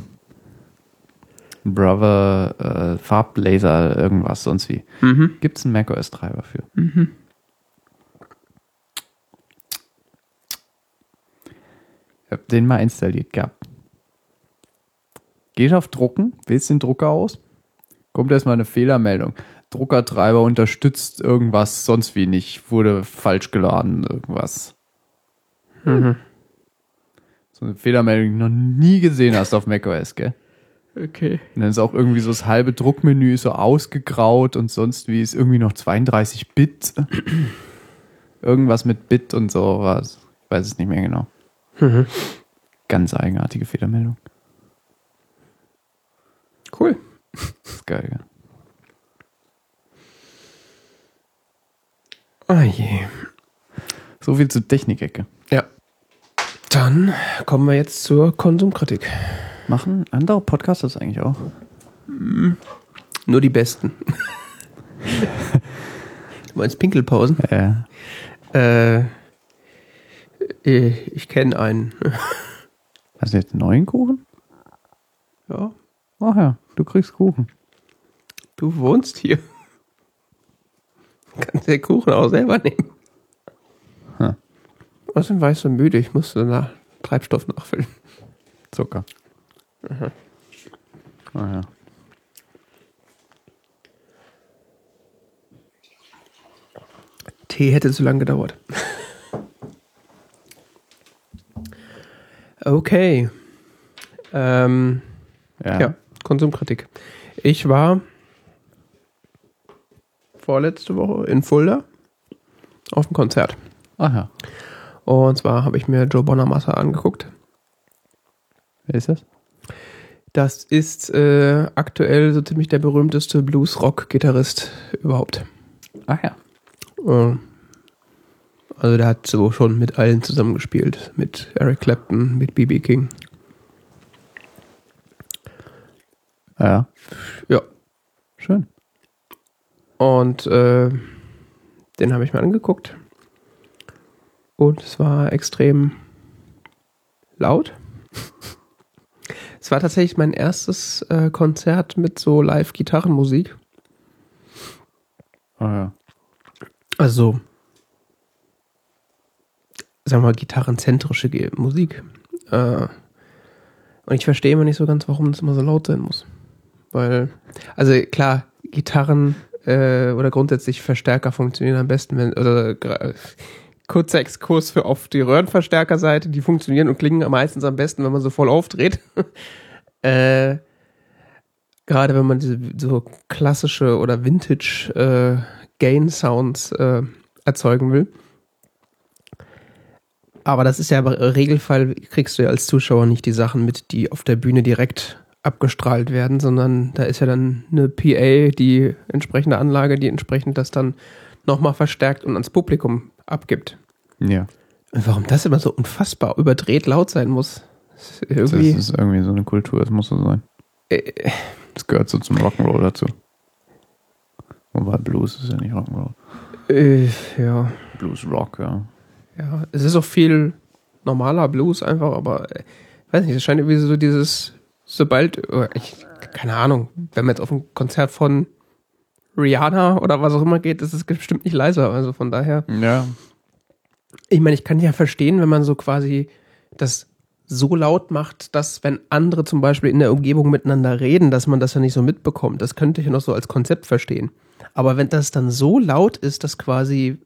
Brother, äh, Farblaser, irgendwas, sonst wie. Mhm. Gibt es einen macOS-Treiber für? Ich hab den mal installiert gehabt. Gehst auf Drucken, wählst den Drucker aus, kommt erstmal eine Fehlermeldung. Druckertreiber unterstützt irgendwas, sonst wie nicht, wurde falsch geladen, irgendwas. Mhm. So eine Fehlermeldung, die du noch nie gesehen hast auf macOS, gell? Okay. Und dann ist auch irgendwie so das halbe Druckmenü so ausgegraut und sonst wie ist irgendwie noch 32 Bit. Irgendwas mit Bit und so was. Ich weiß es nicht mehr genau. Mhm. Ganz eigenartige Fehlermeldung. Cool. Das ist geil, ja. Oh je. So viel zur Technikecke. Dann kommen wir jetzt zur Konsumkritik. Machen andere Podcasts das eigentlich auch? Nur die besten. du meinst Pinkelpausen? Ja. Äh, ich kenne einen. Hast du jetzt einen neuen Kuchen? Ja, Ach ja, du kriegst Kuchen. du wohnst hier. Kannst den Kuchen auch selber nehmen. Außerdem war ich so müde, ich musste nach Treibstoff nachfüllen. Zucker. Ah ja. Tee hätte zu lange gedauert. (laughs) Okay. Ähm, Ja. ja, Konsumkritik. Ich war vorletzte Woche in Fulda auf dem Konzert. Ach ja. Und zwar habe ich mir Joe Bonamassa angeguckt. Wer ist das? Das ist äh, aktuell so ziemlich der berühmteste Blues-Rock-Gitarrist überhaupt. Ach ja. Äh, Also der hat so schon mit allen zusammengespielt. Mit Eric Clapton, mit B.B. King. Ja. Ja. Schön. Und äh, den habe ich mir angeguckt. Und es war extrem laut. Es war tatsächlich mein erstes äh, Konzert mit so Live-Gitarrenmusik. Ah ja. Also sagen wir mal, gitarrenzentrische Musik. Äh, und ich verstehe immer nicht so ganz, warum das immer so laut sein muss. Weil, also klar, Gitarren äh, oder grundsätzlich Verstärker funktionieren am besten, wenn, oder kurzer Exkurs für auf die Röhrenverstärkerseite, die funktionieren und klingen meistens am besten, wenn man so voll aufdreht. (laughs) äh, Gerade wenn man diese so klassische oder Vintage äh, Gain-Sounds äh, erzeugen will. Aber das ist ja im Regelfall, kriegst du ja als Zuschauer nicht die Sachen mit, die auf der Bühne direkt abgestrahlt werden, sondern da ist ja dann eine PA, die entsprechende Anlage, die entsprechend das dann nochmal verstärkt und ans Publikum abgibt. Ja. Und warum das immer so unfassbar überdreht laut sein muss, ist Das irgendwie. ist irgendwie so eine Kultur, das muss so sein. äh, Das gehört so zum Rock'n'Roll dazu. Wobei Blues ist ja nicht Rock'n'Roll. äh, ja. Blues Rock, ja. Ja, es ist auch viel normaler Blues einfach, aber äh, weiß nicht, es scheint irgendwie so dieses, sobald, ich, keine Ahnung, wenn man jetzt auf ein Konzert von Rihanna oder was auch immer geht, ist es bestimmt nicht leiser. Also von daher, Ja. ich meine, ich kann ja verstehen, wenn man so quasi das so laut macht, dass wenn andere zum Beispiel in der Umgebung miteinander reden, dass man das ja nicht so mitbekommt. Das könnte ich ja noch so als Konzept verstehen. Aber wenn das dann so laut ist, dass quasi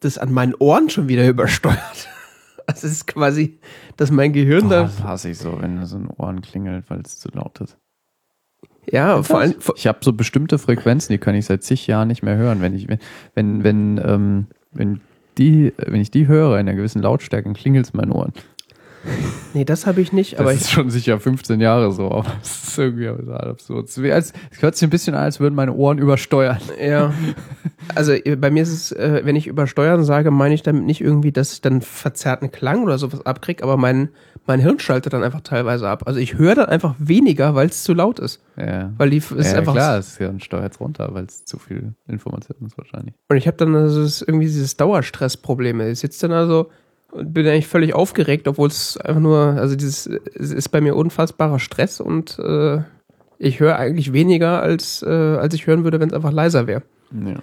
das an meinen Ohren schon wieder übersteuert. (laughs) Also es ist quasi, dass mein Gehirn Oh, da. das hasse ich so, wenn so in den Ohren klingelt, weil es zu laut ist. Ja, vor allem. vor- Ich habe so bestimmte Frequenzen, die kann ich seit zig Jahren nicht mehr hören. Wenn ich, wenn, wenn, wenn, ähm, wenn die, wenn ich die höre in einer gewissen Lautstärke, klingelt es in meinen Ohren. Nee, das habe ich nicht, Das aber ist ich. schon sicher 15 Jahre so, aber es ist irgendwie absurd. Es, wäre als, es hört sich ein bisschen an, als würden meine Ohren übersteuern. Ja. (laughs) Also äh, bei mir ist es, äh, wenn ich übersteuern sage, meine ich damit nicht irgendwie, dass ich dann verzerrten Klang oder sowas abkriege, aber mein, mein Hirn schaltet dann einfach teilweise ab. Also ich höre dann einfach weniger, weil es zu laut ist. Ja, Weil die ist ja einfach. klar, es Hirn steuert es runter, weil es zu viel Information ist wahrscheinlich. Und ich habe dann also das irgendwie dieses Dauerstressproblem. Ich sitze dann also und bin eigentlich völlig aufgeregt, obwohl es einfach nur, also dieses, es ist bei mir unfassbarer Stress und äh, ich höre eigentlich weniger, als, äh, als ich hören würde, wenn es einfach leiser wäre. Ja.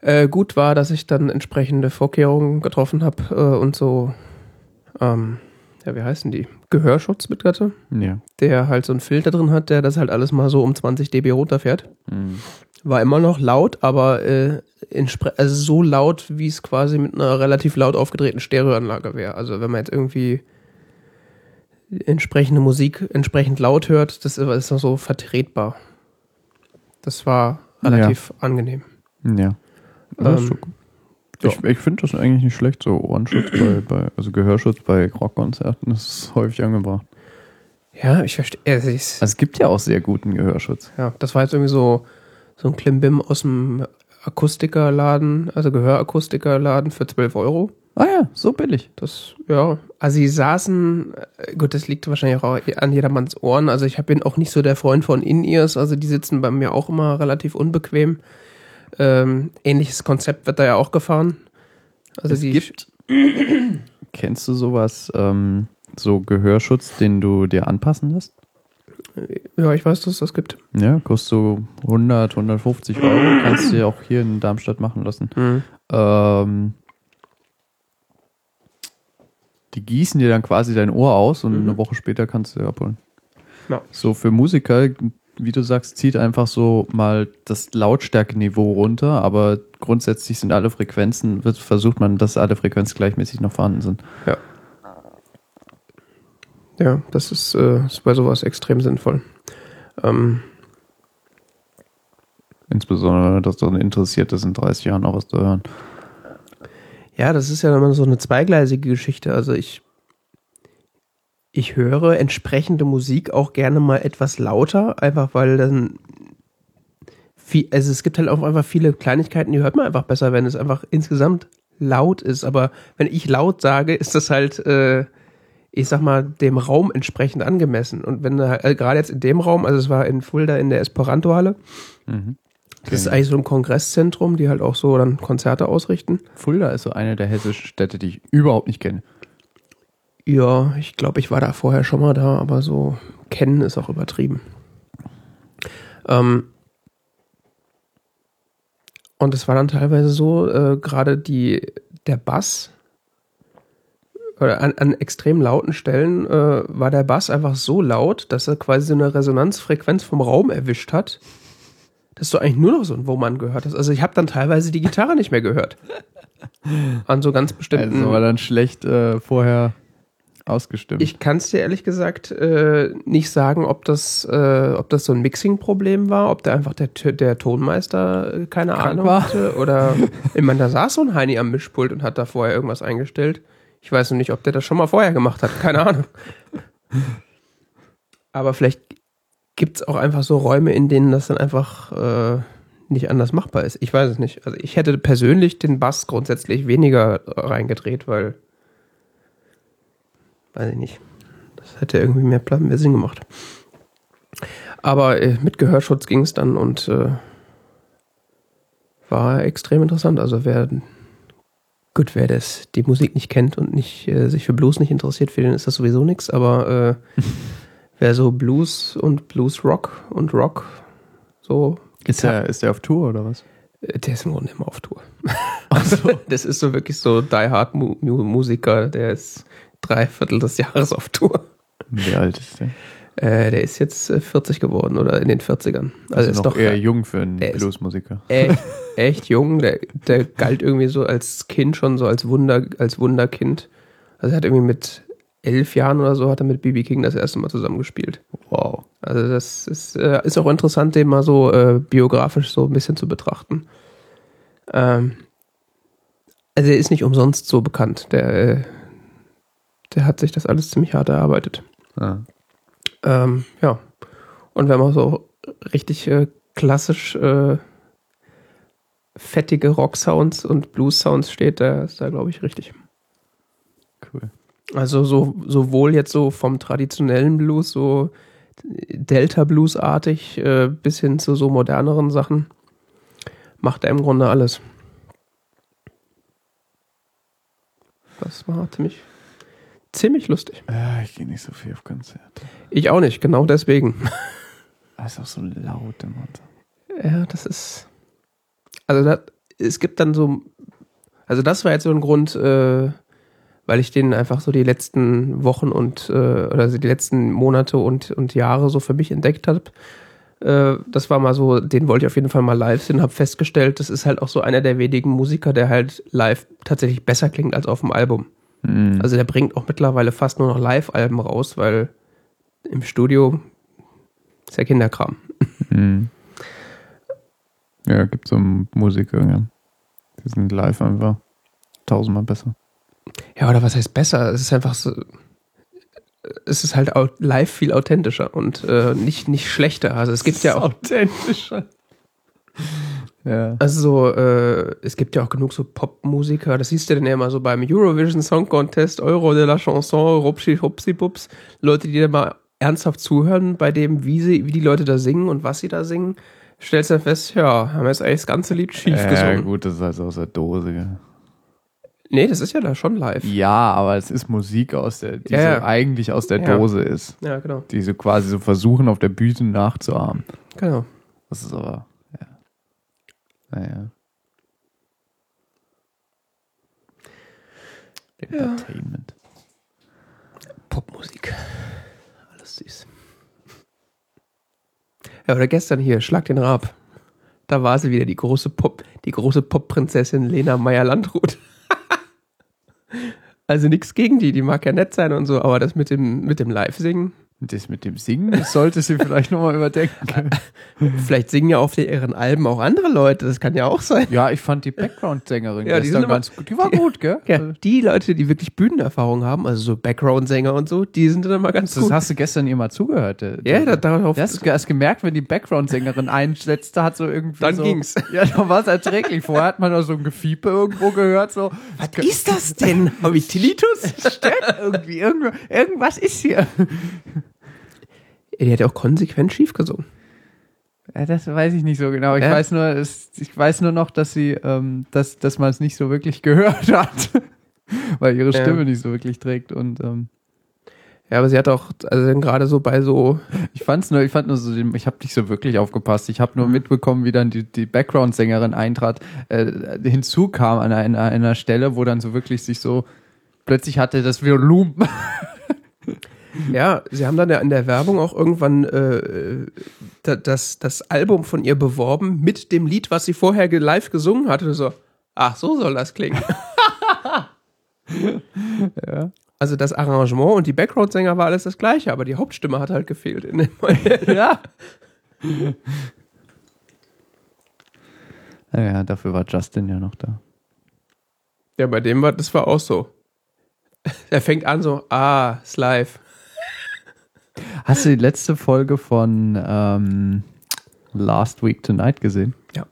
Äh, gut war, dass ich dann entsprechende Vorkehrungen getroffen habe äh, und so, ähm, ja, wie heißen die? Gehörschutz mit hatte, ja. der halt so einen Filter drin hat, der das halt alles mal so um 20 dB runterfährt. Mhm. War immer noch laut, aber äh, also so laut, wie es quasi mit einer relativ laut aufgedrehten Stereoanlage wäre. Also wenn man jetzt irgendwie entsprechende Musik entsprechend laut hört, das ist noch so vertretbar. Das war relativ angenehm. Ja. Das ist Ähm, so gut. Ich, ich finde das eigentlich nicht schlecht, so Ohrenschutz bei, bei, also Gehörschutz bei Rockkonzerten, das ist häufig angebracht. Ja, ich verstehe. Es ist, Also es gibt ja auch sehr guten Gehörschutz. ja, das war jetzt irgendwie so, so ein Klimbim aus dem Akustikerladen, also Gehörakustikerladen für 12 Euro. Ah ja, so billig. Das, ja. Also sie saßen, äh, gut, das liegt wahrscheinlich auch an jedermanns Ohren. Also ich bin auch nicht so der Freund von In-Ears, also die sitzen bei mir auch immer relativ unbequem. Ähm, ähnliches Konzept wird da ja auch gefahren. Also es die, gibt. (clears throat) Kennst du sowas, ähm, so Gehörschutz, den du dir anpassen lässt? ja, ich weiß, dass es das gibt. Ja, kostet so 100, 150 Euro. Kannst du dir auch hier in Darmstadt machen lassen. Ähm, die gießen dir dann quasi dein Ohr aus und Mhm. eine Woche später kannst du dir abholen. Ja. So für Musiker, wie du sagst, zieht einfach so mal das Lautstärkeniveau runter, aber grundsätzlich sind alle Frequenzen, wird versucht man, dass alle Frequenzen gleichmäßig noch vorhanden sind. Ja, das ist, äh, ist bei sowas extrem sinnvoll. Ähm, Insbesondere, dass daran interessiert ist, in 30 Jahren auch was zu hören. Ja, das ist ja immer so eine zweigleisige Geschichte. Also ich, ich höre entsprechende Musik auch gerne mal etwas lauter, einfach weil dann viel, also es gibt halt auch einfach viele Kleinigkeiten, die hört man einfach besser, wenn es einfach insgesamt laut ist. Aber wenn ich laut sage, ist das halt, äh, ich sag mal, dem Raum entsprechend angemessen. Und wenn äh, gerade jetzt in dem Raum, also es war in Fulda in der Esperanto-Halle, Mhm. Das ist eigentlich so ein Kongresszentrum, die halt auch so dann Konzerte ausrichten. Fulda ist so eine der hessischen Städte, die ich überhaupt nicht kenne. Ja, ich glaube, ich war da vorher schon mal da, aber so kennen ist auch übertrieben. Ähm, Und es war dann teilweise so, äh, gerade die, der Bass, oder an, an extrem lauten Stellen äh, war der Bass einfach so laut, dass er quasi so eine Resonanzfrequenz vom Raum erwischt hat, dass du eigentlich nur noch so ein Wummern gehört hast. Also ich habe dann teilweise die Gitarre nicht mehr gehört. An so ganz bestimmten. Also war dann schlecht äh, vorher ausgestimmt. Ich kann es dir ehrlich gesagt äh, nicht sagen, ob das, äh, ob das so ein Mixing-Problem war, ob der einfach der, der Tonmeister äh, keine Krank Ahnung war. hatte. Oder (laughs) ich meine, da saß so ein Heini am Mischpult und hat da vorher irgendwas eingestellt. Ich weiß noch nicht, ob der das schon mal vorher gemacht hat. Keine Ahnung. (laughs) Aber vielleicht gibt es auch einfach so Räume, in denen das dann einfach äh, nicht anders machbar ist. Ich weiß es nicht. Also ich hätte persönlich den Bass grundsätzlich weniger reingedreht, weil weiß ich nicht. Das hätte irgendwie mehr, Plan, mehr Sinn gemacht. Aber äh, mit Gehörschutz ging es dann und äh, war extrem interessant. Also wer gut, wer das die Musik nicht kennt und nicht äh, sich für Blues nicht interessiert, für den ist das sowieso nichts. Aber äh, (laughs) wer so Blues und Blues Rock und Rock so ist, der, ist der auf Tour oder was? äh, der ist im Grunde immer auf Tour. (laughs) Also, (laughs) das ist so wirklich so Die Hard Mu Mu Musiker, der ist drei Viertel des Jahres auf Tour. Wie alt ist der? Äh, der ist jetzt äh, 40 geworden oder in den 40ern. Also, Also ist noch doch eher jung für einen Bluesmusiker. echt, (laughs) echt jung. Der, der galt irgendwie so als Kind schon so als Wunder, als Wunderkind. Also er hat irgendwie mit elf Jahren oder so hat er mit BB King das erste Mal zusammengespielt. Wow. Also das ist, äh, ist auch interessant, den mal so äh, biografisch so ein bisschen zu betrachten. Ähm, also er ist nicht umsonst so bekannt. Der, äh, der hat sich das alles ziemlich hart erarbeitet. Ah. Ähm, ja. Und wenn man so richtig äh, klassisch äh, fettige Rock-Sounds und Blues-Sounds steht, da ist da, glaube ich, richtig. Cool. Also so, sowohl jetzt so vom traditionellen Blues, so Delta-Blues-artig, äh, bis hin zu so moderneren Sachen, macht er im Grunde alles. Das war ziemlich, ziemlich lustig. Ja, ich gehe nicht so viel auf Konzerte. Ich auch nicht, genau deswegen. Das (laughs) ist auch so laut immer. Ja, das ist. Also das, es gibt dann so. Also das war jetzt so ein Grund, äh, weil ich den einfach so die letzten Wochen und äh, oder die letzten Monate und, und Jahre so für mich entdeckt habe. Äh, das war mal so, den wollte ich auf jeden Fall mal live sehen, habe festgestellt, das ist halt auch so einer der wenigen Musiker, der halt live tatsächlich besser klingt als auf dem Album. Mhm. Also der bringt auch mittlerweile fast nur noch Live-Alben raus, weil im Studio ist ja Kinderkram. Mhm. Ja, gibt so Musiker, ja. Die sind live einfach tausendmal besser. Ja, oder was heißt besser? Es ist einfach so. Es ist halt live viel authentischer und äh, nicht, nicht schlechter. Also es gibt ja auch. authentischer. Ja. Also so, äh, es gibt ja auch genug so Popmusiker, das siehst du dann ja immer so beim Eurovision Song Contest, Euro de la Chanson, Rupsi, Hupsi, Pups, Leute, die da mal ernsthaft zuhören bei dem, wie sie, wie die Leute da singen und was sie da singen, stellst du dann fest, ja, haben wir jetzt eigentlich das ganze Lied schief ja, gesungen. gut, das ist also aus der Dose. Ja. Nee, das ist ja da schon live. ja, aber es ist Musik aus der, die Ja, so ja. eigentlich aus der Ja. Dose ist. Ja, genau. Die so quasi so versuchen, auf der Bühne nachzuahmen. Genau. Das ist aber, ja. Naja. Entertainment. Popmusik. Alles süß. Ja, oder gestern hier, Schlag den Rab. Da war sie wieder, die große Pop, die große Popprinzessin Lena Meyer-Landrut. Also nichts gegen die, die mag ja nett sein und so, aber das mit dem, mit dem Live-Singen, Das mit dem Singen, das sollte sie vielleicht nochmal überdenken. (laughs) vielleicht singen ja auf ihren Alben auch andere Leute, das kann ja auch sein. Ja, ich fand die Background-Sängerin (laughs) Ja, die gestern sind immer- ganz gut. Die war gut, gell? Ja, die Leute, die wirklich Bühnenerfahrung haben, also so Background-Sänger und so, die sind dann immer ganz Das gut. hast du gestern ihr mal zugehört. der- Ja, der- da, darauf. Du hast, hast gemerkt, wenn die Background-Sängerin einsetzte, hat so irgendwie Dann so, ging's. (laughs) Ja, dann war es erträglich. Vorher hat man noch so ein Gefiepe irgendwo gehört, so. Was ist das denn? Habe ich Tinnitus? Irgendwie, irgendwo, irgendwas ist hier. Die hat ja auch konsequent schief gesungen. Ja, das weiß ich nicht so genau. Ich Ja? weiß nur, es, ich weiß nur noch, dass sie, ähm, dass, dass man es nicht so wirklich (laughs) gehört hat. Weil ihre. Stimme nicht so wirklich trägt und, ähm, Ja, aber sie hat auch, also gerade so bei so, Ich fand's nur, ich fand nur so, ich habe nicht so wirklich aufgepasst. Ich habe nur mitbekommen, wie dann die, die Background-Sängerin eintrat, äh, hinzukam an einer, einer Stelle, wo dann so wirklich sich so plötzlich hatte das Volumen. (laughs) ja, sie haben dann ja in der Werbung auch irgendwann äh, da- das, das Album von ihr beworben mit dem Lied, was sie vorher live gesungen hatte. So, ach, so soll das klingen. (laughs) ja. Also das Arrangement und die Background-Sänger war alles das gleiche, aber die Hauptstimme hat halt gefehlt. In dem (laughs) ja. Naja, dafür war Justin ja noch da. ja, bei dem war, das war auch so. (laughs) Er fängt an so, ah, ist live. Hast du die letzte Folge von ähm, Last Week Tonight gesehen? Ja.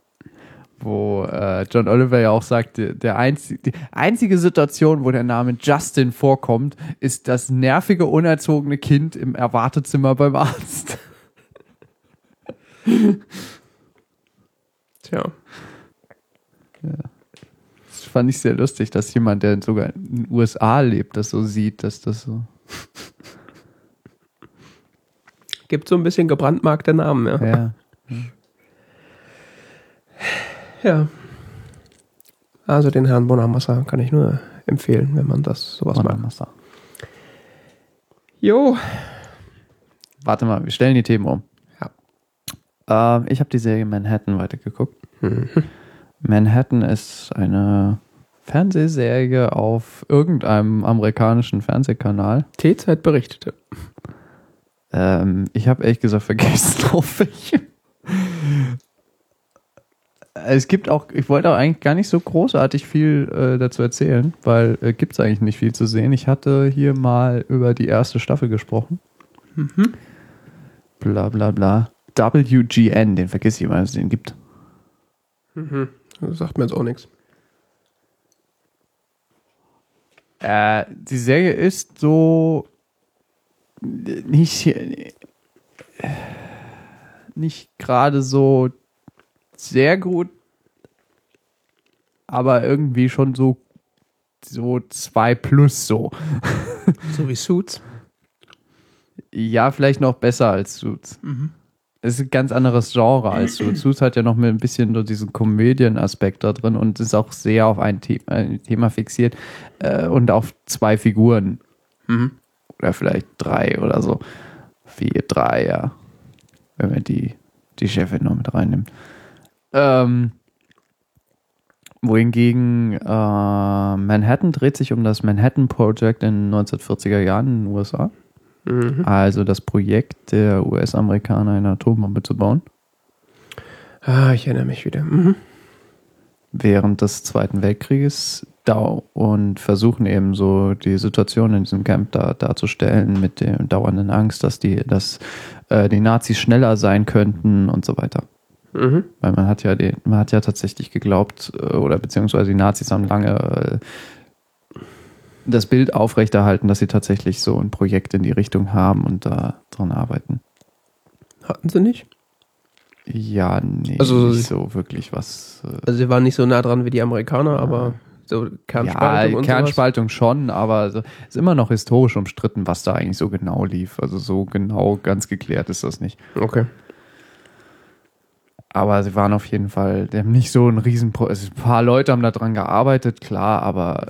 Wo äh, John Oliver ja auch sagt, der, einzige, die einzige Situation, wo der Name Justin vorkommt, ist das nervige, unerzogene Kind im Erwartezimmer beim Arzt. (laughs) Tja. Das fand ich sehr lustig, dass jemand, der sogar in den USA lebt, das so sieht, dass das so. Gibt so ein bisschen gebrandmarkte Namen, ja. Ja. Ja. Also den Herrn Bonamassa kann ich nur empfehlen, wenn man das sowas macht. Bonamassa. Jo. Warte mal, wir stellen die Themen um. Ja. Ähm, ich habe die Serie Manhattan weitergeguckt. Manhattan ist eine Fernsehserie auf irgendeinem amerikanischen Fernsehkanal. T-Zeit berichtete. Ähm, ich habe ehrlich gesagt vergessen, (laughs) auf welchem. Es gibt auch, ich wollte auch eigentlich gar nicht so großartig viel äh, dazu erzählen, weil äh, gibt es eigentlich nicht viel zu sehen. Ich hatte hier mal über die erste Staffel gesprochen. Bla bla bla. WGN, den vergiss ich immer, dass es den gibt. Das sagt mir jetzt auch nichts. Äh, die Serie ist so nicht nicht gerade so sehr gut, aber irgendwie schon so so zwei plus so. (laughs) So wie Suits. Ja, vielleicht noch besser als Suits. Es ist ein ganz anderes Genre als Suits. (clears throat) Suits hat ja noch mit ein bisschen so diesen Komödienaspekt da drin und ist auch sehr auf ein, The ein Thema fixiert äh, und auf zwei Figuren. Oder vielleicht drei oder so. Vier, drei, ja. Wenn man die, die Chefin noch mit reinnimmt. Ähm, wohingegen äh, Manhattan dreht sich um das Manhattan Project in den 1940er Jahren in den USA. Also das Projekt der US-Amerikaner, eine Atombombe zu bauen. Ah, ich erinnere mich wieder. Mhm. während des Zweiten Weltkrieges da und versuchen eben so die Situation in diesem Camp da darzustellen mit der dauernden Angst, dass die, dass äh, die Nazis schneller sein könnten und so weiter. Mhm. Weil man hat ja den, man hat ja tatsächlich geglaubt, äh, oder beziehungsweise die Nazis haben lange äh, das Bild aufrechterhalten, dass sie tatsächlich so ein Projekt in die Richtung haben und da dran arbeiten. Hatten sie nicht? Ja, nee, Also- nicht so wirklich was. Äh, Also sie waren nicht so nah dran wie die Amerikaner, aber so Kernspaltung ja, Kernspaltung schon, aber es ist immer noch historisch umstritten, was da eigentlich so genau lief. Also so genau ganz geklärt ist das nicht. sowas. Okay. Aber sie waren auf jeden Fall, die haben nicht so ein Riesenpro. Also ein paar Leute haben da dran gearbeitet, klar, aber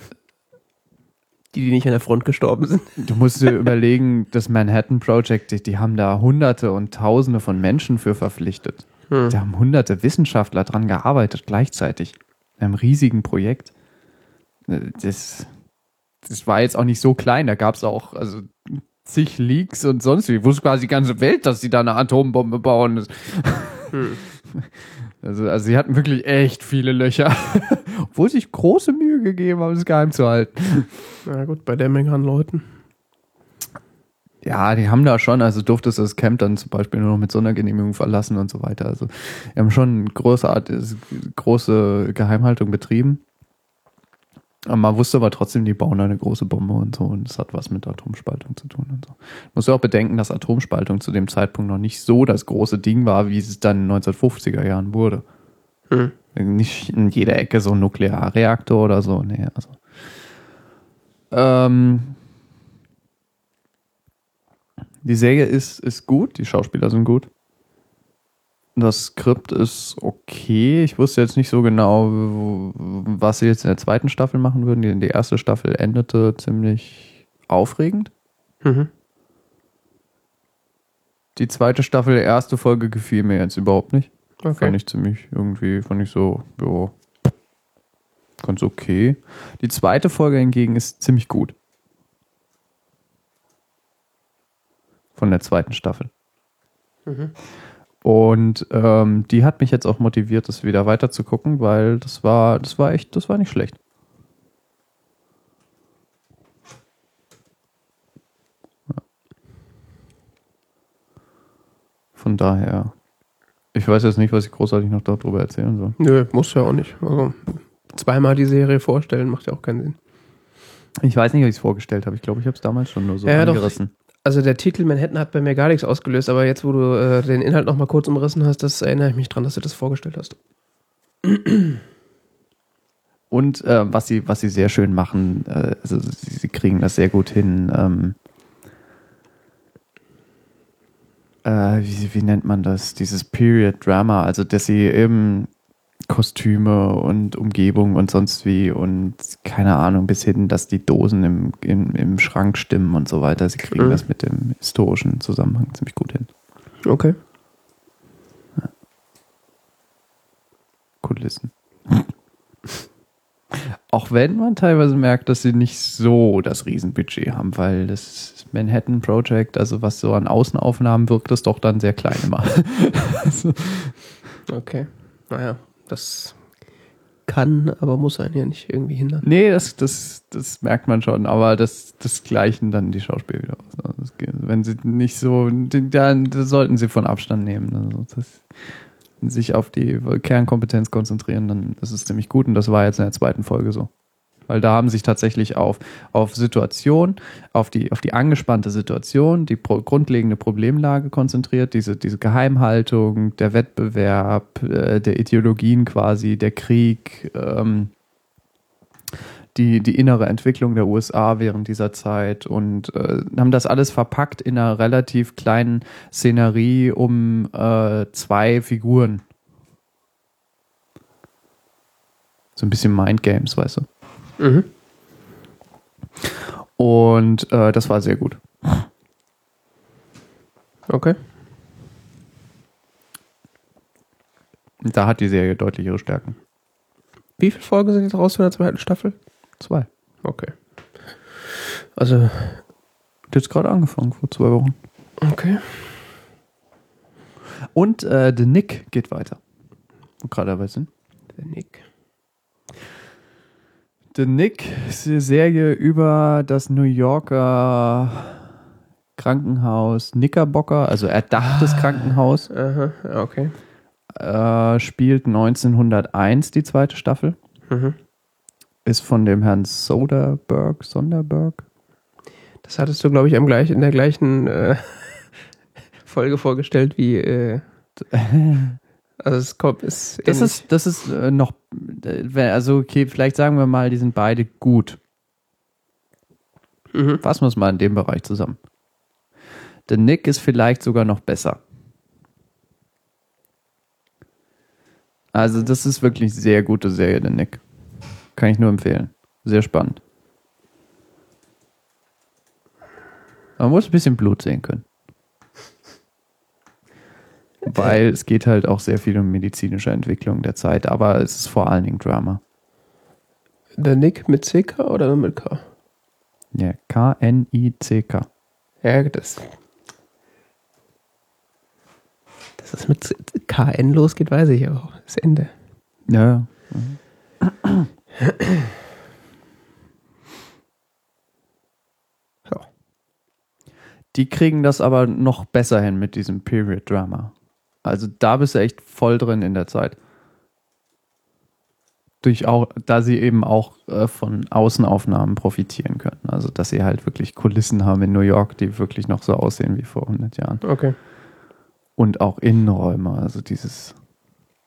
Die, die nicht an der Front gestorben sind. (laughs) du musst dir überlegen, das Manhattan Project, die, die haben da hunderte und tausende von Menschen für verpflichtet. Hm. Da haben hunderte Wissenschaftler dran gearbeitet gleichzeitig. In einem riesigen Projekt. Das, das war jetzt auch nicht so klein. Da gab es auch also, zig Leaks und sonst wie. Wusste quasi die ganze Welt, dass sie da eine Atombombe bauen. Das- (laughs) Also, also sie hatten wirklich echt viele Löcher. (laughs) Obwohl sie sich große Mühe gegeben haben, es geheim zu halten. Na gut, bei der Menge an Leuten. Ja, die haben da schon, also durftest du das Camp dann zum Beispiel nur noch mit Sondergenehmigung verlassen und so weiter. Also wir haben schon großartige, große Geheimhaltung betrieben. Aber man wusste aber trotzdem, die bauen eine große Bombe und so und das hat was mit Atomspaltung zu tun und so. Muss ja auch bedenken, dass Atomspaltung zu dem Zeitpunkt noch nicht so das große Ding war, wie es dann in den 1950er Jahren wurde. Hm. Nicht in jeder Ecke so ein Nuklearreaktor oder so, nee, also. Ähm, Die Serie ist, ist gut, die Schauspieler sind gut. Das Skript ist okay. Ich wusste jetzt nicht so genau, was sie jetzt in der zweiten Staffel machen würden. Die, die erste Staffel endete ziemlich aufregend. Mhm. Die zweite Staffel, die erste Folge gefiel mir jetzt überhaupt nicht. Fand Okay. ich ziemlich irgendwie, fand ich so, ja, ganz okay. Die zweite Folge hingegen ist ziemlich gut. Von der zweiten Staffel. Mhm. Und ähm, die hat mich jetzt auch motiviert, das wieder weiter zu gucken, weil das war, das war echt, das war nicht schlecht. Von daher, ich weiß jetzt nicht, was ich großartig noch darüber erzählen soll. Nö, muss ja auch nicht. Also, zweimal die Serie vorstellen macht ja auch keinen Sinn. Ich weiß nicht, ob ich es vorgestellt habe. Ich glaube, ich habe es damals schon nur so Ja, doch. angerissen. Also der Titel Manhattan hat bei mir gar nichts ausgelöst, aber jetzt, wo du äh, den Inhalt nochmal kurz umrissen hast, das erinnere ich mich dran, dass du das vorgestellt hast. Und äh, was sie, was sie sehr schön machen, äh, also sie, sie kriegen das sehr gut hin. Ähm, äh, wie, wie nennt man das? Dieses Period Drama, also dass sie eben Kostüme und Umgebung und sonst wie und keine Ahnung, bis hin, dass die Dosen im, im, im Schrank stimmen und so weiter. Sie kriegen Mhm. das mit dem historischen Zusammenhang ziemlich gut hin. Okay. Kulissen. (laughs) Auch wenn man teilweise merkt, dass sie nicht so das Riesenbudget haben, weil das Manhattan Project, also was so an Außenaufnahmen wirkt, ist doch dann sehr klein immer. (laughs) Okay. Naja, das kann, aber muss einen ja nicht irgendwie hindern. nee, das, das, das merkt man schon, aber das, das gleichen dann die Schauspieler wieder aus. Also geht- wenn sie nicht so, dann sollten sie von Abstand nehmen. Also das, sich auf die Kernkompetenz konzentrieren, dann ist es ziemlich gut. Und das war jetzt in der zweiten Folge so. Weil da haben sich tatsächlich auf, auf Situation, auf die, auf die angespannte Situation, die pro, grundlegende Problemlage konzentriert, diese, diese Geheimhaltung, der Wettbewerb, äh, der Ideologien quasi, der Krieg, ähm, die, die innere Entwicklung der USA während dieser Zeit und äh, haben das alles verpackt in einer relativ kleinen Szenerie um äh, zwei Figuren. So ein bisschen Mindgames, weißt du. Mhm. Und äh, das war sehr gut. Okay. Da hat die Serie deutlich ihre Stärken. Wie viele Folgen sind jetzt raus von der zweiten Staffel? Zwei. Okay. Also, Hat jetzt gerade angefangen, vor zwei Wochen. okay. Und äh, The Nick geht weiter. Wo gerade dabei sind. Der Nick. The Nick Serie über das New Yorker Krankenhaus Knickerbocker, also erdachtes Krankenhaus, Aha, okay. äh, spielt 1901 die zweite Staffel, Mhm. ist von dem Herrn Soderbergh, Sonderberg. Das hattest du, glaube ich, am gleich, in der gleichen äh, (laughs) Folge vorgestellt wie. Äh, (laughs) also, es kommt. Ist Das ähnlich. ist, das ist äh, noch, äh, also okay, vielleicht sagen wir mal, die sind beide gut. Mhm. Fassen wir es mal in dem Bereich zusammen. Der Nick ist vielleicht sogar noch besser. Also, das ist wirklich sehr gute Serie, der Nick. Kann ich nur empfehlen. Sehr spannend. Man muss ein bisschen Blut sehen können. Weil es geht halt auch sehr viel um medizinische Entwicklung der Zeit, aber es ist vor allen Dingen Drama. Der Nick mit CK oder nur mit K? Ja, K-N-I-C-K. Ja, das. Dass es mit KN losgeht, weiß ich auch. Das Ende. Ja, Ja. Die kriegen das aber noch besser hin mit diesem Period Drama. Also da bist du echt voll drin in der Zeit. Durch auch, da sie eben auch äh, von Außenaufnahmen profitieren können. Also dass sie halt wirklich Kulissen haben in New York, die wirklich noch so aussehen wie vor 100 Jahren. Okay. Und auch Innenräume. Also dieses,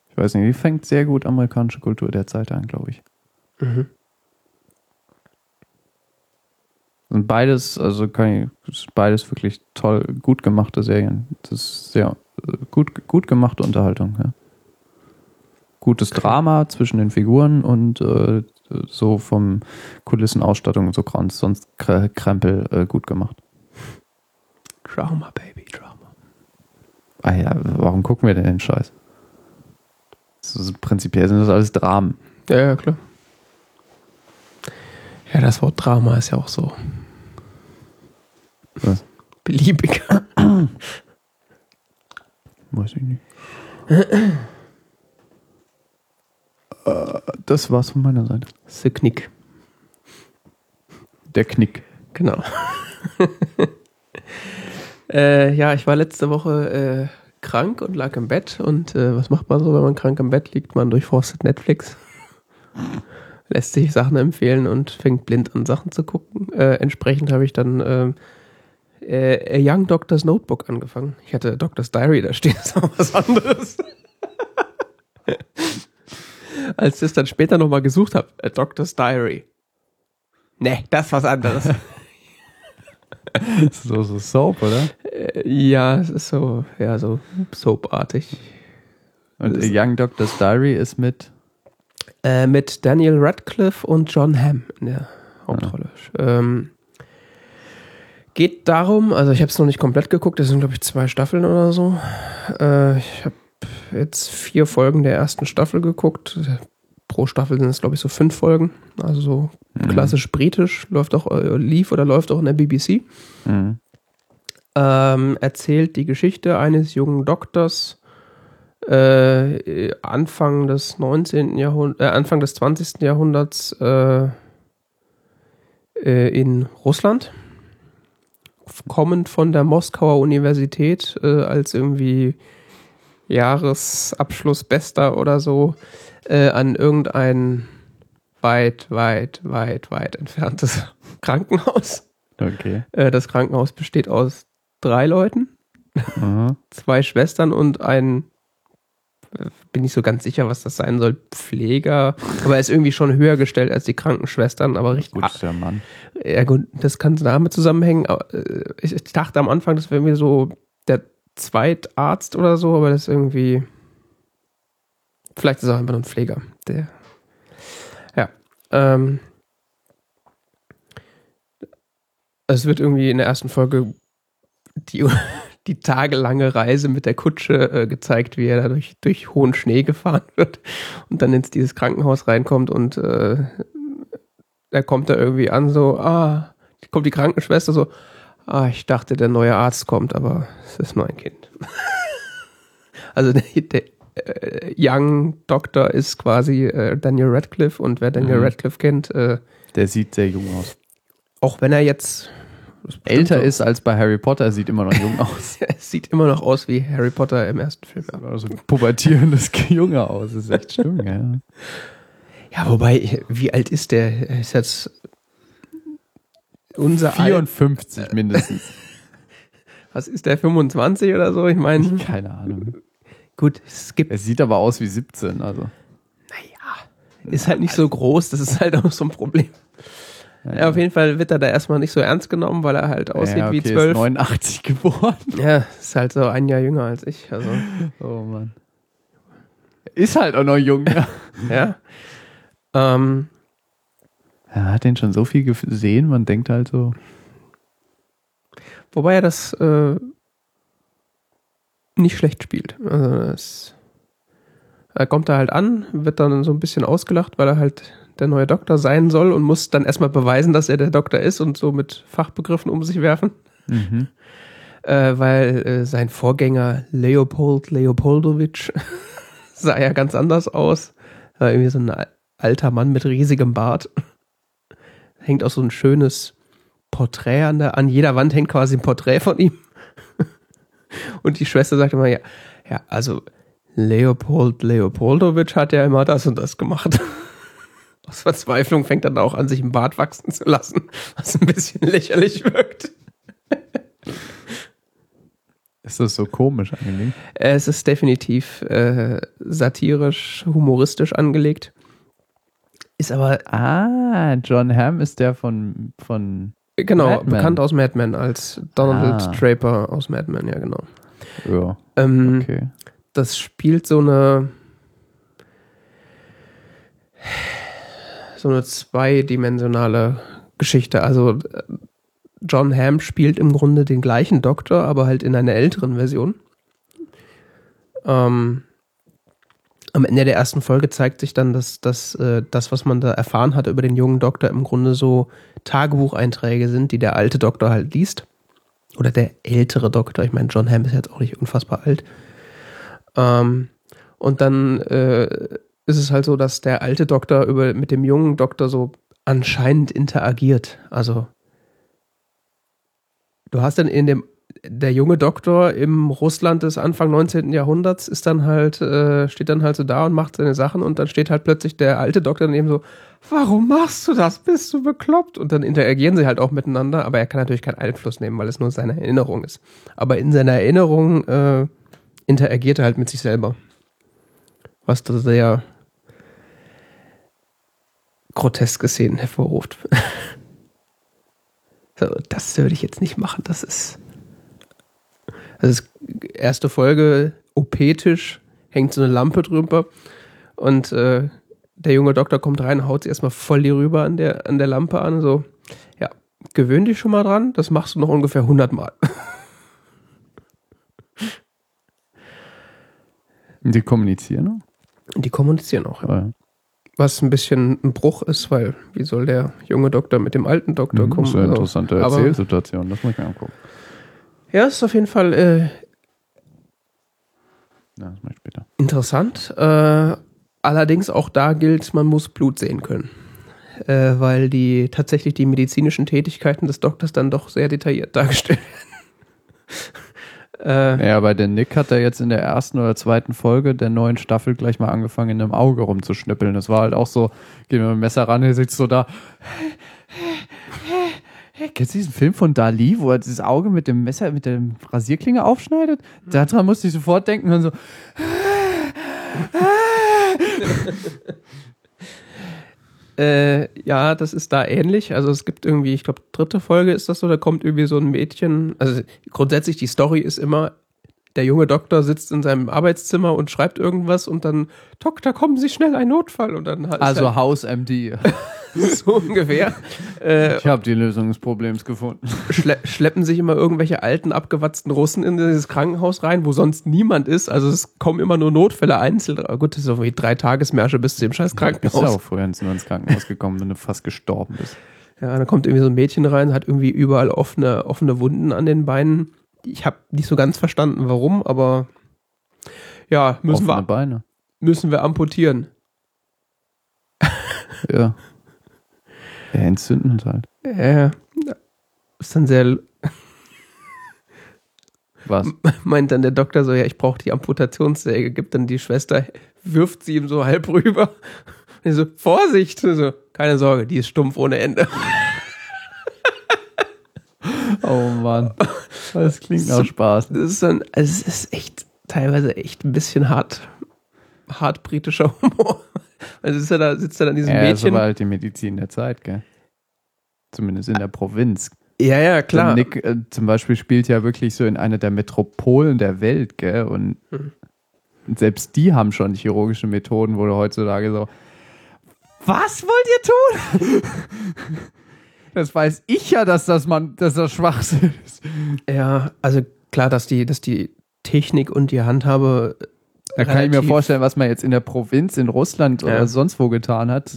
ich weiß nicht, die fängt sehr gut amerikanische Kultur der Zeit an, glaube ich. Mhm. Und beides, also kann ich, beides wirklich toll, gut gemachte Serien. Das ist sehr gut, gut gemachte Unterhaltung, ja. Gutes Drama zwischen den Figuren und äh, so vom Kulissenausstattung und so Kranz, sonst Krempel äh, gut gemacht. Drama, Baby, Drama. Ah ja, warum gucken wir denn den Scheiß? Ist, prinzipiell sind das alles Dramen. Ja, ja, klar. Ja, das Wort Drama ist ja auch so Was? beliebig. Weiß ich nicht. Äh, das war's von meiner Seite. The Knick. Der Knick. Genau. (laughs) äh, ja, ich war letzte Woche äh, krank und lag im Bett. Und äh, was macht man so, wenn man krank im Bett liegt? Man durchforstet Netflix. (laughs) Lässt sich Sachen empfehlen und fängt blind an Sachen zu gucken. Äh, entsprechend habe ich dann ähm, äh, A Young Doctor's Notebook angefangen. Ich hatte Doctor's Diary, da steht (laughs) jetzt auch was anderes. Als ich es dann später nochmal gesucht habe, A Doctor's Diary. Nee, das ist was anderes. Das (laughs) ist so, so Soap, oder? Äh, ja, es ist so, ja, so soapartig. Und Das- Young Doctor's Diary ist mit. Äh, mit Daniel Radcliffe und John Hamm in der Hauptrolle. Ähm, geht darum, also ich habe es noch nicht komplett geguckt, das sind glaube ich zwei Staffeln oder so. Äh, ich habe jetzt vier Folgen der ersten Staffel geguckt. Pro Staffel sind es glaube ich so fünf Folgen. Also so Mhm. klassisch britisch, läuft auch, äh, lief oder läuft auch in der BBC. Mhm. ähm, erzählt die Geschichte eines jungen Doktors äh, Anfang des 19. Jahrhunderts, äh, Anfang des 20. Jahrhunderts äh, äh, in Russland, kommend von der Moskauer Universität äh, als irgendwie Jahresabschluss Bester oder so äh, an irgendein weit, weit, weit, weit entferntes (laughs) Krankenhaus. Okay. Äh, das Krankenhaus besteht aus drei Leuten, (laughs) zwei Schwestern und ein, bin ich so ganz sicher, was das sein soll, Pfleger. Aber er ist irgendwie schon höher gestellt als die Krankenschwestern, aber richtig. Gut, der Mann. Ja gut, das kann damit zusammenhängen. äh, Ich, ich dachte am Anfang, das wäre irgendwie so der Zweitarzt oder so, aber das ist irgendwie. Vielleicht ist er auch einfach nur ein Pfleger. Der. Ja. Ähm, es wird irgendwie in der ersten Folge die, die tagelange Reise mit der Kutsche äh, gezeigt, wie er da durch, durch hohen Schnee gefahren (laughs) wird und dann ins dieses Krankenhaus reinkommt und äh, er kommt da irgendwie an, so, ah, kommt die Krankenschwester so, ah, ich dachte, der neue Arzt kommt, aber es ist nur ein Kind. (laughs) also der, der äh, Young Doctor ist quasi äh, Daniel Radcliffe und wer Daniel Mhm. Radcliffe kennt, äh, Der sieht sehr jung aus. auch wenn er jetzt Älter so- ist als bei Harry Potter, sieht immer noch jung aus. (laughs) er sieht immer noch aus wie Harry Potter im ersten Film. Ja, Also ein pubertierendes Junge aus. Das ist echt schlimm, ja. ja wobei, wie alt ist der? Er ist jetzt unser Al 54 mindestens. (laughs) Was ist der 25 oder so? Ich meine, Keine Ahnung. gut, es gibt Er sieht aber aus wie 17, also. Naja, ist halt nicht so groß, das ist halt auch so ein Problem. Ja, auf jeden Fall wird er da erstmal nicht so ernst genommen, weil er halt aussieht ja, okay, wie Ist 12. 89 geboren. Ja, ist halt so ein Jahr jünger als ich. Also, (laughs) Oh Mann. Ist halt auch noch jung. Ja. (laughs) ja. Ähm, Er hat den schon so viel gesehen, man denkt halt so. wobei er das äh, nicht schlecht spielt. Also es, er kommt da halt an, wird dann so ein bisschen ausgelacht, weil er halt der neue Doktor sein soll und muss dann erstmal beweisen, dass er der Doktor ist und so mit Fachbegriffen um sich werfen. Mhm. äh, weil äh, sein Vorgänger Leopold Leopoldowitsch (laughs) sah ja ganz anders aus. War irgendwie so ein al- alter Mann mit riesigem Bart. (laughs) Hängt auch so ein schönes Porträt an der, an jeder Wand hängt quasi ein Porträt von ihm. (laughs) Und die Schwester sagt immer, ja, ja, also Leopold Leopoldowitsch hat ja immer das und das gemacht. Aus Verzweiflung fängt dann auch an, sich einen Bart wachsen zu lassen, was ein bisschen lächerlich wirkt. Ist das so komisch angelegt? Es ist definitiv äh, satirisch, humoristisch angelegt. Ist aber, Ah, John Hamm ist der von, von Genau, Mad bekannt aus Mad Men als Donald Ah. Draper aus Mad Men, ja genau. Ja, Ähm, okay. Das spielt so eine so eine zweidimensionale Geschichte. Also äh, John Hamm spielt im Grunde den gleichen Doktor, aber halt in einer älteren Version. Ähm, am Ende der ersten Folge zeigt sich dann, dass, dass äh, das, was man da erfahren hat über den jungen Doktor, im Grunde so Tagebucheinträge sind, die der alte Doktor halt liest. Oder der ältere Doktor. Ich meine, John Hamm ist jetzt auch nicht unfassbar alt. Ähm, und dann äh, ist es halt so, dass der alte Doktor über, mit dem jungen Doktor so anscheinend interagiert. Also du hast dann in dem der junge Doktor im Russland des Anfang 19. Jahrhunderts ist dann halt, äh, steht dann halt so da und macht seine Sachen und dann steht halt plötzlich der alte Doktor daneben so, warum machst du das? Bist du bekloppt? Und dann interagieren sie halt auch miteinander, aber er kann natürlich keinen Einfluss nehmen, weil es nur seine Erinnerung ist. Aber in seiner Erinnerung äh, interagiert er halt mit sich selber. Was da sehr groteske Szenen hervorruft. (laughs) so, das würde ich jetzt nicht machen, das ist. Das ist erste Folge, OP-Tisch, hängt so eine Lampe drüber und äh, der junge Doktor kommt rein, haut sie erstmal voll die rüber an der, an der Lampe an, so, ja, gewöhn dich schon mal dran, das machst du noch ungefähr 100 Mal. (laughs) Die kommunizieren? Und die kommunizieren auch. Ja. Was ein bisschen ein Bruch ist, weil wie soll der junge Doktor mit dem alten Doktor Mhm, kommen? Das ist eine Also, interessante aber- Erzählsituation, das muss ich mir angucken. Ja, ist auf jeden Fall äh, Ja, das mache ich später. interessant. Äh, allerdings auch da gilt, man muss Blut sehen können. Äh, weil die tatsächlich die medizinischen Tätigkeiten des Doktors dann doch sehr detailliert (laughs) dargestellt werden. Äh, Ja, bei der Nick hat er jetzt in der ersten oder zweiten Folge der neuen Staffel gleich mal angefangen, in einem Auge rumzuschnippeln. Das war halt auch so, geht mit dem Messer ran, er sitzt so da. Kennst du diesen Film von Dali, wo er dieses Auge mit dem Messer, mit dem Rasierklinge aufschneidet? Daran musste ich sofort denken und so. (laughs) (laughs) Äh, ja, das ist da ähnlich. Also es gibt irgendwie, ich glaube, dritte Folge ist das so, da kommt irgendwie so ein Mädchen. Also grundsätzlich die Story ist immer, der junge Doktor sitzt in seinem Arbeitszimmer und schreibt irgendwas und dann, Doktor, kommen Sie schnell, ein Notfall. Und dann hat Also Haus MD. (laughs) (laughs) so ungefähr. Äh, Ich habe die Lösung des Problems gefunden. schle schleppen sich immer irgendwelche alten, abgewatzten Russen in dieses Krankenhaus rein, wo sonst niemand ist. Also es kommen immer nur Notfälle einzeln. Aber Gut, das ist so wie drei Tagesmärsche bis zu dem scheiß Bist ja Krankenhaus. auch früher ins ins Krankenhaus gekommen, wenn du fast gestorben bist. Ja, dann kommt irgendwie so ein Mädchen rein, hat irgendwie überall offene, offene Wunden an den Beinen. Ich habe nicht so ganz verstanden, warum, aber ja, müssen Offene wir, Beine. müssen wir amputieren. Ja. Ja, entzünden halt. Äh, ist dann sehr, (laughs) Was? (laughs) meint dann der Doktor so, ja, ich brauche die Amputationssäge, gibt dann die Schwester, wirft sie ihm so halb rüber. Und (laughs) er so, Vorsicht! So, keine Sorge, die ist stumpf ohne Ende. Oh Mann. Das klingt nach Spaß. Das ist dann, also es ist echt, teilweise echt ein bisschen hart, hart britischer Humor. Also sitzt er da, sitzt er da an diesem Ja, das Mädchen. war halt die Medizin der Zeit, gell? Zumindest in der Provinz. Ja, ja, klar. Der Nick äh, zum Beispiel spielt ja wirklich so in einer der Metropolen der Welt, gell? Und Mhm. selbst die haben schon chirurgische Methoden, wo du heutzutage so, was wollt ihr tun? (laughs) Das weiß ich ja, dass das man, dass das Schwachsinn ist. Ja, also klar, dass die, dass die Technik und die Handhabe. Da kann ich mir vorstellen, was man jetzt in der Provinz in Russland Ja. oder sonst wo getan hat.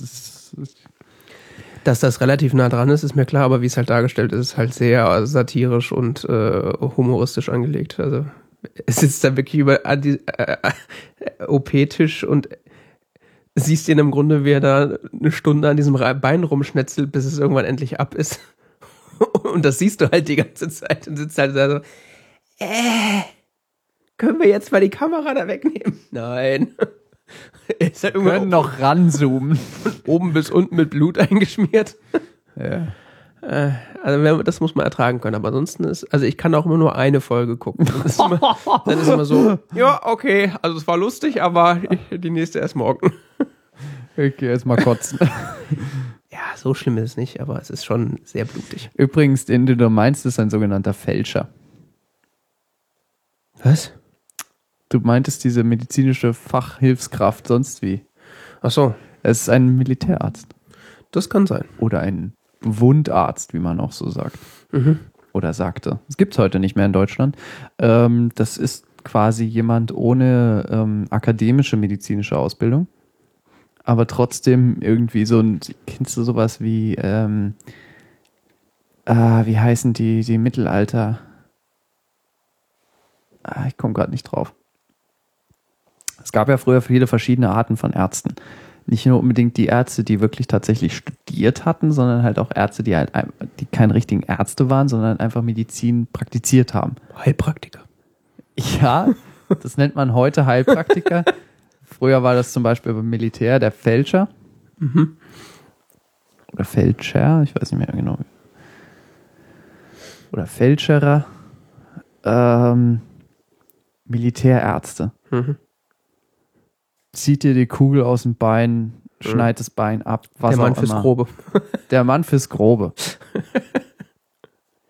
Dass das relativ nah dran ist, ist mir klar, aber wie es halt dargestellt ist, ist halt sehr satirisch und äh, humoristisch angelegt. Also es sitzt da wirklich über äh, äh, OP-Tisch und siehst ihn im Grunde, wie er da eine Stunde an diesem Bein rumschnetzelt, bis es irgendwann endlich ab ist. (laughs) Und das siehst du halt die ganze Zeit und sitzt halt da so, äh, können wir jetzt mal die Kamera da wegnehmen? (laughs) Nein. (laughs) Ist halt wir können noch ranzoomen. (laughs) oben bis unten mit Blut eingeschmiert. Ja. Äh, also das muss man ertragen können. Aber ansonsten ist, also ich kann auch immer nur eine Folge gucken. Dann ist immer, dann ist immer so, ja, okay, also es war lustig, aber die nächste erst morgen. Ich gehe jetzt mal kotzen. Ja, so schlimm ist es nicht, aber es ist schon sehr blutig. Übrigens, den du da meinst, ist ein sogenannter Fälscher. Was? Du meintest diese medizinische Fachhilfskraft sonst wie. Ach so, Es ist ein Militärarzt. das kann sein. Oder ein Wundarzt, wie man auch so sagt. Mhm. Oder sagte. Es gibt es heute nicht mehr in Deutschland. Ähm, das ist quasi jemand ohne ähm, akademische medizinische Ausbildung. Aber trotzdem irgendwie so ein, kennst du sowas wie, ähm, ah, wie heißen die, die Mittelalter? Ah, ich komme gerade nicht drauf. Es gab ja früher viele verschiedene Arten von Ärzten. Nicht nur unbedingt die Ärzte, die wirklich tatsächlich studiert hatten, sondern halt auch Ärzte, die halt die keine richtigen Ärzte waren, sondern einfach Medizin praktiziert haben. Heilpraktiker. Ja, das nennt man heute Heilpraktiker. (laughs) Früher war das zum Beispiel beim Militär der Fälscher. Mhm. Oder Fälscher, ich weiß nicht mehr genau. Oder Fälscherer. Ähm, Militärärzte. Mhm. Zieht dir die Kugel aus dem Bein, schneidet das Bein ab, was Der Mann auch fürs immer. Grobe. (laughs) Der Mann fürs Grobe. (laughs)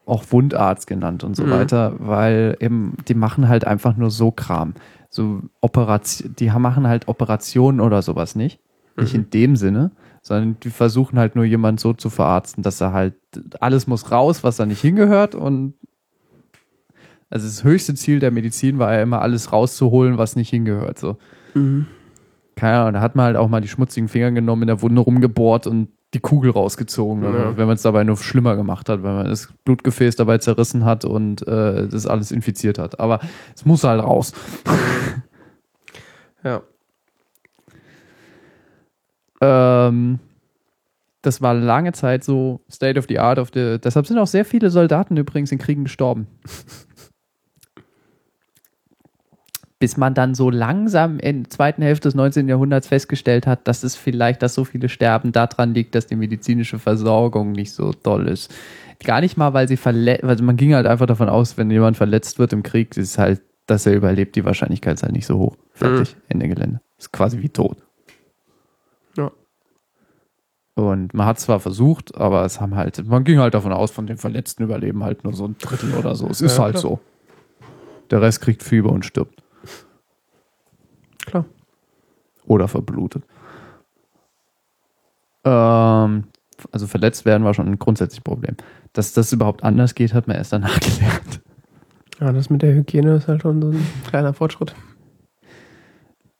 auch Wundarzt genannt und so Mhm. weiter, weil eben, die machen halt einfach nur so Kram. So Operation, die machen halt Operationen oder sowas nicht. Nicht Mhm. in dem Sinne, sondern die versuchen halt nur jemand so zu verarzten, dass er halt, alles muss raus, was da nicht hingehört und also das höchste Ziel der Medizin war ja immer alles rauszuholen, was nicht hingehört, so. Mhm. Keine Ahnung, da hat man halt auch mal die schmutzigen Finger genommen, in der Wunde rumgebohrt und die Kugel rausgezogen, Ja. wenn man es dabei nur schlimmer gemacht hat, weil man das Blutgefäß dabei zerrissen hat und äh, das alles infiziert hat. Aber es muss halt raus. Ja. (laughs) Ähm, das war lange Zeit so State of the Art of the. Deshalb sind auch sehr viele Soldaten übrigens in Kriegen gestorben. (laughs) Bis man dann so langsam in der zweiten Hälfte des 19. Jahrhunderts festgestellt hat, dass es vielleicht, dass so viele sterben, daran liegt, dass die medizinische Versorgung nicht so toll ist. Gar nicht mal, weil sie verletzt, also man ging halt einfach davon aus, wenn jemand verletzt wird im Krieg, ist halt, dass er überlebt, die Wahrscheinlichkeit ist halt nicht so hoch. Fertig, Ende Gelände. Ist quasi wie tot. Ja. Und man hat zwar versucht, aber es haben halt, man ging halt davon aus, von den Verletzten überleben halt nur so ein Drittel oder so. Es ist Ja, halt klar. so. Der Rest kriegt Fieber und stirbt. Klar. Oder verblutet. Ähm, also verletzt werden war schon ein grundsätzliches Problem. Dass das überhaupt anders geht, hat man erst danach (laughs) gelernt. Ja, das mit der Hygiene ist halt schon so ein kleiner Fortschritt.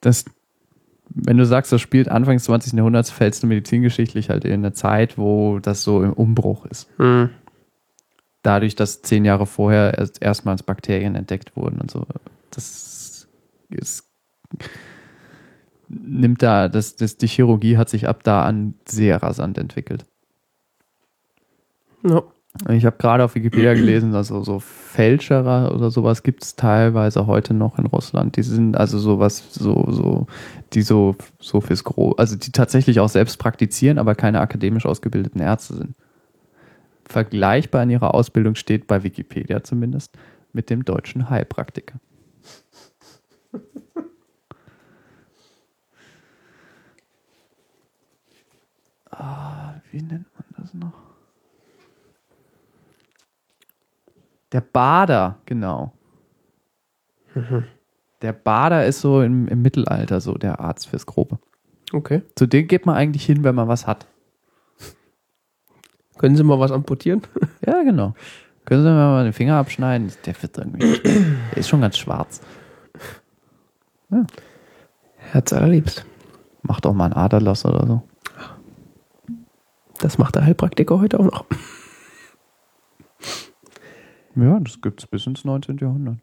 Das, wenn du sagst, das spielt Anfang des 20. Jahrhunderts, fällst du medizingeschichtlich halt in eine Zeit, wo das so im Umbruch ist. Mhm. dadurch, dass zehn Jahre vorher erst erstmals Bakterien entdeckt wurden und so. Das ist, nimmt da, das, das, die Chirurgie hat sich ab da an sehr rasant entwickelt. Ja. Ich habe gerade auf Wikipedia gelesen, also so Fälscherer oder sowas gibt es teilweise heute noch in Russland. Die sind also sowas, so, so, die so, so fürs Gro, also die tatsächlich auch selbst praktizieren, aber keine akademisch ausgebildeten Ärzte sind. Vergleichbar in ihrer Ausbildung steht bei Wikipedia zumindest mit dem deutschen Heilpraktiker. Ah, wie nennt man das noch? Der Bader, genau. Der Bader ist so im, im Mittelalter so der Arzt fürs Grobe. Okay. Zu dem geht man eigentlich hin, wenn man was hat. Können Sie mal was amputieren? (laughs) Ja, genau. Können Sie mir mal den Finger abschneiden? Der wird irgendwie. Der ist schon ganz schwarz. Herz allerliebst. Macht auch mal einen Aderlass oder so. Das macht der Heilpraktiker heute auch noch. Ja, das gibt es bis ins 19. Jahrhundert.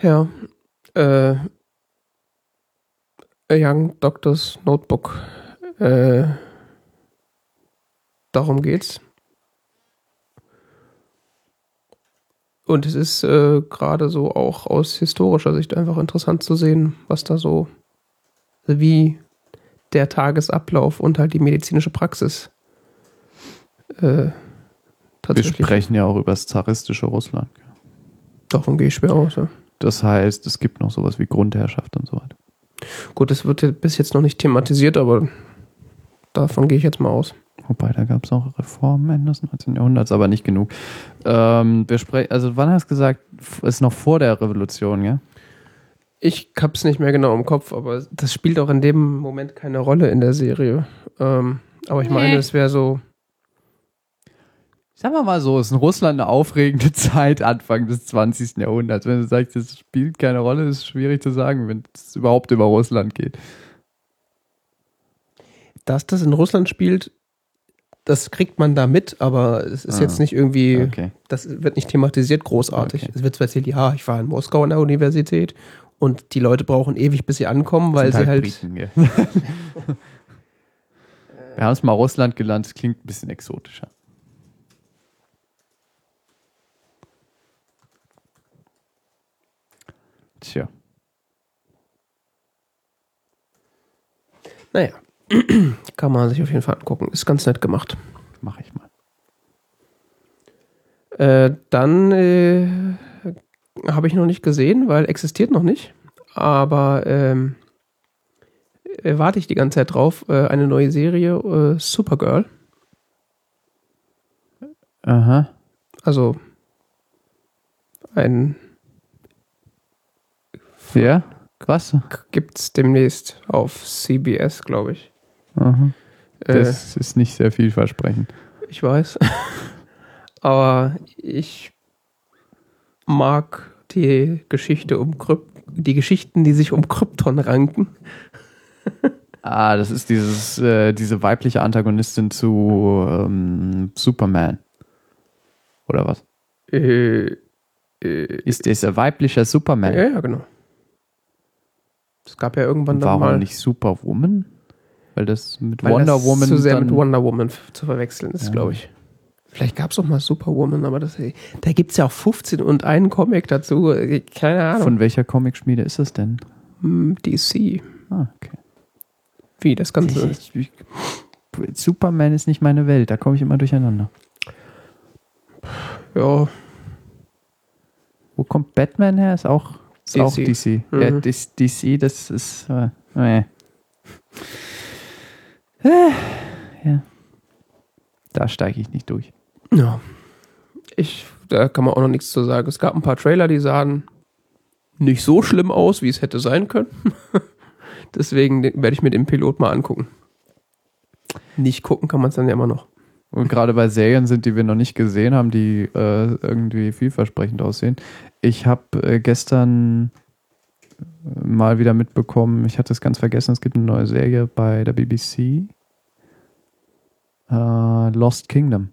Ja. Äh, A Young Doctor's Notebook. Äh, darum geht's. Und es ist äh, gerade so auch aus historischer Sicht einfach interessant zu sehen, was da so, wie der Tagesablauf und halt die medizinische Praxis äh, Wir sprechen ja auch über das zaristische Russland. Davon gehe ich schwer aus. Ja. Das heißt, es gibt noch sowas wie Grundherrschaft und so weiter. Gut, das wird bis jetzt noch nicht thematisiert, aber davon gehe ich jetzt mal aus. Wobei, da gab es auch Reformen Ende des 19. Jahrhunderts, aber nicht genug. Ähm, wir sprechen, also wann hast du gesagt, ist noch vor der Revolution, ja? Ich hab's nicht mehr genau im Kopf, aber das spielt auch in dem Moment keine Rolle in der Serie. Ähm, aber ich meine, Nee. es wäre so. Sagen wir mal so, ist in Russland eine aufregende (laughs) Zeit Anfang des 20. Jahrhunderts. Wenn du sagst, es spielt keine Rolle, ist es schwierig zu sagen, wenn es überhaupt über Russland geht. Dass das in Russland spielt, das kriegt man da mit, aber es ist Ah, jetzt nicht irgendwie, Okay. das wird nicht thematisiert großartig. Okay. Es wird zwar erzählt, ja, ich war in Moskau an der Universität und die Leute brauchen ewig, bis sie ankommen, weil sie halt. Briten, gell? (laughs) Wir haben es mal Russland gelernt, das klingt ein bisschen exotischer. Tja. Naja, (clears throat) kann man sich auf jeden Fall angucken. Ist ganz nett gemacht. Mach ich mal. Äh, dann äh, habe ich noch nicht gesehen, weil existiert noch nicht. Aber ähm, äh, warte ich die ganze Zeit drauf. Äh, eine neue Serie, äh, Supergirl. Aha. Also ein Ja, krass. gibt's demnächst auf CBS, glaube ich. Aha. Äh, Das ist nicht sehr vielversprechend. ich weiß. (laughs) Aber ich mag die Geschichte um Kryp die Geschichten, die sich um Krypton ranken. (laughs) Ah, das ist dieses, äh, diese weibliche Antagonistin zu ähm, Superman. Oder was? Äh, Ist dieser weiblicher Superman? Ja, ja, genau. Es gab ja irgendwann dann Warum mal, nicht Superwoman? Weil das mit weil Wonder das Woman zu sehr mit Wonder Woman zu verwechseln ist, Ja. glaube ich. Vielleicht gab es auch mal Superwoman, aber das, da gibt es ja auch 15 und einen Comic dazu. Keine Ahnung. Von welcher Comicschmiede ist das denn? Hm, DC. Ah, okay. Wie das Ganze. Ich, ich, Superman ist nicht meine Welt, da komme ich immer durcheinander. Ja, Wo kommt Batman her? Ist auch ist DC. Auch DC. Mhm. Ja, das, DC, das ist. Äh. Äh, ja. Da steige ich nicht durch. Ja. Ich, da kann man auch noch nichts zu sagen. Es gab ein paar Trailer, die sahen nicht so schlimm aus, wie es hätte sein können. (laughs) Deswegen werde ich mir den Pilot mal angucken. Nicht gucken kann man es dann ja immer noch. Und gerade bei Serien sind, die wir noch nicht gesehen haben, die äh, irgendwie vielversprechend aussehen. Ich habe äh, gestern äh, mal wieder mitbekommen, ich hatte es ganz vergessen, es gibt eine neue Serie bei der BBC. Äh, Lost Kingdom.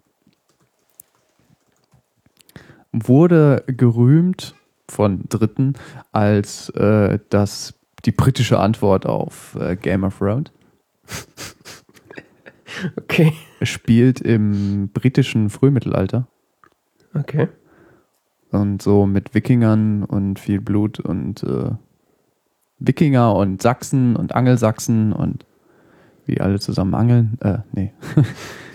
Wurde gerühmt von Dritten als äh, das, die britische Antwort auf äh, Game of Thrones. (laughs) Okay. Spielt im britischen Frühmittelalter. Okay. Und so mit Wikingern und viel Blut und äh, Wikinger und Sachsen und Angelsachsen und wie alle zusammen angeln. Äh, nee. (laughs)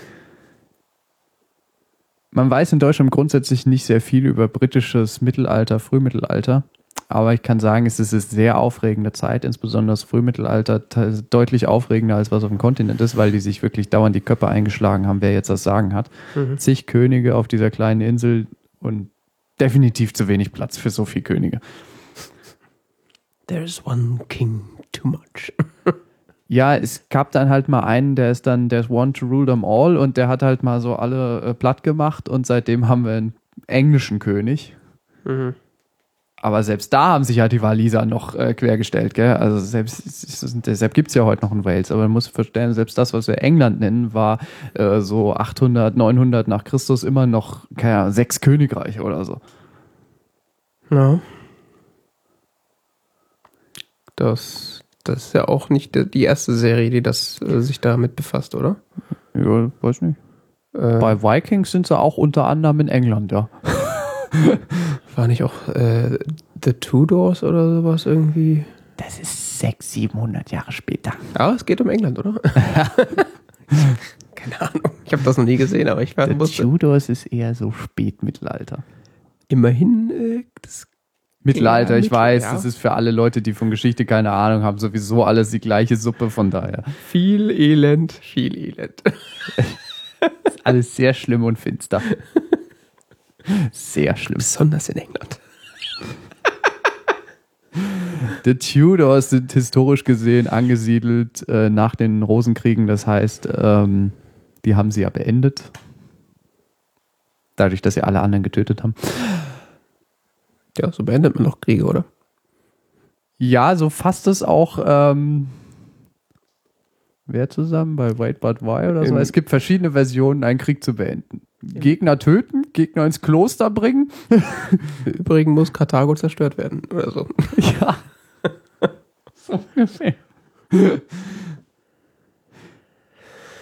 Man weiß in Deutschland grundsätzlich nicht sehr viel über britisches Mittelalter, Frühmittelalter. Aber ich kann sagen, es ist eine sehr aufregende Zeit, insbesondere das Frühmittelalter, te- deutlich aufregender als was auf dem Kontinent ist, weil die sich wirklich dauernd die Köpfe eingeschlagen haben, wer jetzt das Sagen hat. Mhm. Zig Könige auf dieser kleinen Insel und definitiv zu wenig Platz für so viele Könige. There's one king too much. (laughs) Ja, es gab dann halt mal einen, der ist dann, der ist one to rule them all und der hat halt mal so alle äh, platt gemacht und seitdem haben wir einen englischen König. Mhm. Aber selbst da haben sich halt die Waliser noch äh, quergestellt, gell? Also selbst, es deshalb gibt's ja heute noch einen Wales. Aber man muss verstehen, selbst das, was wir England nennen, war äh, so 800, 900 nach Christus immer noch, keine Ahnung, sechs Königreiche oder so. Ja. Das, das ist ja auch nicht die- erste Serie, die das äh, sich damit befasst, oder? Ja, weiß nicht. Äh, Bei Vikings sind sie auch unter anderem in England, ja. (laughs) war nicht auch äh, The Tudors oder sowas irgendwie? Das ist 600, 700 Jahre später. Ja, es geht um England, oder? (laughs) Keine Ahnung. Ich habe das noch nie gesehen, aber ich wusste. Tudors ist eher so Spätmittelalter. Immerhin, äh, das Mittelalter, Ja, ich Mittel- weiß, ja. das ist für alle Leute, die von Geschichte keine Ahnung haben, sowieso alles die gleiche Suppe, von daher. Viel Elend, viel Elend. (laughs) Alles sehr schlimm und finster. Sehr schlimm. Besonders in England. (laughs) Die Tudors sind historisch gesehen angesiedelt äh, nach den Rosenkriegen. Das heißt, ähm, die haben sie ja beendet. Dadurch, dass sie alle anderen getötet haben. Ja, so beendet man doch Kriege, oder? Ja, so fasst es auch. Ähm, wer zusammen? Bei Wait But Why oder so? Im- Es gibt verschiedene Versionen, einen Krieg zu beenden. Gegner töten, Gegner ins Kloster bringen. (laughs) Übrigens muss Karthago zerstört werden, oder so. (laughs) Ja. so ungefähr.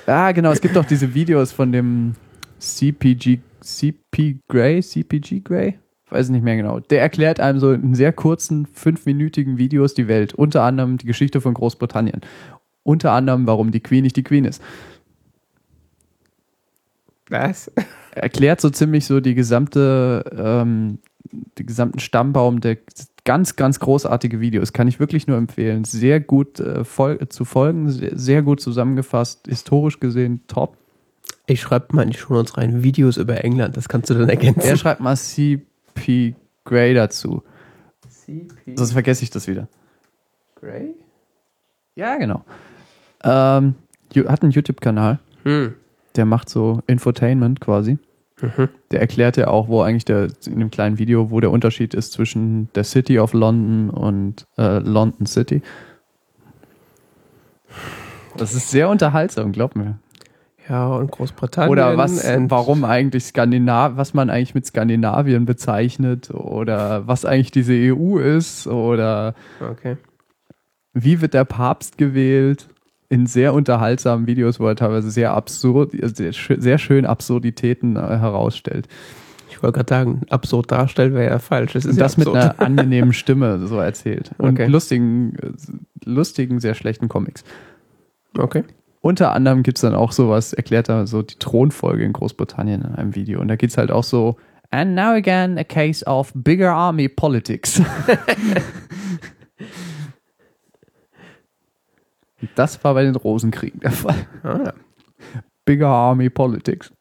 Ja, (laughs) genau. Es gibt auch diese Videos von dem CPG, CP Grey, CPG Grey? Weiß nicht mehr genau. Der erklärt einem so in sehr kurzen, fünfminütigen Videos die Welt. Unter anderem die Geschichte von Großbritannien. Unter anderem, warum die Queen nicht die Queen ist. Was? Er erklärt so ziemlich so die gesamte, ähm, die gesamten Stammbaum der ganz, ganz großartige Videos. Kann ich wirklich nur empfehlen. Sehr gut äh, fol zu folgen, sehr, sehr gut zusammengefasst, historisch gesehen top. Ich schreibe mal in die Shownotes rein, Videos über England, das kannst du dann ergänzen. Er schreibt mal CP Gray dazu. CP Sonst vergesse ich das wieder. Grey? Ja, genau. Ähm, hat einen YouTube-Kanal, Hm. der macht so Infotainment quasi. Mhm. Der erklärt ja auch, wo eigentlich der, in einem kleinen Video, wo der Unterschied ist zwischen der City of London und äh, London City. Das ist sehr unterhaltsam, glaub mir. Ja, und Großbritannien. Oder was, warum eigentlich Skandinav, was man eigentlich mit Skandinavien bezeichnet oder was eigentlich diese EU ist oder Okay. wie wird der Papst gewählt in sehr unterhaltsamen Videos, wo er teilweise sehr absurd, sehr, sehr schön Absurditäten äh, herausstellt. Ich wollte gerade sagen, absurd darstellen wäre ja falsch. Es ist Und ja das mit absurd. einer angenehmen Stimme so erzählt. Und Okay. lustigen, äh, lustigen, sehr schlechten Comics. Okay. Unter anderem gibt es dann auch sowas, erklärt er so die Thronfolge in Großbritannien in einem Video. Und da geht es halt auch so, and now again a case of bigger army politics. (laughs) das war bei den Rosenkriegen der Fall. Ah, ja. Bigger army politics.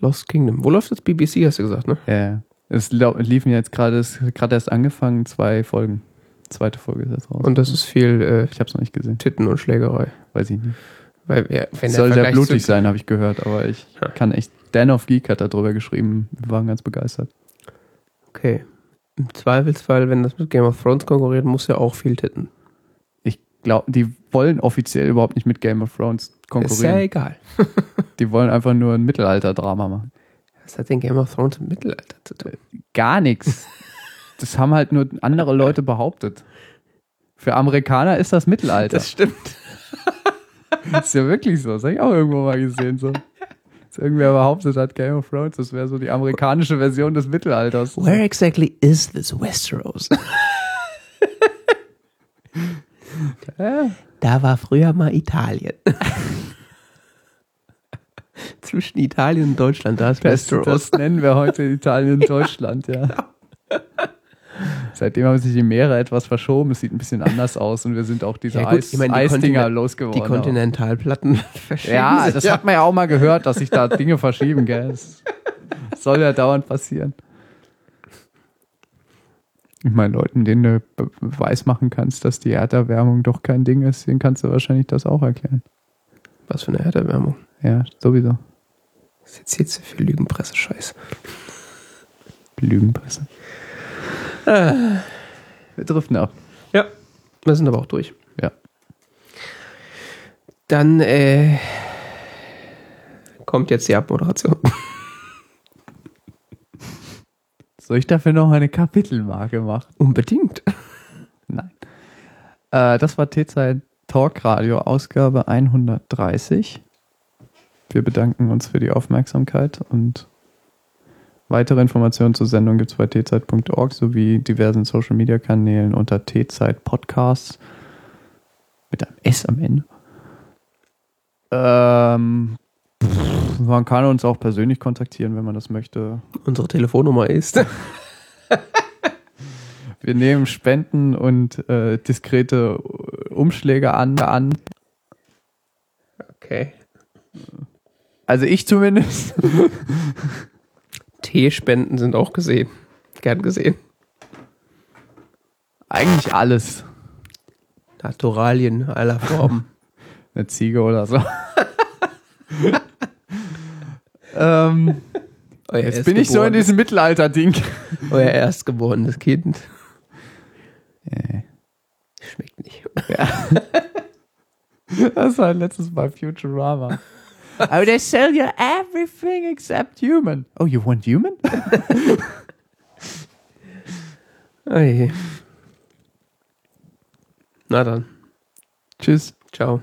Lost Kingdom. Wo läuft das BBC, hast du gesagt, ne? Ja. Es lau- liefen jetzt gerade, es gerade erst angefangen, zwei Folgen. Zweite Folge ist jetzt raus. Und das ist viel äh, ich habe es noch nicht gesehen, Titten und Schlägerei. weiß ich nicht. Weil, ja, soll sehr blutig sein, habe ich gehört, aber ich Ja. kann echt. Dan of Geek hat darüber geschrieben, wir waren ganz begeistert. Okay. Im Zweifelsfall, wenn das mit Game of Thrones konkurriert, muss ja auch viel Titten. Ich glaube, die wollen offiziell überhaupt nicht mit Game of Thrones Ist ja konkurrieren. egal. (laughs) Die wollen einfach nur ein Mittelalter-Drama machen. Was hat denn Game of Thrones im Mittelalter zu tun? Gar nichts. Das haben halt nur andere Leute behauptet. Für Amerikaner ist das Mittelalter. Das stimmt. Das (laughs) ist ja wirklich so. Das habe ich auch irgendwo mal gesehen. So. Dass irgendwer behauptet hat, Game of Thrones, das wäre so die amerikanische Version des Mittelalters. Where exactly is this Westeros? Ja. (laughs) Da war früher mal Italien. (laughs) Zwischen Italien und Deutschland, da ist Das, Westeros. das nennen wir heute Italien und Deutschland, ja. Seitdem haben sich die Meere etwas verschoben. Es sieht ein bisschen anders aus und wir sind auch diese Ja, gut, Eis, ich meine, die Eisdinger losgeworden. Die Kontinentalplatten (laughs) verschieben ja, sich das hat man ja auch mal gehört, dass sich da Dinge verschieben, gell? Das soll ja dauernd passieren. Ich meine, Leuten, denen du be- Beweis machen kannst, dass die Erderwärmung doch kein Ding ist, denen kannst du wahrscheinlich das auch erklären. Was für eine Erderwärmung. Ja, sowieso. Das ist jetzt hier zu viel Lügenpresse-Scheiß. Lügenpresse. Wir driften ab. Ja, wir sind aber auch durch. Ja. Dann äh, kommt jetzt die Abmoderation. (laughs) Soll ich dafür noch eine Kapitelmarke machen? Unbedingt. Nein. Äh, das war T-Zeit Talk Radio, Ausgabe 130. Wir bedanken uns für die Aufmerksamkeit und weitere Informationen zur Sendung gibt es bei tzeit.org sowie diversen Social Media Kanälen unter T-Zeit Podcasts mit einem S am Ende. Ähm, pff, man kann uns auch persönlich kontaktieren, wenn man das möchte. Unsere Telefonnummer ist. (laughs) Wir nehmen Spenden und äh, diskrete Umschläge an, an. Okay. Also ich zumindest. (laughs) Teespenden sind auch gesehen. Gern gesehen. Eigentlich alles. Naturalien aller Formen. (laughs) Eine Ziege oder so. (laughs) ähm, jetzt bin ich so in diesem Mittelalter-Ding. Euer erstgeborenes Kind. Schmeckt nicht. (laughs) Das war letztes Mal Futurama. Oh, they sell you everything except human. Oh, you want human? (laughs) Oje. Na dann. Tschüss. Ciao.